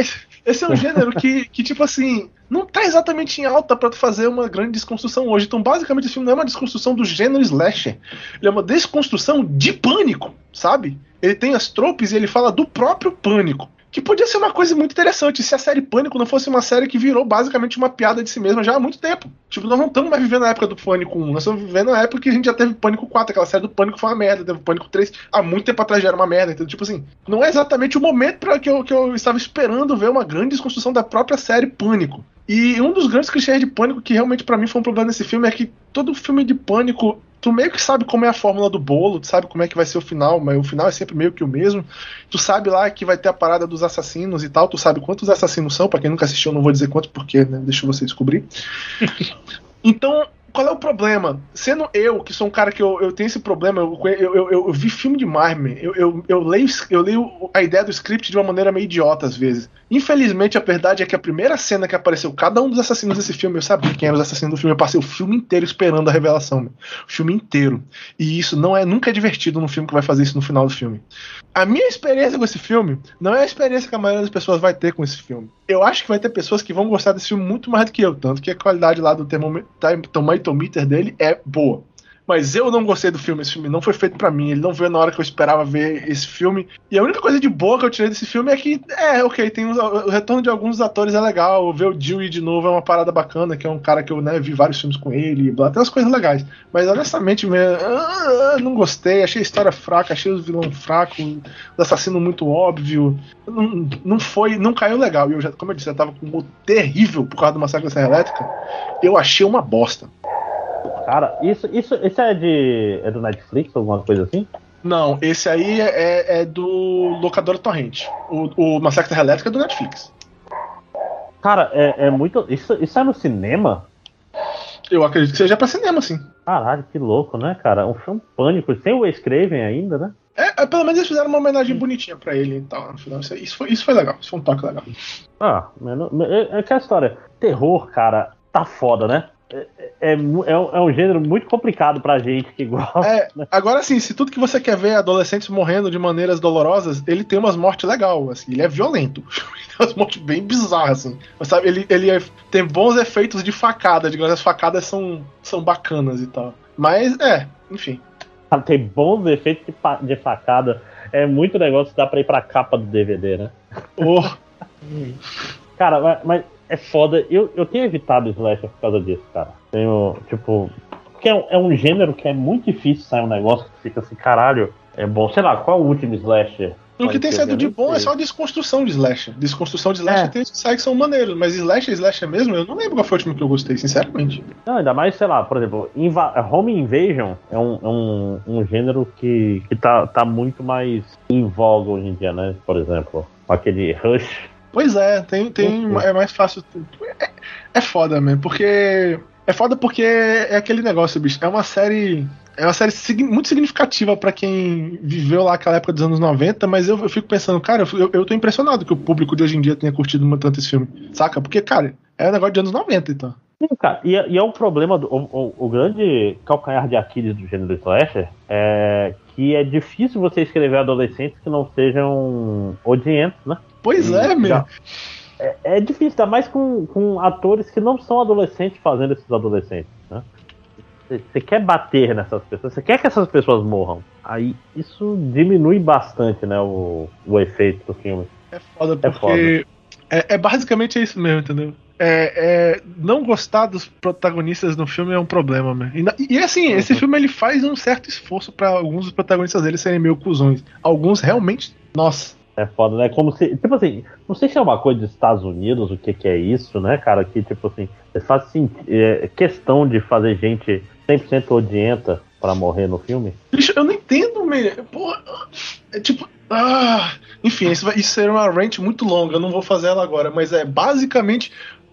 Esse é um gênero que, que, tipo assim, não tá exatamente em alta para tu fazer uma grande desconstrução hoje. Então, basicamente, esse filme não é uma desconstrução do gênero slasher. Ele é uma desconstrução de pânico, sabe? Ele tem as tropes e ele fala do próprio pânico. Que podia ser uma coisa muito interessante se a série Pânico não fosse uma série que virou basicamente uma piada de si mesma já há muito tempo. Tipo, nós não estamos mais vivendo a época do Pânico 1, nós estamos vivendo a época que a gente já teve Pânico 4, aquela série do Pânico foi uma merda, teve Pânico 3, há muito tempo atrás já era uma merda, então, tipo assim, não é exatamente o momento para que eu, que eu estava esperando ver uma grande desconstrução da própria série Pânico. E um dos grandes clichês de Pânico que realmente para mim foi um problema nesse filme é que todo filme de Pânico tu meio que sabe como é a fórmula do bolo, tu sabe como é que vai ser o final, mas o final é sempre meio que o mesmo. Tu sabe lá que vai ter a parada dos assassinos e tal, tu sabe quantos assassinos são, para quem nunca assistiu, eu não vou dizer quantos porque, né, deixa você descobrir. *laughs* então, qual é o problema? Sendo eu, que sou um cara que eu, eu tenho esse problema, eu, eu, eu, eu vi filme demais, man. Eu, eu, eu, leio, eu leio a ideia do script de uma maneira meio idiota às vezes. Infelizmente, a verdade é que a primeira cena que apareceu cada um dos assassinos desse filme, eu sabia quem eram os assassinos do filme. Eu passei o filme inteiro esperando a revelação, man. o filme inteiro. E isso não é nunca é divertido num filme que vai fazer isso no final do filme. A minha experiência com esse filme não é a experiência que a maioria das pessoas vai ter com esse filme. Eu acho que vai ter pessoas que vão gostar desse filme muito mais do que eu, tanto que a qualidade lá do termômetro meter dele é boa. Mas eu não gostei do filme. Esse filme não foi feito para mim. Ele não veio na hora que eu esperava ver esse filme. E a única coisa de boa que eu tirei desse filme é que, é, ok, tem o retorno de alguns atores é legal. Ver o Dewey de novo é uma parada bacana, que é um cara que eu né, vi vários filmes com ele. Blá, tem umas coisas legais. Mas honestamente, mesmo, ah, não gostei. Achei a história fraca, achei os vilão fraco, o assassino muito óbvio. Não, não foi, não caiu legal. E eu já, como eu disse, eu tava com um terrível por causa do massacre da Serra Elétrica. Eu achei uma bosta. Cara, isso, isso, isso é de. é do Netflix, alguma coisa assim? Não, esse aí é, é do Locadora Torrente. O, o Massacre da Elétrica é do Netflix. Cara, é, é muito. Isso, isso é no cinema? Eu acredito que seja pra cinema, sim. Caralho, que louco, né, cara? Um filme pânico, sem o Craven ainda, né? É, é, pelo menos eles fizeram uma homenagem bonitinha pra ele e tal. No final. Isso, isso, foi, isso foi legal, isso foi um toque legal. Ah, é, é que a história. Terror, cara, tá foda, né? É, é, é, é, um gênero muito complicado pra gente que gosta. É, agora sim, se tudo que você quer ver é adolescentes morrendo de maneiras dolorosas, ele tem umas mortes legais, assim, ele é violento. *laughs* tem umas mortes bem bizarras, assim. Mas, sabe, ele, ele é, tem bons efeitos de facada, digamos, as facadas são, são bacanas e tal. Mas, é, enfim. Tem bons efeitos de, de facada. É muito negócio que dá pra ir pra capa do DVD, né? Oh. *laughs* Cara, mas, mas é foda. Eu, eu tenho evitado slasher por causa disso, cara. Tenho, tipo. Porque é um, é um gênero que é muito difícil sair um negócio que fica assim, caralho, é bom. Sei lá, qual é o último slasher? O que tem sido de bom é só a desconstrução de slasher. Desconstrução de slasher é. tem que sai que são maneiros, mas slasher, slasher mesmo, eu não lembro qual foi o último que eu gostei, sinceramente. Não, ainda mais, sei lá, por exemplo, Inva Home Invasion é um, é um, um gênero que, que tá, tá muito mais em voga hoje em dia, né? Por exemplo, aquele Rush Pois é, tem, tem é mais fácil. É, é foda mesmo, porque. É foda porque é aquele negócio, bicho. É uma série. É uma série muito significativa para quem viveu lá aquela época dos anos 90, mas eu, eu fico pensando, cara, eu, eu tô impressionado que o público de hoje em dia tenha curtido tanto esse filme, saca? Porque, cara, é um negócio de anos 90, então. Sim, cara, e, é, e é o problema, do, o, o, o, grande calcanhar de Aquiles do gênero slasher é que é difícil você escrever adolescentes que não sejam odientos, né? Pois e é, meu. É, é, difícil, ainda mais com, com atores que não são adolescentes fazendo esses adolescentes, né? Você quer bater nessas pessoas, você quer que essas pessoas morram. Aí isso diminui bastante, né, o, o efeito do filme. É foda, é porque é, foda. é, é basicamente isso mesmo, entendeu? É, é, não gostar dos protagonistas no filme é um problema, né? E, e assim, uhum. esse filme ele faz um certo esforço para alguns dos protagonistas dele serem meio cuzões. Alguns realmente, nossa, é foda, né? Como se. Tipo assim, não sei se é uma coisa dos Estados Unidos, o que, que é isso, né, cara? Que, tipo assim, faz assim, é, questão de fazer gente 100% odienta para morrer no filme. Bicho, eu não entendo, man. Porra. É tipo. Ah, enfim, isso, vai, isso uma rant muito longa, eu não vou fazer ela agora, mas é basicamente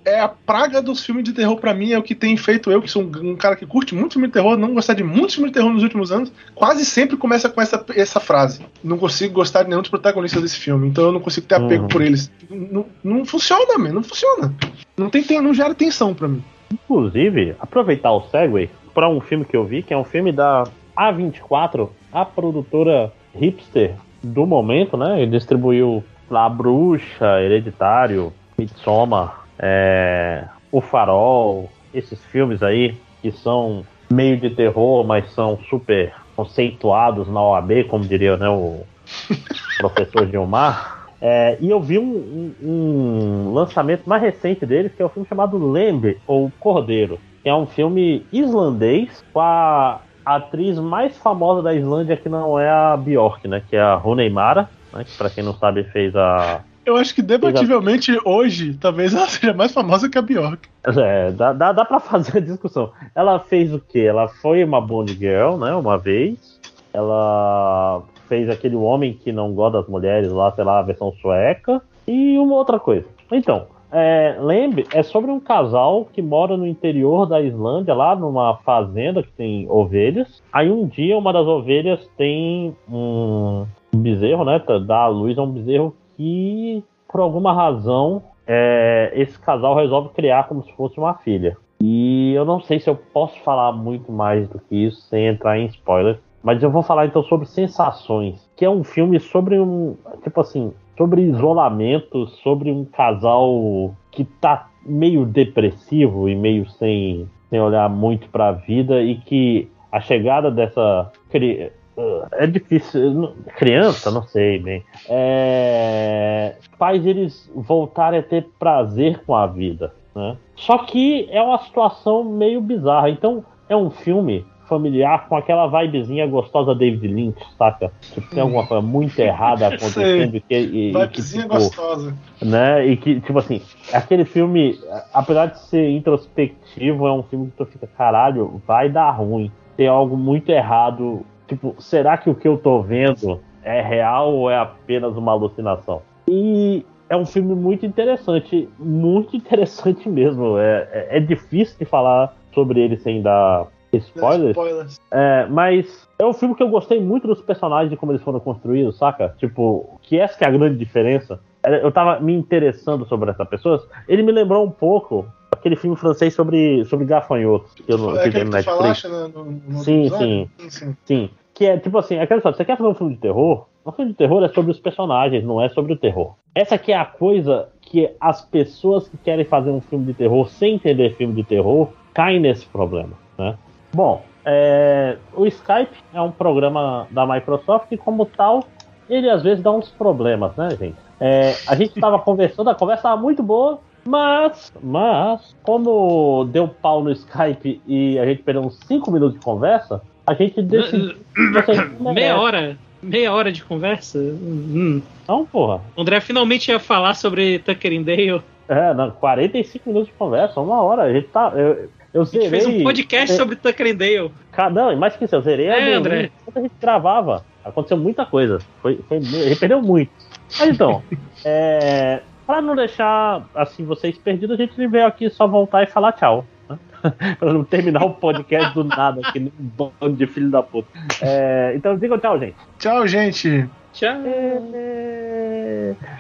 é a praga dos filmes de terror para mim, é o que tem feito eu, que sou um, um, cara que curte muito filme de terror, não gostar de muitos filmes de terror nos últimos anos, quase sempre começa com essa, essa frase. Não consigo gostar de nenhum dos protagonistas desse filme, então eu não consigo ter apego uhum. por eles. Não, não funciona, man, não funciona. Não, tem, tem, não gera tensão para mim. Inclusive, aproveitar o segue, para um filme que eu vi, que é um filme da A24, a produtora hipster do momento, né? Ele distribuiu La Bruxa, Hereditário, Midsommar, é, O Farol, esses filmes aí que são meio de terror, mas são super conceituados na OAB, como diria né, o *laughs* professor Gilmar. É, e eu vi um, um, um, lançamento mais recente deles, que é o um filme chamado Lembre, ou Cordeiro, que é um filme islandês com a atriz mais famosa da Islândia, que não é a Bjork, né, que é a Rooney Mara, né, que pra quem não sabe fez a eu acho que debativelmente hoje, talvez ela seja mais famosa que a Bjork. É, dá, dá, dá pra *laughs* fazer a discussão. Ela fez o quê? Ela foi uma Bond Girl, né? Uma vez. Ela fez aquele homem que não gosta das mulheres lá, sei lá, a versão sueca. E uma outra coisa. Então, é, lembre, é sobre um casal que mora no interior da Islândia, lá numa fazenda que tem ovelhas. Aí um dia uma das ovelhas tem um bezerro, né? Dá a luz a um bezerro que, por alguma razão, é, esse casal resolve criar como se fosse uma filha. E eu não sei se eu posso falar muito mais do que isso sem entrar em spoilers. Mas eu vou falar então sobre Sensações, que é um filme sobre um. Tipo assim, sobre isolamento, sobre um casal que tá meio depressivo e meio sem, sem olhar muito para a vida e que a chegada dessa é difícil. Criança, não sei bem. É, faz eles voltarem a ter prazer com a vida. Né? Só que é uma situação meio bizarra. Então, é um filme familiar com aquela vibezinha gostosa David Lynch, saca? Tipo, tem alguma coisa muito errada *laughs* acontecendo. que, e, vibezinha que, tipo, gostosa. Né? E que, tipo assim, aquele filme, apesar de ser introspectivo, é um filme que tu fica, caralho, vai dar ruim. Tem algo muito errado Tipo, será que o que eu tô vendo é real ou é apenas uma alucinação? E é um filme muito interessante, muito interessante *laughs* mesmo. É, é, é difícil de falar sobre ele sem dar spoilers. spoilers. É, mas é um filme que eu gostei muito dos personagens e como eles foram construídos, saca? Tipo, que essa que é a grande diferença. Eu tava me interessando sobre essas pessoas. Ele me lembrou um pouco aquele filme francês sobre, sobre gafanhotos. Que eu não é que Netflix. Falaste, né, no, no sim, sim, sim, sim. Que é tipo assim, aquela história, você quer fazer um filme de terror? Um filme de terror é sobre os personagens, não é sobre o terror. Essa aqui é a coisa que as pessoas que querem fazer um filme de terror sem entender filme de terror caem nesse problema, né? Bom, é, o Skype é um programa da Microsoft e como tal, ele às vezes dá uns problemas, né, gente? É, a gente estava *laughs* conversando, a conversa estava muito boa, mas, mas, como deu pau no Skype e a gente perdeu uns 5 minutos de conversa, a gente decidiu. meia hora? Meia hora de conversa? Hum. Não, porra. O André finalmente ia falar sobre Tucker and Dale. É, não, 45 minutos de conversa, uma hora. A gente tá. Eu, eu zerei. A gente fez um podcast sobre Tucker and Dale. Não, mais que isso, eu zerei é, a André. Enquanto a gente gravava. Aconteceu muita coisa. Foi, foi, a gente perdeu muito. Mas então, *laughs* é, Pra não deixar assim vocês perdidos, a gente veio aqui só voltar e falar tchau. *laughs* Pra não terminar o podcast do nada, que nem um bando de filho da puta. É, então digam tchau, gente. Tchau, gente. Tchau.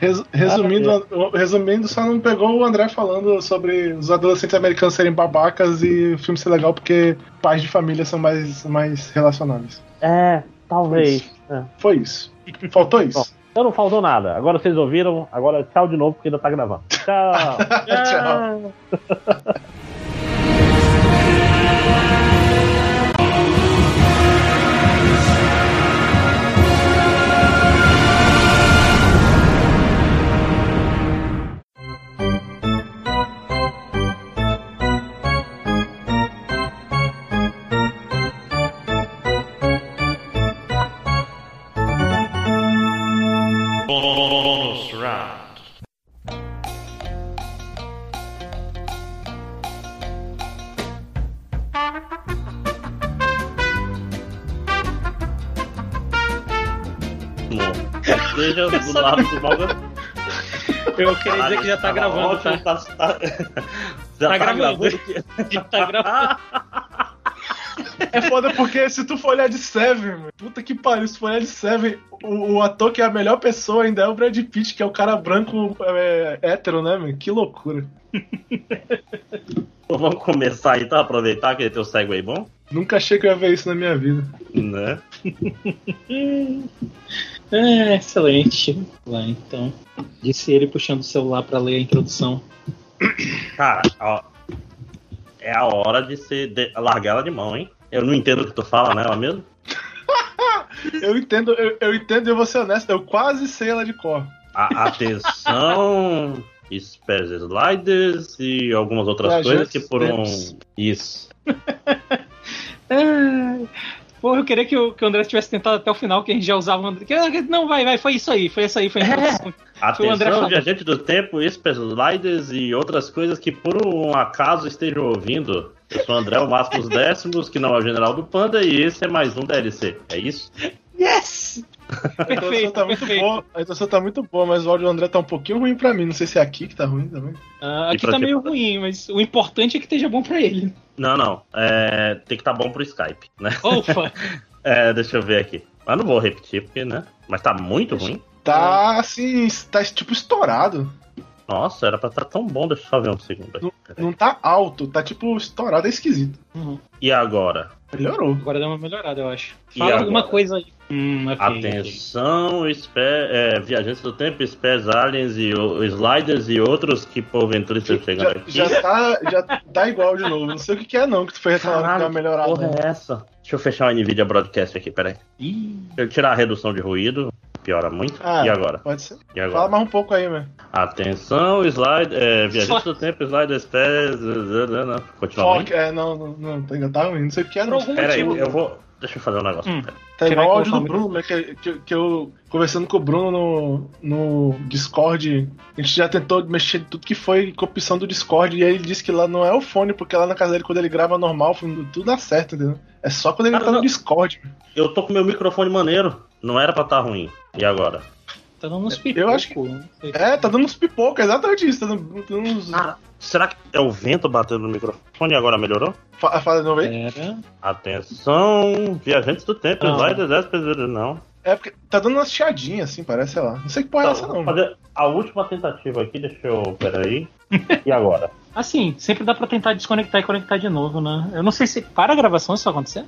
Res, resumindo, resumindo, só não pegou o André falando sobre os adolescentes americanos serem babacas e o filme ser legal porque pais de família são mais, mais relacionáveis. É, talvez. Foi isso. É. Foi isso. Faltou isso. Bom. Então não faltou nada. Agora vocês ouviram, agora tchau de novo porque ainda tá gravando. Tchau. *laughs* tchau. *laughs* lado do bagulho. Eu queria dizer que já tá, gravando, tá? Tá, tá, já tá, tá gravando. Já tá gravando. É foda porque se tu for olhar de Seven, mano, puta que pariu, se tu for olhar de Seven, o, o, ator que é a melhor pessoa ainda é o Brad Pitt, que é o cara branco é, hétero, né, mano? Que loucura. Vamos começar então, aproveitar que ele tem o segue aí bom? Nunca achei que eu ia ver isso na minha vida. Né? *laughs* É, excelente. Lá então. Disse ele puxando o celular pra ler a introdução. Cara, ó, é a hora de se de, largar ela de mão, hein? Eu não entendo o que tu fala nela mesmo. *laughs* Eu entendo, eu, eu entendo e eu vou ser honesto, eu quase sei ela de cor. A, atenção, *laughs* Space Sliders e algumas outras coisas que por um. Isso. *laughs* É. Porra, eu queria que o, que o André tivesse tentado até o final, que a gente já usava o André. Não, vai, vai, foi isso aí, foi isso aí, foi a introdução. Foi o André Atenção, falando. viajante do tempo, Space Sliders e outras coisas que por um acaso estejam ouvindo. Eu sou o André, o Máximos Décimos, que não é o general do Panda, e esse é mais um DLC. É isso? Yes! Perfeito, tá muito perfeito. boa. A introdução tá muito boa, mas o áudio do André tá um pouquinho ruim pra mim. Não sei se é aqui que tá ruim também. Ah, aqui tá meio ruim, mas o importante é que esteja bom pra ele. Não, não. É, tem que estar bom pro Skype, né? Ufa! *laughs* É, deixa eu ver aqui. Mas não vou repetir, porque, né? Mas tá muito ruim. Tá assim, tá tipo estourado. Nossa, era pra estar tão bom. Deixa eu só ver um segundo aí. Peraí. Não tá alto, tá tipo estourado, é esquisito. Uhum. E agora? Melhorou. Agora deu uma melhorada, eu acho. E Fala agora? alguma coisa aí. Hum, ok, ok. Atenção, espe- é, viajantes do tempo, Space Aliens e o- Sliders e outros que porventura estão chegando Já, aqui. já tá, já tá igual de novo. Não sei o que, que é, não, que tu foi reclamando que deu uma que melhorada. porra é essa? Deixa eu fechar o NVIDIA Broadcast aqui, peraí. Ih, Deixa eu tirar a redução de ruído, piora muito. Ah, e agora? Pode ser. E agora? Fala mais um pouco aí, mano. Atenção, slide, é, viajantes Só- do tempo, Sliders, Space... Continua ruim? Foca, é, não, não, não, ainda tá ruim. Não sei o que é, Por não. algum Pera aí, motivo. eu vou... Deixa eu fazer um negócio. Hum. Tá igual o áudio do Bruno, né? Que, que, que eu, conversando com o Bruno no, no Discord, a gente já tentou mexer em tudo que foi com a opção do Discord, e aí ele disse que lá não é o fone, porque lá na casa dele, quando ele grava normal, tudo dá certo, entendeu? É só quando ele Ah, tá no não. Discord. Eu tô com meu microfone maneiro. Não era pra estar ruim. E agora? Tá dando uns Eu pipocos. acho que- não sei. É, tá dando uns pipocos, é exatamente isso. Tá dando, dando uns. Ah, será que é o vento batendo no microfone e agora melhorou? Fa- Fala de novo aí. Pera. Atenção, viajantes do tempo, Não. sliders, Espes, não. É porque tá dando umas chiadinhas, assim, parece, sei lá. Não sei que porra é essa, Então, não. vou fazer a última tentativa aqui, deixa eu. Peraí. *laughs* E agora? Assim, sempre dá pra tentar desconectar e conectar de novo, né? Eu não sei se para a gravação isso acontecer.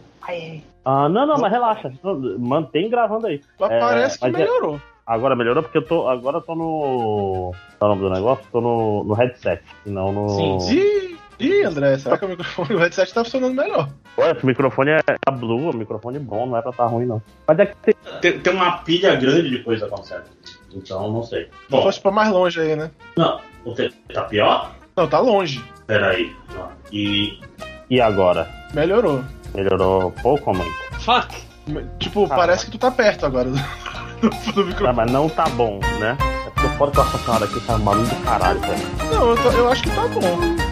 Ah, não, não, mas relaxa. Mantém gravando aí. Mas É, parece que mas é- melhorou. Agora melhorou porque eu tô. Agora eu tô no. Qual é o nome do negócio? Tô no, no headset. E não no. Sim, Ih, ih, André, será que o microfone, *laughs* o headset tá funcionando melhor? Olha, esse microfone é a Blue, é um microfone bom, não é pra estar ruim, não. Mas é que tem, tem, tem uma pilha grande de coisa acontecendo. Então, não sei. Bom. Fosse pra mais longe aí, né? não. O tá pior? Não, tá longe. Peraí. E. E agora? Melhorou. Melhorou pouco ou muito? Fuck! Tipo, Ah. parece que tu tá perto agora *laughs* do, microfone. mas não tá bom, né? É porque o fora do ar-condicionado aqui tá barulho do caralho, velho. Não, eu, tô- eu acho que tá bom.